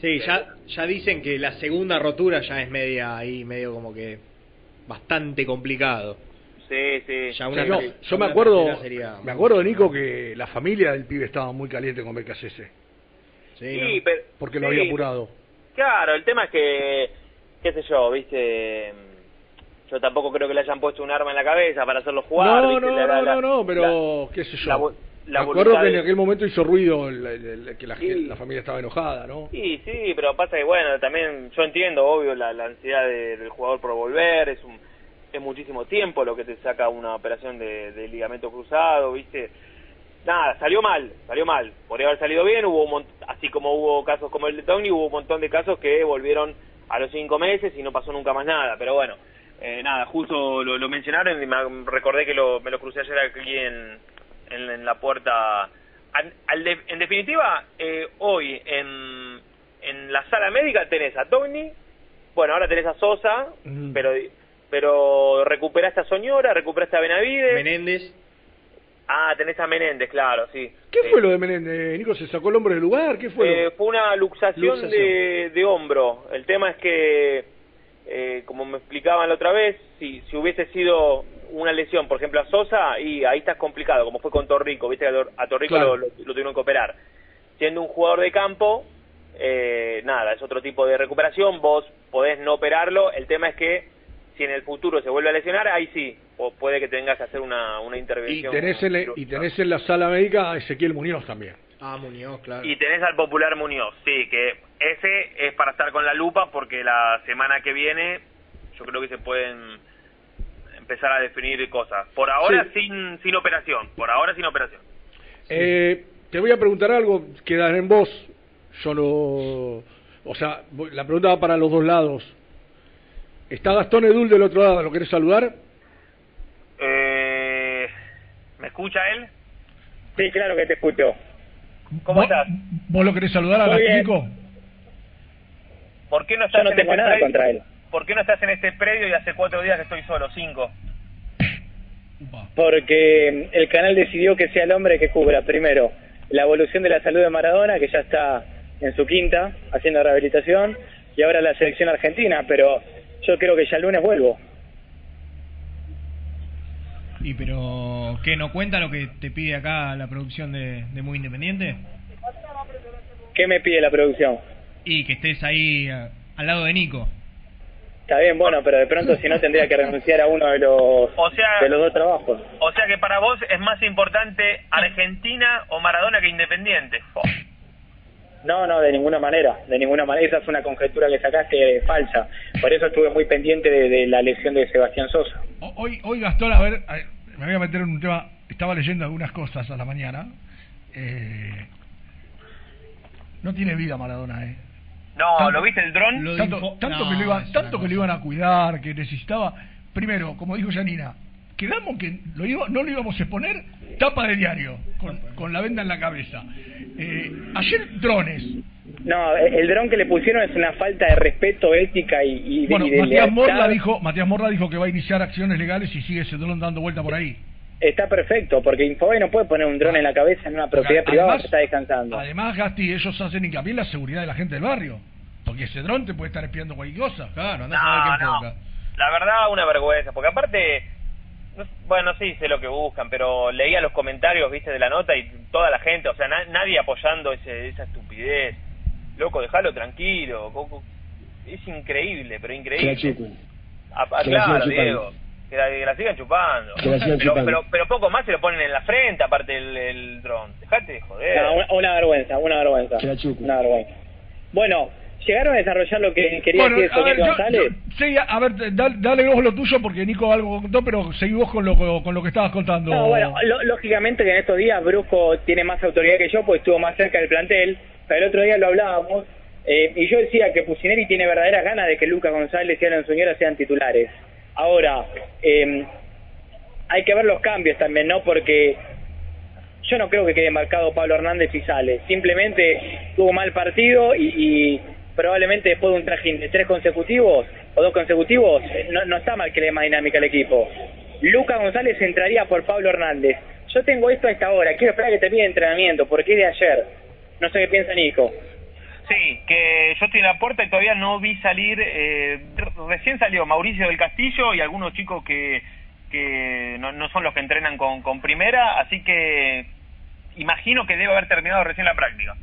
Speaker 2: Sí, ya, ya dicen que la segunda rotura ya es media ahí, medio como que bastante complicado.
Speaker 10: Sí, sí.
Speaker 2: Ya una
Speaker 3: Sí, no, yo me acuerdo,
Speaker 2: sería-
Speaker 3: me acuerdo, Nico, que la familia del pibe estaba muy caliente con BKCS.
Speaker 10: Sí, pero-
Speaker 3: Porque lo
Speaker 10: sí.
Speaker 3: había apurado.
Speaker 10: Claro, el tema es que, qué sé yo, viste, yo tampoco creo que le hayan puesto un arma en la cabeza para hacerlo jugar.
Speaker 3: No,
Speaker 10: ¿viste?
Speaker 3: no,
Speaker 10: La-
Speaker 3: no,
Speaker 10: la-
Speaker 3: no, no, pero
Speaker 10: la-
Speaker 3: qué sé yo.
Speaker 10: la
Speaker 3: me acuerdo que en aquel momento hizo ruido el- el- el- que la,
Speaker 10: Sí.
Speaker 3: la familia estaba enojada, ¿no?
Speaker 10: Sí, sí, pero pasa que bueno, también yo entiendo, obvio, la, la ansiedad de- del jugador por volver, es un es muchísimo tiempo lo que te saca una operación de, de ligamento cruzado, ¿viste? Nada, salió mal, salió mal. Podría haber salido bien, hubo un así como hubo casos como el de Tony, hubo un montón de casos que volvieron a los cinco meses y no pasó nunca más nada, pero bueno, eh, nada, justo lo, lo mencionaron y me recordé que lo, me lo crucé ayer aquí en, en, en la puerta. Al- al de- en definitiva, eh, hoy en, en la sala médica tenés a Tony, bueno, ahora tenés a Sosa, pero pero recuperaste a Soñora, recuperaste a Benavides.
Speaker 2: Menéndez.
Speaker 10: Ah, tenés a Menéndez, claro, sí.
Speaker 3: ¿Qué fue lo de Menéndez? Nico, ¿se sacó el hombre del lugar? ¿Qué fue?
Speaker 10: Eh, fue una luxación,
Speaker 3: Luxación.
Speaker 10: De, de hombro. El tema es que, eh, como me explicaban la otra vez, si, si hubiese sido una lesión, por ejemplo, a Sosa, y ahí estás complicado, como fue con Torrico, viste que a Tor- a Torrico
Speaker 3: Claro.
Speaker 10: lo, lo- lo tuvieron que operar. Siendo un jugador de campo, eh, nada, es otro tipo de recuperación, vos podés no operarlo, el tema es que si en el futuro se vuelve a lesionar, ahí sí, o puede que tengas que hacer una, una
Speaker 3: Y
Speaker 10: intervención.
Speaker 3: tenés, en, la- y tenés en la sala médica a Ezequiel Muñoz también.
Speaker 2: Ah, Muñoz, claro.
Speaker 10: Y tenés al popular Muñoz, sí, que ese es para estar con la lupa porque la semana que viene yo creo que se pueden empezar a definir cosas. Por ahora sin, sin operación, por ahora sin operación.
Speaker 3: Eh, te voy a preguntar algo, quedan en vos. Yo no. O sea, voy- la pregunta va para los dos lados. Está Gastón Edul del otro lado, ¿lo querés saludar?
Speaker 10: Eh, ¿Me escucha él?
Speaker 23: Sí, claro que te escucho.
Speaker 10: ¿Cómo estás?
Speaker 3: ¿Vos lo querés saludar a. Nico?
Speaker 10: ¿Por qué no estás
Speaker 23: Yo no
Speaker 10: en
Speaker 23: tengo
Speaker 10: este
Speaker 23: nada
Speaker 10: predio?
Speaker 23: contra él.
Speaker 10: ¿Por qué no estás en este predio y hace cuatro días que estoy solo, cinco?
Speaker 23: Porque el canal decidió que sea el hombre que cubra primero la evolución de la salud de Maradona, que ya está en su quinta haciendo rehabilitación, y ahora la selección argentina, pero yo creo que ya el lunes vuelvo.
Speaker 24: Y pero, ¿qué no cuenta lo que te pide acá la producción de, de Muy Independiente?
Speaker 23: ¿Qué me pide la producción?
Speaker 24: Y que estés ahí al lado de Nico.
Speaker 23: Está bien, bueno, pero de pronto si no tendría que renunciar a uno de los,
Speaker 10: O sea-
Speaker 23: de los dos trabajos.
Speaker 10: O sea que para vos es más importante Argentina o Maradona que Independiente. [laughs]
Speaker 23: No, no, de ninguna manera, de ninguna manera. Esa es una conjetura que sacaste eh, falsa. Por eso estuve muy pendiente de, de la lesión de Sebastián Sosa.
Speaker 3: Hoy, hoy Gastón, a ver, a- me voy a meter en un tema. Estaba leyendo algunas cosas a la mañana. Eh, no tiene vida Maradona, ¿eh?
Speaker 10: No, ¿lo viste el dron?
Speaker 3: Tanto, tanto que lo iban, tanto que lo iban a cuidar, que necesitaba. Primero, como dijo Janina, quedamos que lo iba- no lo íbamos a exponer tapa de diario, con, con la venda en la cabeza. Eh, ayer drones.
Speaker 23: No, el dron que le pusieron es una falta de respeto, ética y, y de,
Speaker 3: Bueno,
Speaker 23: y de
Speaker 3: Matías. Morla dijo, Matías Morla dijo que va a iniciar acciones legales y sigue ese dron dando vuelta por ahí.
Speaker 23: Está perfecto, porque Infobae no puede poner un dron en la cabeza en una propiedad privada que está descansando.
Speaker 3: Además, Gasti, ellos hacen hincapié en la seguridad de la gente del barrio. Porque ese dron te puede estar espiando cualquier cosa. Claro,
Speaker 10: andás a ver qué No, no. La verdad, una vergüenza, porque aparte, no- bueno, sí sé lo que buscan, pero leía los comentarios, viste, de la nota y toda la gente, o sea, na- nadie apoyando ese, esa estupidez. Loco, déjalo tranquilo. Coco. Es increíble, pero increíble.
Speaker 25: Que la
Speaker 10: claro,
Speaker 25: sigan chupando.
Speaker 10: Diego. Que la, que la sigan chupando.
Speaker 25: Que la sigan
Speaker 10: pero,
Speaker 25: chupando.
Speaker 10: pero, pero poco más se lo ponen en la frente, aparte el, el dron. Dejate de joder.
Speaker 23: No, una, una vergüenza, una vergüenza. Una vergüenza. Bueno, ¿llegaron a desarrollar lo que quería
Speaker 3: Bueno,
Speaker 23: decir González?
Speaker 3: yo- sí, a ver, dale, dale vos lo tuyo porque Nico algo contó, pero seguí vos con lo, con lo que estabas contando.
Speaker 23: No, bueno, lo- lógicamente que en estos días Brusco tiene más autoridad que yo, porque estuvo más cerca del plantel. Pero el otro día lo hablábamos Eh, y yo decía que Pusineri tiene verdaderas ganas de que Lucas González y Alan Soñora sean titulares. Ahora, eh, hay que ver los cambios también, ¿no? Porque yo no creo que quede marcado Pablo Hernández y sale. Simplemente tuvo mal partido y, y probablemente después de un trajín de tres consecutivos o dos consecutivos, eh, no, no está mal que le dé más dinámica al equipo. Lucas González entraría por Pablo Hernández. Yo tengo esto a esta hora, quiero esperar que termine el entrenamiento, porque es de ayer. No sé qué piensa Nico.
Speaker 10: Sí, que yo estoy en la puerta y todavía no vi salir, eh, recién salió Mauricio del Castillo y algunos chicos que, que no, no son los que entrenan con, con primera, así que imagino que debe haber terminado recién la práctica.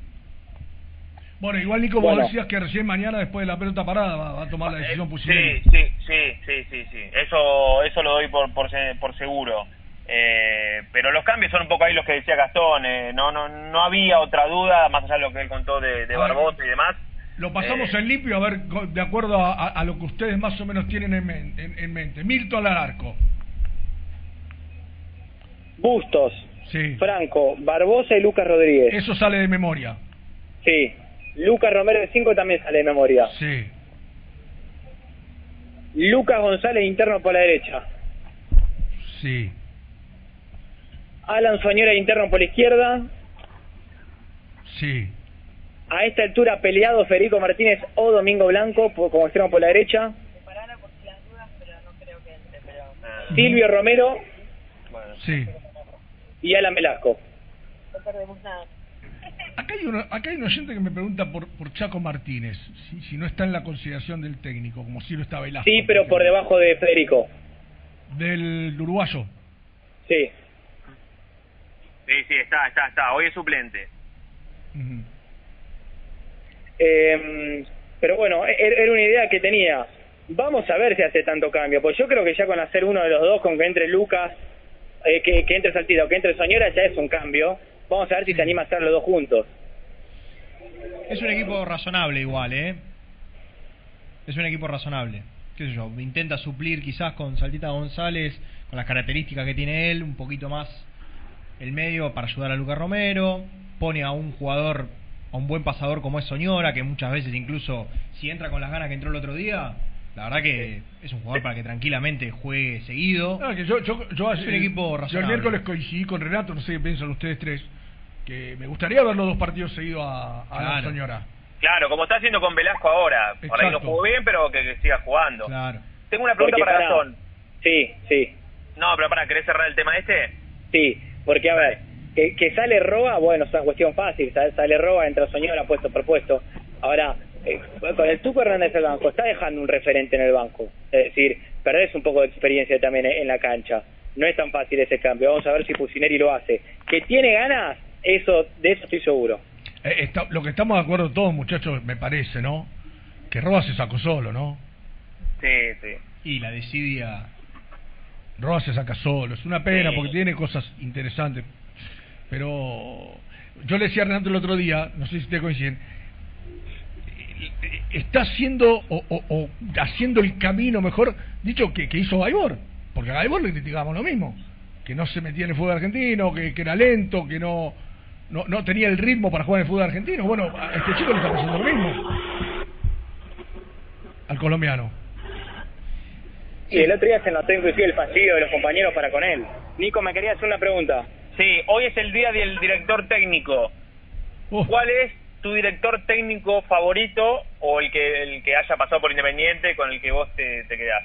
Speaker 3: Bueno, igual Nico, vos
Speaker 10: Bueno.
Speaker 3: decías que recién mañana, después de la pelota parada, va, va a tomar la decisión
Speaker 10: Sí,
Speaker 3: Pusineri.
Speaker 10: sí, sí, sí, sí, sí. Eso, eso lo doy por, por, por seguro. Eh, pero los cambios son un poco ahí los que decía Gastón. eh, no, no, no había otra duda, más allá de lo que él contó de. Barbosa y demás.
Speaker 3: Lo pasamos
Speaker 10: Eh,
Speaker 3: en limpio, a ver, de acuerdo a, a- a lo que ustedes más o menos tienen en, men- en- en mente. Milton Alarco.
Speaker 23: Bustos,
Speaker 3: Sí.
Speaker 23: Franco, Barbosa y Lucas Rodríguez.
Speaker 3: Eso sale de memoria.
Speaker 23: Sí. Lucas Romero de 5 también sale de memoria.
Speaker 3: Sí.
Speaker 23: Lucas González interno por la derecha.
Speaker 3: Sí.
Speaker 23: Alan Soñora interno por la izquierda.
Speaker 3: Sí.
Speaker 23: A esta altura peleado Federico Martínez o Domingo Blanco por- como extremo por la derecha. Silvio Romero
Speaker 3: Sí.
Speaker 23: y Alan Velasco.
Speaker 3: Acá hay, uno, acá hay un oyente que me pregunta por, por Chaco Martínez, si, si no está en la consideración del técnico, como si lo está Velasco.
Speaker 23: Sí, pero por debajo de Federico.
Speaker 3: Del uruguayo.
Speaker 23: Sí.
Speaker 10: Sí, sí, está, está, está. Hoy es suplente.
Speaker 23: Eh, pero bueno, e- era una idea que tenía. Vamos a ver si hace tanto cambio, pues yo creo que ya con hacer uno de los dos, con que entre Lucas, eh, que, que entre Saltito, que entre Soñora, ya es un cambio. Vamos a ver si se anima a hacer los dos juntos.
Speaker 24: Es un equipo razonable igual, ¿eh? Es un equipo razonable. ¿Qué sé yo? Intenta suplir quizás con Saltita González, con las características que tiene él, un poquito más el medio para ayudar a Lucas Romero. Pone a un jugador, a un buen pasador como es Soñora, que muchas veces incluso si entra con las ganas que entró el otro día, la verdad que es un jugador para que tranquilamente juegue seguido.
Speaker 3: Que yo, yo, yo
Speaker 24: es un equipo
Speaker 3: Yo el
Speaker 24: razonable.
Speaker 3: miércoles coincidí con Renato, no sé qué piensan ustedes tres, que me gustaría ver los dos partidos seguidos a, a la señora.
Speaker 10: Claro, como está haciendo con Velasco ahora. Por ahí no
Speaker 3: Exacto.
Speaker 10: jugó bien, pero que, que siga jugando.
Speaker 24: Claro.
Speaker 10: Tengo una pregunta
Speaker 23: Porque
Speaker 10: para. Gastón.
Speaker 23: Sí, sí,
Speaker 10: No, pero para, ¿querés cerrar el tema este?
Speaker 23: sí. Porque a ver, que, que sale Roa, bueno, es una cuestión fácil. Sale, sale Roa, entra Soñora puesto por puesto. Ahora, eh, con el Tuco Hernández al banco, está dejando un referente en el banco. Es decir, perdés un poco de experiencia también en la cancha. No es tan fácil ese cambio. Vamos a ver si Pusineri lo hace. Que tiene ganas, eso de eso estoy seguro.
Speaker 3: Eh, está- lo que estamos de acuerdo todos, muchachos, me parece, ¿no? Que Roa se sacó solo, ¿no?
Speaker 10: Sí, sí.
Speaker 24: Y la desidia.
Speaker 3: Roa se saca solo. Es una pena
Speaker 24: Sí.
Speaker 3: porque tiene cosas interesantes. Pero yo le decía a Renato el otro día, no sé si te coinciden, está haciendo o, o- o haciendo el camino mejor, dicho que, que hizo Gaibor. Porque a Gaibor le criticábamos lo mismo. Que no se metía en el fútbol argentino, que, que era lento, que no, no, no tenía el ritmo para jugar en el fútbol argentino. Bueno, a este chico le está pasando lo mismo. Al colombiano.
Speaker 23: Y el otro día se notó inclusive el fastidio de los compañeros para con él. Nico, me quería hacer una pregunta.
Speaker 10: Sí, hoy es el día del director técnico. ¿Cuál es tu director técnico favorito o el que el que haya pasado por Independiente con el que vos te, te quedás?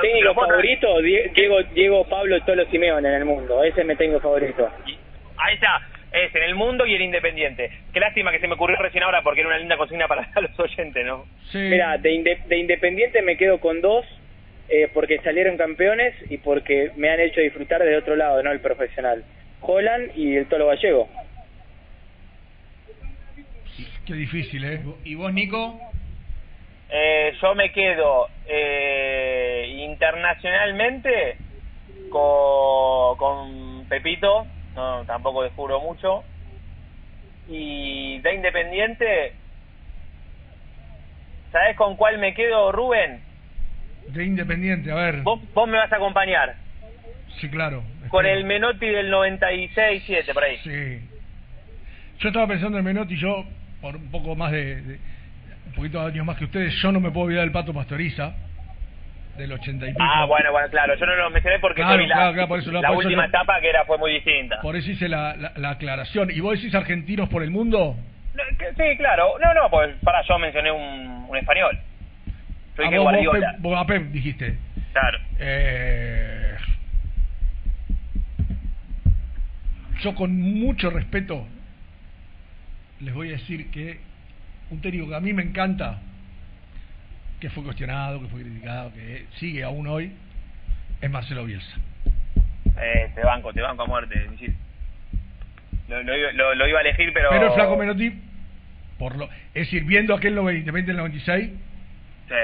Speaker 23: Técnico favorito, Die- Diego, Diego Pablo Tolo Simeone en el mundo. Ese me tengo favorito.
Speaker 10: Ahí está, es en el mundo y el Independiente. Qué lástima que se me ocurrió recién ahora porque era una linda consigna para [laughs] los oyentes, ¿no?
Speaker 23: Mira, de, Inde- de Independiente me quedo con dos, eh, porque salieron campeones y porque me han hecho disfrutar del otro lado, no el profesional. Holland y el Tolo Gallego.
Speaker 3: Qué difícil, ¿eh?
Speaker 24: ¿Y vos, Nico?
Speaker 10: Eh, yo me quedo eh, internacionalmente con, con Pepito, no tampoco descubro mucho. Y de Independiente, ¿sabes con cuál me quedo, Rubén?
Speaker 3: De Independiente, a ver.
Speaker 10: Vos, vos me vas a acompañar.
Speaker 3: Sí, claro.
Speaker 10: Con el Menotti del 96-7, por ahí.
Speaker 3: Sí. Yo estaba pensando en Menotti, yo por un poco más de, de- un poquito de años más que ustedes, yo no me puedo olvidar del Pato Pastoriza, del 80 y pico.
Speaker 10: Ah, bueno, bueno, claro. Yo no lo mencioné porque
Speaker 3: Claro,
Speaker 10: vi la,
Speaker 3: claro, claro, por eso-
Speaker 10: la
Speaker 3: por
Speaker 10: última etapa que era fue muy distinta.
Speaker 3: Por eso hice la, la, la aclaración. ¿Y vos decís argentinos por el mundo?
Speaker 10: No, que- Sí, claro. No, no, pues para yo mencioné un, un español.
Speaker 3: Ah, vos, vos,
Speaker 10: Guardiola.
Speaker 3: Vos a Pep dijiste.
Speaker 10: Claro.
Speaker 3: Eh, yo con mucho respeto les voy a decir que un técnico que a mí me encanta, que fue cuestionado, que fue criticado, que sigue aún hoy, es Marcelo Bielsa.
Speaker 10: Eh, te banco, te banco a muerte, Misil. Lo, lo, iba- lo- lo iba a elegir, pero...
Speaker 3: Pero el flaco Menotti, por lo, es decir, viendo aquel 90, 20 del 96,
Speaker 10: Sí.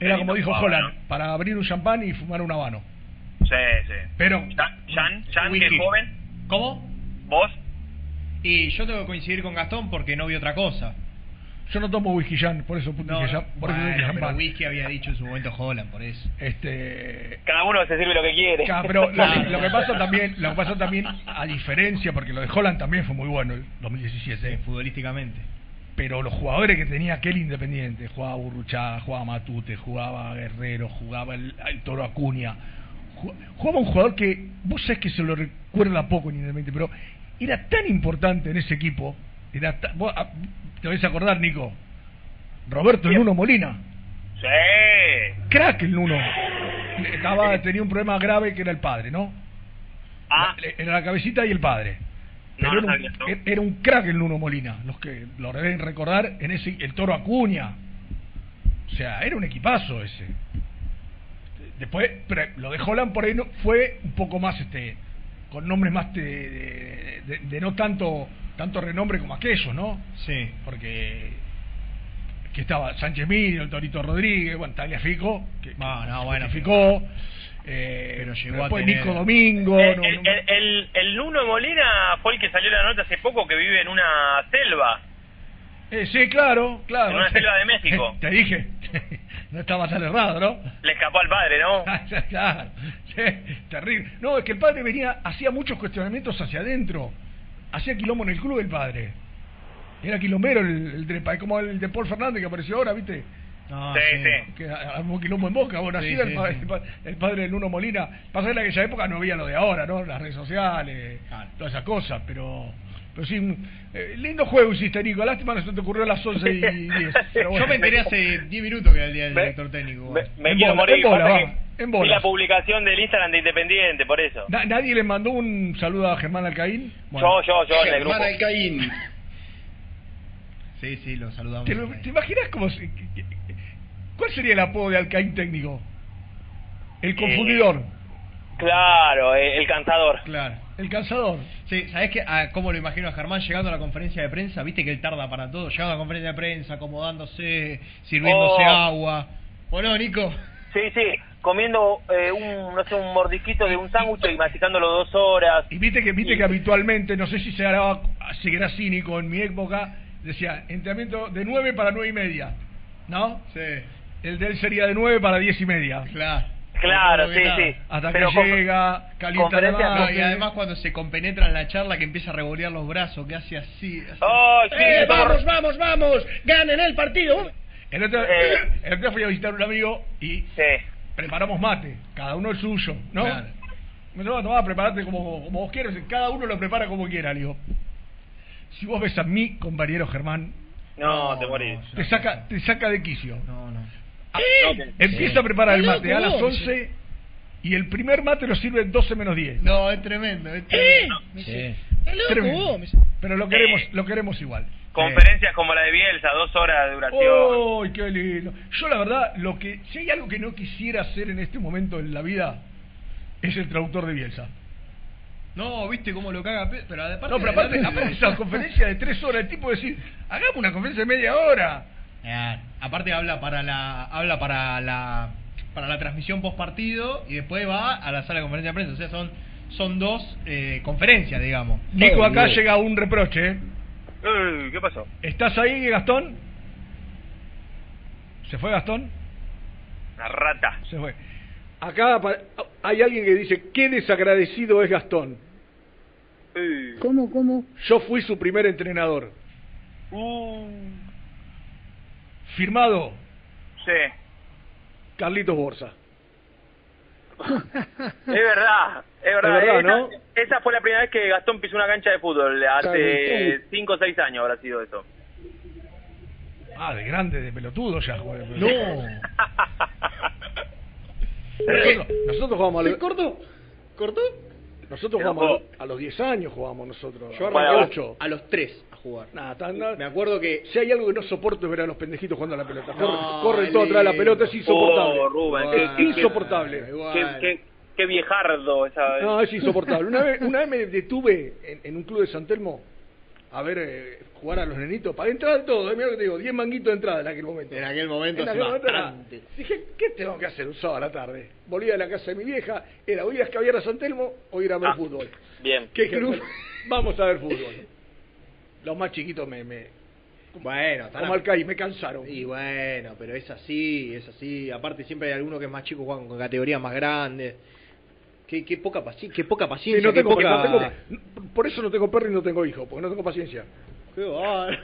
Speaker 3: era como dijo Holland, para abrir un champán y fumar un habano.
Speaker 10: ¿no? Sí, sí.
Speaker 3: Pero
Speaker 10: Jan, Jan, que es joven.
Speaker 2: ¿Cómo?
Speaker 10: ¿Vos?
Speaker 2: Y yo tengo que coincidir con Gastón porque no vi otra cosa.
Speaker 3: Yo no tomo whisky Jan, por eso
Speaker 2: No,
Speaker 3: dije por eso
Speaker 2: bueno, pero whisky había dicho en su momento Holland, por eso.
Speaker 3: Este,
Speaker 10: Cada uno se sirve lo que quiere.
Speaker 3: Claro, pero lo,
Speaker 2: Claro.
Speaker 3: que- lo que pasa también, lo que pasa también, a diferencia, porque lo de Holland también fue muy bueno el 2017.
Speaker 2: futbolísticamente.
Speaker 3: Pero los jugadores que tenía aquel Independiente, jugaba Burruchaga, jugaba Matute, jugaba Guerrero, jugaba el, el Toro Acuña, ju- jugaba un jugador que, vos sabés que se lo recuerda poco en Independiente, pero era tan importante en ese equipo, era ta- vos, ah, te vais a acordar, Nico, Roberto Nuno Molina,
Speaker 10: Sí.
Speaker 3: crack el Nuno, estaba, tenía un problema grave que era el padre, ¿no?
Speaker 10: Ah.
Speaker 3: Era la cabecita y el padre.
Speaker 10: No,
Speaker 3: Pero
Speaker 10: no
Speaker 3: era, un,
Speaker 10: eso.
Speaker 3: era un crack el Nuno Molina, los que lo deben recordar en ese el Toro Acuña. O sea, era un equipazo ese. Después, pero lo de Holland por ahí no, fue un poco más este con nombres más de, de- de- de no tanto tanto renombre como aquellos, ¿no?
Speaker 2: Sí.
Speaker 3: Porque que estaba Sánchez Mino, el Torito Rodríguez, bueno, Tagliafico, que,
Speaker 2: No, no, bueno,
Speaker 3: justificó, eh,
Speaker 2: pero llegó
Speaker 3: pero
Speaker 2: a
Speaker 3: después
Speaker 2: tener-
Speaker 3: Nico Domingo,
Speaker 10: Eh,
Speaker 3: no-
Speaker 10: el,
Speaker 3: no-
Speaker 10: el, el, el Nuno Molina fue el que salió la nota hace poco que vive en una selva.
Speaker 3: Eh, sí, claro, claro.
Speaker 10: En una selva de México. [laughs]
Speaker 3: Te dije, no estaba tan errado, ¿no?
Speaker 10: Le escapó al padre, ¿no? [laughs]
Speaker 3: Claro, sí, terrible. No, es que el padre venía, hacía muchos cuestionamientos hacia adentro. Hacía quilombo en el club el padre. Era quilombero el, el de- como el de Paul Fernández que apareció ahora, ¿viste?
Speaker 2: No,
Speaker 10: Sí, sí.
Speaker 3: Que armó quilombo en boca, bueno, así
Speaker 2: Sí,
Speaker 3: era el,
Speaker 2: sí,
Speaker 3: el pa- el padre de Nuno Molina. Pasa que en aquella época no había lo de ahora, ¿no? Las redes sociales, todas esas cosas, pero. Pero sí, eh, lindo juego hiciste, Nico. Lástima que se te ocurrió a las 11 y [laughs] 10. pero bueno.
Speaker 2: Yo me enteré hace 10 minutos que era el día del
Speaker 10: Me-
Speaker 2: director técnico.
Speaker 10: Me, me
Speaker 3: En
Speaker 10: quiero
Speaker 3: bola,
Speaker 10: morir.
Speaker 3: en bola, en bola.
Speaker 10: la publicación del Instagram de Independiente, por eso.
Speaker 3: Na- ¿Nadie le mandó un saludo a Germán Alcaín?
Speaker 10: Yo, yo, yo en el grupo.
Speaker 2: Alcaín. Sí, sí, lo saludamos.
Speaker 3: ¿Te, lo- te imaginas cómo se- que- que- ¿Cuál sería el apodo de Alcaín técnico? El confundidor.
Speaker 10: Claro, eh, el cansador.
Speaker 2: Claro.
Speaker 3: El cansador.
Speaker 2: Sí, ¿sabés qué? Ah, cómo lo imagino a Germán llegando a la conferencia de prensa? Viste que él tarda para todo. Llegando a la conferencia de prensa, acomodándose, sirviéndose
Speaker 10: Oh.
Speaker 2: agua. ¿O no, Nico?
Speaker 10: Sí, sí, comiendo eh, un, no sé, un mordisquito de un sándwich y masticándolo dos horas.
Speaker 3: Y viste que viste que habitualmente, no sé si se hará, seguirá cínico en mi época, decía, entrenamiento de 9 para 9 y media. ¿No?
Speaker 2: Sí.
Speaker 3: El de él sería de 9 para 10 y media.
Speaker 2: Claro.
Speaker 10: Claro,
Speaker 2: No,
Speaker 10: sí,
Speaker 2: nada.
Speaker 10: sí.
Speaker 3: Hasta
Speaker 10: Pero
Speaker 3: que
Speaker 10: con-
Speaker 3: llega, calienta la
Speaker 2: No, y además cuando se compenetra en la charla que empieza a revolear los brazos, que hace así. así.
Speaker 10: Oh, sí,
Speaker 2: ¡Eh, vamos, vamos, vamos! ¡Ganen el partido!
Speaker 3: El otro,
Speaker 10: Eh. [coughs]
Speaker 3: el otro día fui a visitar a un amigo y
Speaker 10: Sí.
Speaker 3: preparamos mate, cada uno el suyo, ¿no?
Speaker 2: Claro.
Speaker 3: Me dijo, tomá, preparate como, como vos quieras, cada uno lo prepara como quiera, le digo. Si vos ves a mi compañero Germán,
Speaker 10: No, te morís.
Speaker 3: te saca, te saca de quicio.
Speaker 2: No, no.
Speaker 3: Ah, Empieza a preparar el mate a las
Speaker 2: vos.
Speaker 3: 11 y el primer mate lo sirve en 12 menos 10.
Speaker 2: No, es tremendo, es tremendo.
Speaker 26: Sí.
Speaker 3: Tremendo. Pero lo queremos, lo queremos igual.
Speaker 10: Conferencias como la de Bielsa, dos horas de duración.
Speaker 3: ¡Uy, qué lindo! Yo la verdad, lo que si hay algo que no quisiera hacer en este momento en la vida, es el traductor de Bielsa.
Speaker 2: No, viste cómo lo caga, Pe- pero aparte...
Speaker 3: No, pero aparte, aparte esa conferencia de tres horas, el tipo decir, hagamos una conferencia de media hora.
Speaker 2: Eh, aparte habla para la habla para la para la transmisión post partido y después va a la sala de conferencia de prensa, o sea, son son dos eh, conferencias, digamos.
Speaker 3: Nico, acá
Speaker 26: bien.
Speaker 3: llega un reproche. ¿eh?
Speaker 10: ¿Qué pasó?
Speaker 3: ¿Estás ahí, Gastón? ¿Se fue Gastón?
Speaker 10: La rata.
Speaker 3: Se fue. Acá hay alguien que dice, qué desagradecido es Gastón.
Speaker 4: ¿Cómo, cómo?
Speaker 3: Yo fui su primer entrenador.
Speaker 10: Uh,
Speaker 3: Firmado
Speaker 10: sí.
Speaker 3: Carlitos Borsa.
Speaker 10: Es verdad, es verdad.
Speaker 3: Es verdad,
Speaker 10: esa,
Speaker 3: ¿no?
Speaker 10: esa fue la primera vez que Gastón pisó una cancha de fútbol. Hace
Speaker 3: Claro.
Speaker 10: 5 o 6 años habrá sido eso.
Speaker 3: Ah, de grande, de pelotudo ya jugué.
Speaker 2: No. [laughs]
Speaker 3: Nosotros, nosotros jugamos a los...
Speaker 2: cortó? ¿Cortó?
Speaker 3: Nosotros jugamos a, los- a los 10 años jugamos nosotros.
Speaker 2: Yo
Speaker 3: a los 8.
Speaker 2: a los 3 a jugar.
Speaker 3: Nada, tan- nada.
Speaker 2: Me acuerdo que
Speaker 3: Si hay algo que no soporto es ver a los pendejitos jugando a la pelota. Corren,
Speaker 2: No,
Speaker 3: corren todo atrás de la pelota, es insoportable.
Speaker 10: Oh, Rubén, qué-
Speaker 3: insoportable.
Speaker 10: Qué, qué, qué viejardo esa.
Speaker 3: No, es insoportable. Una vez, una vez me detuve en, en un club de San Telmo a ver eh, jugar a los nenitos. Pagué entrada de todo, eh, mira lo que te digo, 10 manguitos de entrada en aquel momento.
Speaker 2: En aquel momento
Speaker 3: En aquel momento era-. Dije, ¿qué tengo que hacer un sábado a la tarde? Volví a la casa de mi vieja, era o ir a escabiar a San Telmo o ir a ver
Speaker 10: Ah,
Speaker 3: fútbol.
Speaker 10: Bien.
Speaker 3: ¿Qué club? [laughs] Vamos a ver fútbol. Los más chiquitos me, me
Speaker 2: Bueno, están
Speaker 3: como
Speaker 2: a-
Speaker 3: al CAI, me cansaron.
Speaker 2: Y bueno, pero es así, es así. Aparte siempre hay alguno que es más chico juegan con categorías más grandes. Qué, qué poca paciencia, qué poca
Speaker 3: Sí,
Speaker 2: paciencia,
Speaker 3: no
Speaker 2: qué
Speaker 3: tengo,
Speaker 2: poca...
Speaker 3: no tengo- por eso no tengo perro y no tengo hijo, porque no tengo paciencia.
Speaker 2: Qué bárbaro.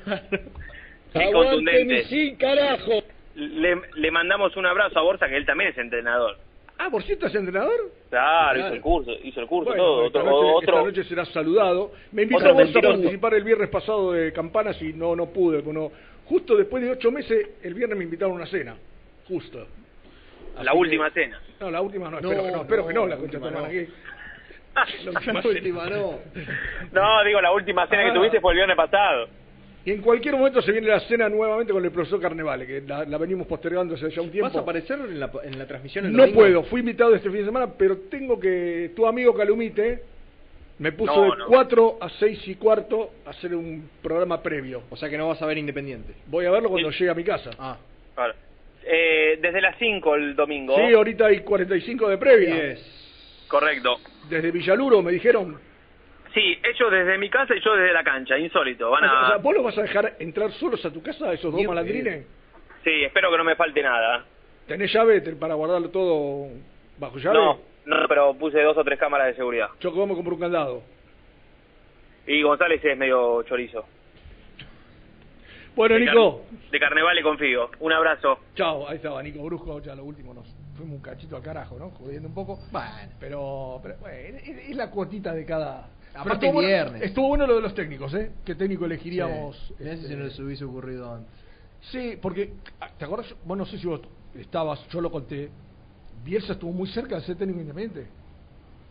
Speaker 10: Qué contundente.
Speaker 19: sí, carajo.
Speaker 10: Le, le mandamos un abrazo a Borsa, que él también es entrenador.
Speaker 3: Ah, ¿por cierto es entrenador?
Speaker 10: Claro,
Speaker 3: Claro.
Speaker 10: hizo el curso, hizo el curso,
Speaker 3: Bueno,
Speaker 10: todo.
Speaker 3: esta,
Speaker 10: Otro,
Speaker 3: noche,
Speaker 10: otro,
Speaker 3: esta noche será saludado. Me invitó
Speaker 10: otro
Speaker 3: a participar el viernes pasado de Campanas y no no pude. porque no- justo después de ocho meses, el viernes me invitaron a una cena. Justo.
Speaker 10: la última cena.
Speaker 3: No, la última no,
Speaker 2: No,
Speaker 3: espero que no, espero
Speaker 2: no,
Speaker 3: que no, la concha
Speaker 2: no.
Speaker 3: que- [laughs] La última
Speaker 2: La
Speaker 3: cena.
Speaker 2: última no.
Speaker 10: No, digo, la última cena
Speaker 3: Ah.
Speaker 10: que tuviste fue el viernes pasado.
Speaker 3: Y en cualquier momento se viene la cena nuevamente con el profesor Carnevale, que la, la venimos postergando hace ya un tiempo.
Speaker 2: ¿Vas a aparecer en la, en la transmisión el
Speaker 3: No
Speaker 2: domingo?
Speaker 3: puedo, fui invitado este fin de semana, pero tengo que. Tu amigo Calumite me puso
Speaker 10: No,
Speaker 3: de
Speaker 10: no.
Speaker 3: 4 a 6 y cuarto a hacer un programa previo.
Speaker 2: O sea que no vas a ver Independiente.
Speaker 3: Voy a verlo cuando llegue a mi casa.
Speaker 2: Ah.
Speaker 10: Claro. Eh, desde las 5 el domingo.
Speaker 3: Sí, ahorita hay 45 de previa.
Speaker 2: Yes.
Speaker 10: Correcto.
Speaker 3: Desde Villaluro me dijeron.
Speaker 10: Sí, ellos desde mi casa y yo desde la cancha, insólito. Van
Speaker 3: O sea,
Speaker 10: a...
Speaker 3: ¿Vos los vas a dejar entrar solos a tu casa, esos dos malandrines?
Speaker 10: Sí, espero que no me falte nada.
Speaker 3: ¿Tenés llave para guardarlo todo bajo llave?
Speaker 10: No, no, pero puse dos o tres cámaras de seguridad.
Speaker 3: Yo como me compro un candado.
Speaker 10: Y González es medio chorizo.
Speaker 3: Bueno,
Speaker 10: De
Speaker 3: Nico.
Speaker 10: car- De carnaval le confío. Un abrazo.
Speaker 3: Chao, ahí estaba Nico Brusco, ya lo último nos fuimos un cachito al carajo, ¿no? Jodiendo un poco.
Speaker 2: Bueno.
Speaker 3: Pero, pero bueno, es, es la cuotita de cada...
Speaker 2: Aparte
Speaker 3: estuvo bueno-
Speaker 2: viernes.
Speaker 3: estuvo bueno lo de los técnicos, ¿eh? ¿Qué técnico elegiríamos?
Speaker 2: Sí. Mirá si
Speaker 3: este,
Speaker 2: se nos hubiese ocurrido antes.
Speaker 3: Sí, porque, ah, ¿te acuerdas? Vos no sé si vos estabas, yo lo conté. Bielsa estuvo muy cerca de ser técnico independiente.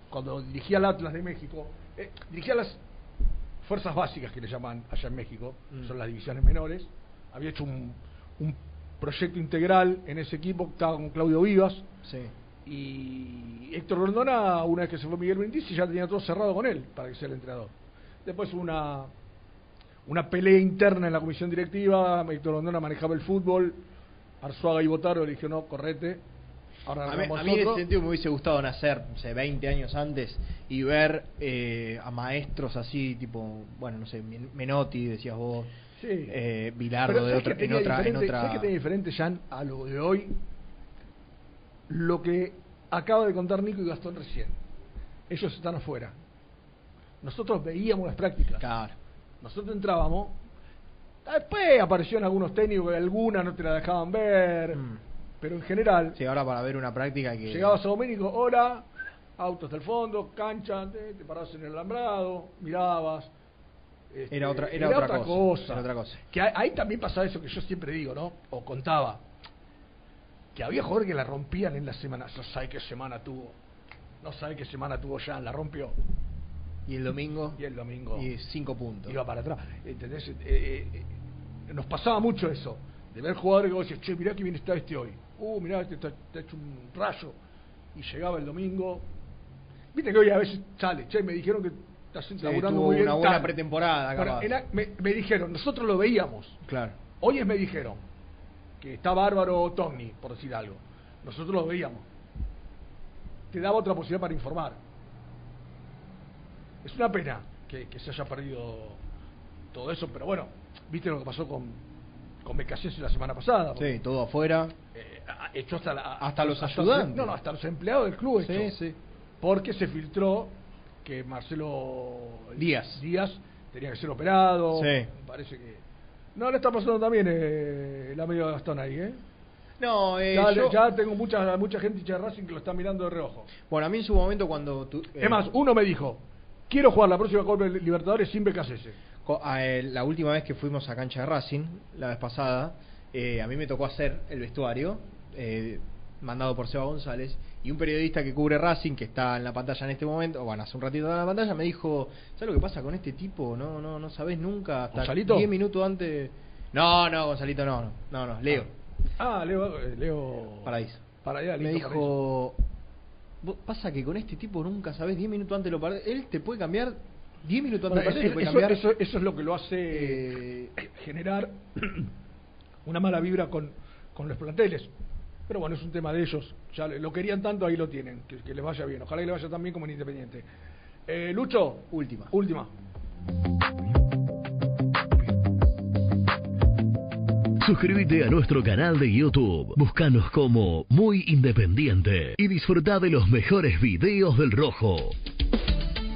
Speaker 3: Cuando dirigía al Atlas de México, eh, dirigía las fuerzas básicas que le llaman allá en México,
Speaker 2: Mm.
Speaker 3: son las divisiones menores. Había hecho un, un proyecto integral en ese equipo, estaba con Claudio Vivas.
Speaker 2: Sí.
Speaker 3: Y Héctor Rondona, una vez que se fue Miguel Brindisi, ya tenía todo cerrado con él para que sea el entrenador. Después hubo una, una pelea interna en la comisión directiva, Héctor Rondona manejaba el fútbol, Arzuaga y Botaro le no, correte, ahora
Speaker 2: A mí, a mí en ese
Speaker 3: otro".
Speaker 2: sentido me hubiese gustado nacer, no sé, 20 años antes y ver eh, a maestros así, tipo, bueno, no sé, Men- Menotti, decías vos,
Speaker 3: Sí.
Speaker 2: eh, Bilardo de
Speaker 3: ¿sabes
Speaker 2: otra, en otra, en
Speaker 3: diferente?
Speaker 2: otra...
Speaker 3: ¿Sabes qué tenía diferente, Jan, a lo de hoy? Lo que acaba de contar Nico y Gastón recién. Ellos están afuera. Nosotros veíamos las prácticas.
Speaker 2: Claro.
Speaker 3: Nosotros entrábamos. Después aparecieron algunos técnicos que algunas no te la dejaban ver.
Speaker 2: Mm.
Speaker 3: Pero en general,
Speaker 2: Sí, ahora para ver una práctica que...
Speaker 3: llegabas a Doménico, hola, auto hasta el fondo, cancha, te, te parabas en el alambrado, mirabas. este,
Speaker 2: Era otra- era otra cosa,
Speaker 3: cosa.
Speaker 2: era otra cosa.
Speaker 3: Que ahí, ahí también pasaba eso que yo siempre digo, ¿no? O contaba. Que había jugadores que la rompían en la semana. No sabe qué semana tuvo. No sabe qué semana tuvo ya, la rompió.
Speaker 2: Y el domingo...
Speaker 3: Y el domingo
Speaker 2: Y cinco puntos.
Speaker 3: iba para atrás. ¿Entendés? Eh, eh, eh, nos pasaba mucho eso. De ver jugadores que vos decías, che, mirá que bien está este hoy. Uh, mirá, este está, está hecho un rayo. Y llegaba el domingo. Viste que hoy a veces sale, che, me dijeron que estás
Speaker 2: Sí,
Speaker 3: laburando muy bien.
Speaker 2: una buena
Speaker 3: tal".
Speaker 2: pretemporada,
Speaker 3: Bueno, me, me dijeron, nosotros lo veíamos.
Speaker 2: Claro.
Speaker 3: Hoy es me dijeron que está bárbaro Tony, por decir algo. Nosotros lo veíamos. Te daba otra posibilidad para informar. Es una pena que, que se haya perdido todo eso, pero bueno, viste lo que pasó con, con Becasese la semana pasada.
Speaker 2: Sí, todo afuera.
Speaker 3: Eh, hecho hasta, la-
Speaker 2: Hasta los ayudantes.
Speaker 3: no, no, hasta los empleados del club.
Speaker 2: Sí,
Speaker 3: hecho.
Speaker 2: sí.
Speaker 3: Porque se filtró que Marcelo
Speaker 2: Díaz.
Speaker 3: Díaz tenía que ser operado.
Speaker 2: Sí.
Speaker 3: Me parece que No le está pasando también eh, el amigo Gastón ahí, ¿eh?
Speaker 2: No, eh,
Speaker 3: ya,
Speaker 2: yo-
Speaker 3: ya tengo mucha mucha gente hincha de Racing que lo está mirando de reojo.
Speaker 2: Bueno, a mí en su momento cuando... tú- eh,
Speaker 3: Es más, uno me dijo, quiero jugar la próxima Copa Libertadores sin BKCS.
Speaker 2: Eh, la última vez que fuimos a cancha de Racing, la vez pasada, eh, a mí me tocó hacer el vestuario, eh, mandado por Seba González, y un periodista que cubre Racing, que está en la pantalla en este momento, o bueno, hace un ratito en la pantalla, me dijo, ¿sabes lo que pasa con este tipo? No, no, no sabes nunca, hasta
Speaker 3: ¿Gonzalito?
Speaker 2: 10 minutos antes... No, no, Gonzalito, no, no, no, no, Leo,
Speaker 3: Ah, Leo, eh, Leo
Speaker 2: Paraíso.
Speaker 3: Para allá,
Speaker 2: me dijo, "Vos- pasa que con este tipo nunca sabes 10 minutos antes lo perdés, él te puede cambiar 10 minutos antes
Speaker 3: Bueno,
Speaker 2: de
Speaker 3: eso, eso- eso es lo que lo hace generar [clears throat] una mala vibra con, con los planteles. Pero bueno, es un tema de ellos. Ya lo querían tanto, ahí lo tienen. Que, que les vaya bien. Ojalá que le vaya tan bien como en Independiente. Eh, Lucho.
Speaker 2: Última.
Speaker 3: Última.
Speaker 6: Suscríbete a nuestro canal de YouTube. Búscanos como Muy Independiente y disfruta de los mejores videos del Rojo.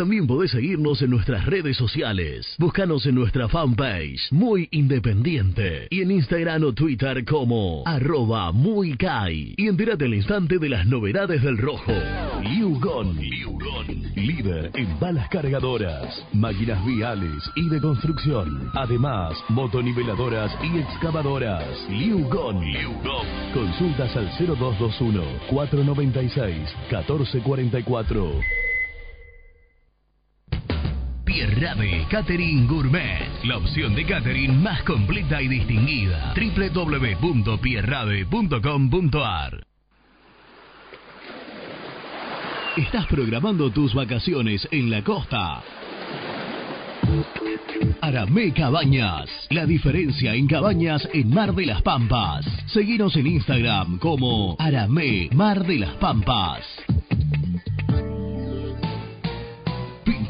Speaker 6: También podés seguirnos en nuestras redes sociales. Búscanos en nuestra fanpage, Muy Independiente. Y en Instagram o Twitter como arroba muy Kai. Y entérate al instante de las novedades del rojo. Liugon. Líder en balas cargadoras, máquinas viales y de construcción. Además, motoniveladoras y excavadoras. Liugon. Consultas al 0221 496 1444. Pierrade Catering Gourmet, la opción de catering más completa y distinguida. www.pierrade.com.ar ¿Estás programando tus vacaciones en la costa? Aramé Cabañas, la diferencia en cabañas en Mar de las Pampas. Seguinos en Instagram como Aramé Mar de las Pampas.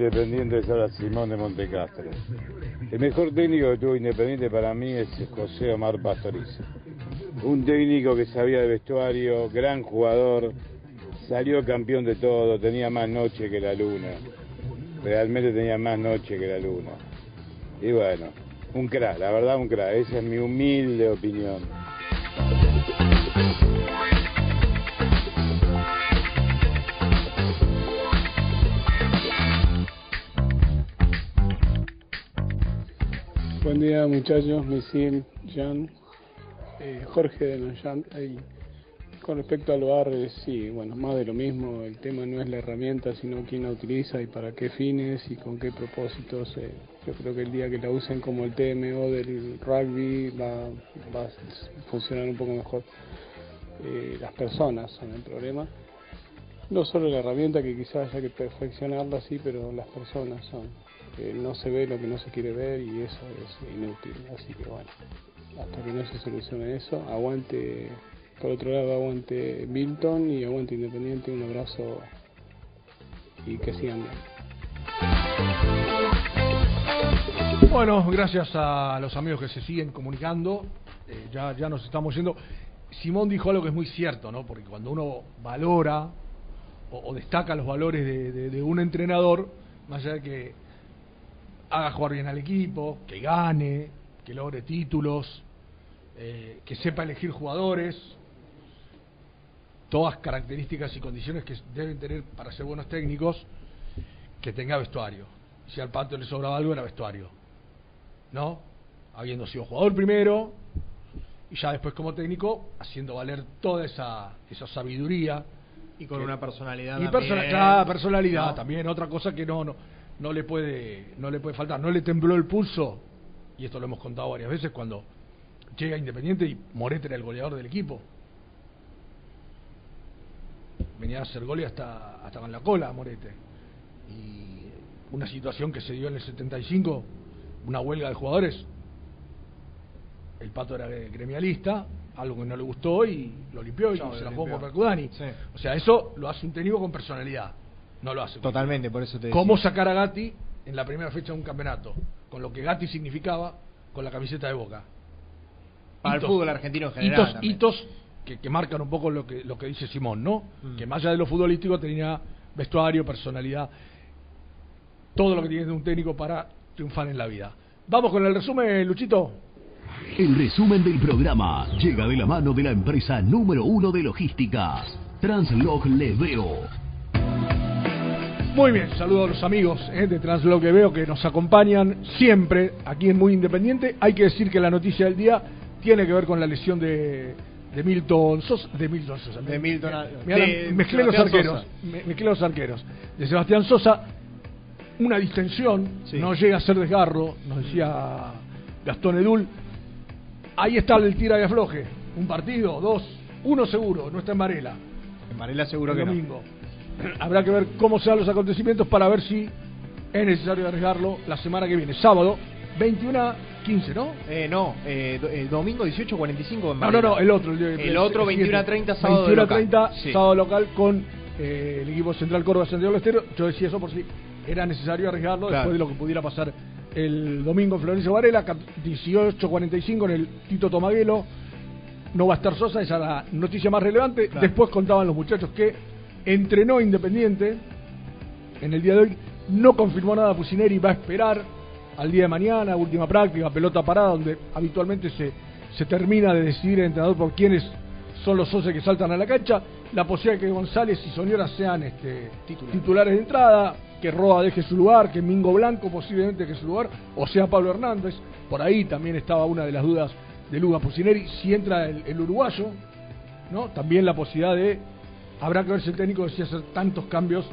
Speaker 25: Independiente es ahora Simón de Montecastre. El mejor técnico que tuvo Independiente para mí es José Omar Pastoriza. Un técnico que sabía de vestuario, gran jugador, salió campeón de todo, tenía más noche que la luna. Realmente tenía más noche que la luna. Y bueno, un crack, la verdad un crack, esa es mi humilde opinión.
Speaker 27: Buen día muchachos, Misil, Jan, eh, Jorge de Noyan. Ahí. Con respecto al bar, eh, sí, bueno, más de lo mismo, el tema no es la herramienta, sino quién la utiliza y para qué fines y con qué propósitos. eh. yo creo que el día que la usen como el TMO del rugby va, va a funcionar un poco mejor. Eh, las personas son el problema. No solo la herramienta, que quizás haya que perfeccionarla, sí, pero las personas son. No se ve lo que no se quiere ver y eso es inútil. Así que bueno, hasta que no se solucione eso, aguante, por otro lado, aguante Milton y aguante Independiente. Un abrazo y que sigan bien.
Speaker 3: Bueno, gracias a los amigos que se siguen comunicando, eh, ya, ya nos estamos yendo. Simón dijo algo que es muy cierto, ¿no? Porque cuando uno valora o, destaca los valores de, de- de un entrenador, más allá de que haga jugar bien al equipo, que gane, que logre títulos, eh, que sepa elegir jugadores, todas características y condiciones que deben tener para ser buenos técnicos, que tenga vestuario. Si al Pato le sobraba algo era vestuario. ¿No? Habiendo sido jugador primero y ya después como técnico haciendo valer toda esa, esa sabiduría.
Speaker 2: Y con
Speaker 3: que-
Speaker 2: una personalidad
Speaker 3: y persona- claro, personalidad
Speaker 2: ¿no?
Speaker 3: también, otra cosa que no, no, no le puede, no le puede faltar. No le tembló el pulso, y esto lo hemos contado varias veces, cuando llega Independiente y Morete era el goleador del equipo. Venía a hacer gol y hasta, hasta con la cola Morete. Y una situación que se dio en el 75, una huelga de jugadores. El Pato era gremialista, algo que no le gustó y lo limpió y se la jugó por Percudani.
Speaker 2: Sí.
Speaker 3: O sea, eso lo hace un técnico con personalidad. No lo hace.
Speaker 2: Totalmente, por eso te
Speaker 3: ¿Cómo
Speaker 2: decía.
Speaker 3: sacar a Gatti en la primera fecha de un campeonato? Con lo que Gatti significaba con la camiseta de Boca.
Speaker 2: Para el fútbol argentino en general
Speaker 3: Hitos, hitos que, que marcan un poco lo que, lo que dice Simón, ¿no?
Speaker 2: Mm.
Speaker 3: Que más allá de lo futbolístico tenía vestuario, personalidad, todo lo que tiene de un técnico para triunfar en la vida. Vamos con el resumen, Luchito.
Speaker 6: El resumen del programa llega de la mano de la empresa número uno de logística, Translog Leveo.
Speaker 3: Muy bien, saludo a los amigos eh, de Translog que veo que nos acompañan siempre aquí en Muy Independiente. Hay que decir que la noticia del día tiene que ver con la lesión de, de Milton Sosa. De Milton Sosa.
Speaker 2: De Milton-
Speaker 3: Mirá,
Speaker 2: de
Speaker 3: mezclé los arqueros. Me- Mezclé los arqueros. De Sebastián Sosa, una distensión, no llega a ser desgarro, nos decía Gastón Edul. Ahí está el tira y afloje. Un partido, dos, uno seguro, no está en Varela.
Speaker 2: En Varela seguro
Speaker 3: el
Speaker 2: que no. [clears throat]
Speaker 3: Habrá que ver cómo se dan los acontecimientos para ver si es necesario arriesgarlo la semana que viene, sábado, 21 a 15, ¿no?
Speaker 2: Eh, no, eh, el domingo 18.45 en
Speaker 3: No, no, no, el otro. El,
Speaker 2: El otro 21 a 30 sábado
Speaker 3: 21 a
Speaker 2: local.
Speaker 3: 30
Speaker 2: Sí.
Speaker 3: sábado local con eh, el equipo Central Córdoba Santiago del Estero. Yo decía eso por si era necesario arriesgarlo
Speaker 2: Claro.
Speaker 3: después de lo que pudiera pasar el domingo en Florencio Varela, cap- 18.45 en el Tito Tomaguelo. No va a estar Sosa, esa es la noticia más relevante.
Speaker 2: Claro.
Speaker 3: Después contaban los muchachos que entrenó Independiente en el día de hoy. No confirmó nada Pusineri, va a esperar al día de mañana, última práctica, pelota parada, donde habitualmente se, se termina de decidir el entrenador por quiénes son los socios que saltan a la cancha. La posibilidad de que González y Soñora sean este, titulares de entrada, que Roa deje su lugar, que Mingo Blanco posiblemente deje su lugar, o sea Pablo Hernández. Por ahí también estaba una de las dudas de Luga Pusineri. Si entra el, el uruguayo, ¿no? También la posibilidad de. Habrá que ver si el técnico decide hacer tantos cambios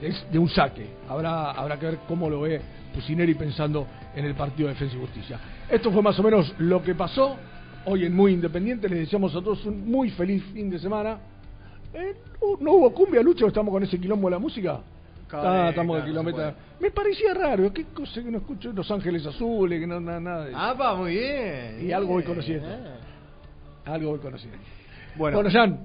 Speaker 3: de, de- un saque. Habrá, habrá que ver cómo lo ve Pusineri pensando en el partido de Defensa y Justicia. Esto fue más o menos lo que pasó hoy en Muy Independiente. Les deseamos a todos un muy feliz fin de semana. Eh, no, no hubo cumbia, Lucho, estamos con ese quilombo de la música. Ah, estamos de kilómetro.
Speaker 2: no
Speaker 3: Me parecía raro, qué cosa que no escucho Los Ángeles Azules, que no nada, nada de eso.
Speaker 2: Ah, va, muy bien.
Speaker 3: Y algo voy conociendo. Algo voy conociendo.
Speaker 2: Bueno,
Speaker 3: Bueno, Jan,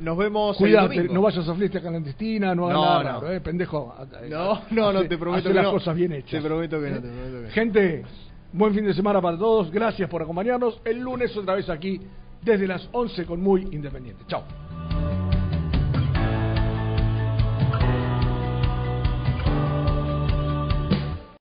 Speaker 2: nos vemos
Speaker 3: cuídate,
Speaker 2: el domingo.
Speaker 3: no vayas a fiesta clandestina, no hagas
Speaker 2: No,
Speaker 3: nada
Speaker 2: no.
Speaker 3: raro, eh, pendejo.
Speaker 2: No, no, no, te prometo que
Speaker 3: las
Speaker 2: no.
Speaker 3: cosas bien hechas.
Speaker 2: Te prometo que no, te prometo que no.
Speaker 3: Gente, buen fin de semana para todos, gracias por acompañarnos. El lunes otra vez aquí, desde las 11 con Muy Independiente. Chao.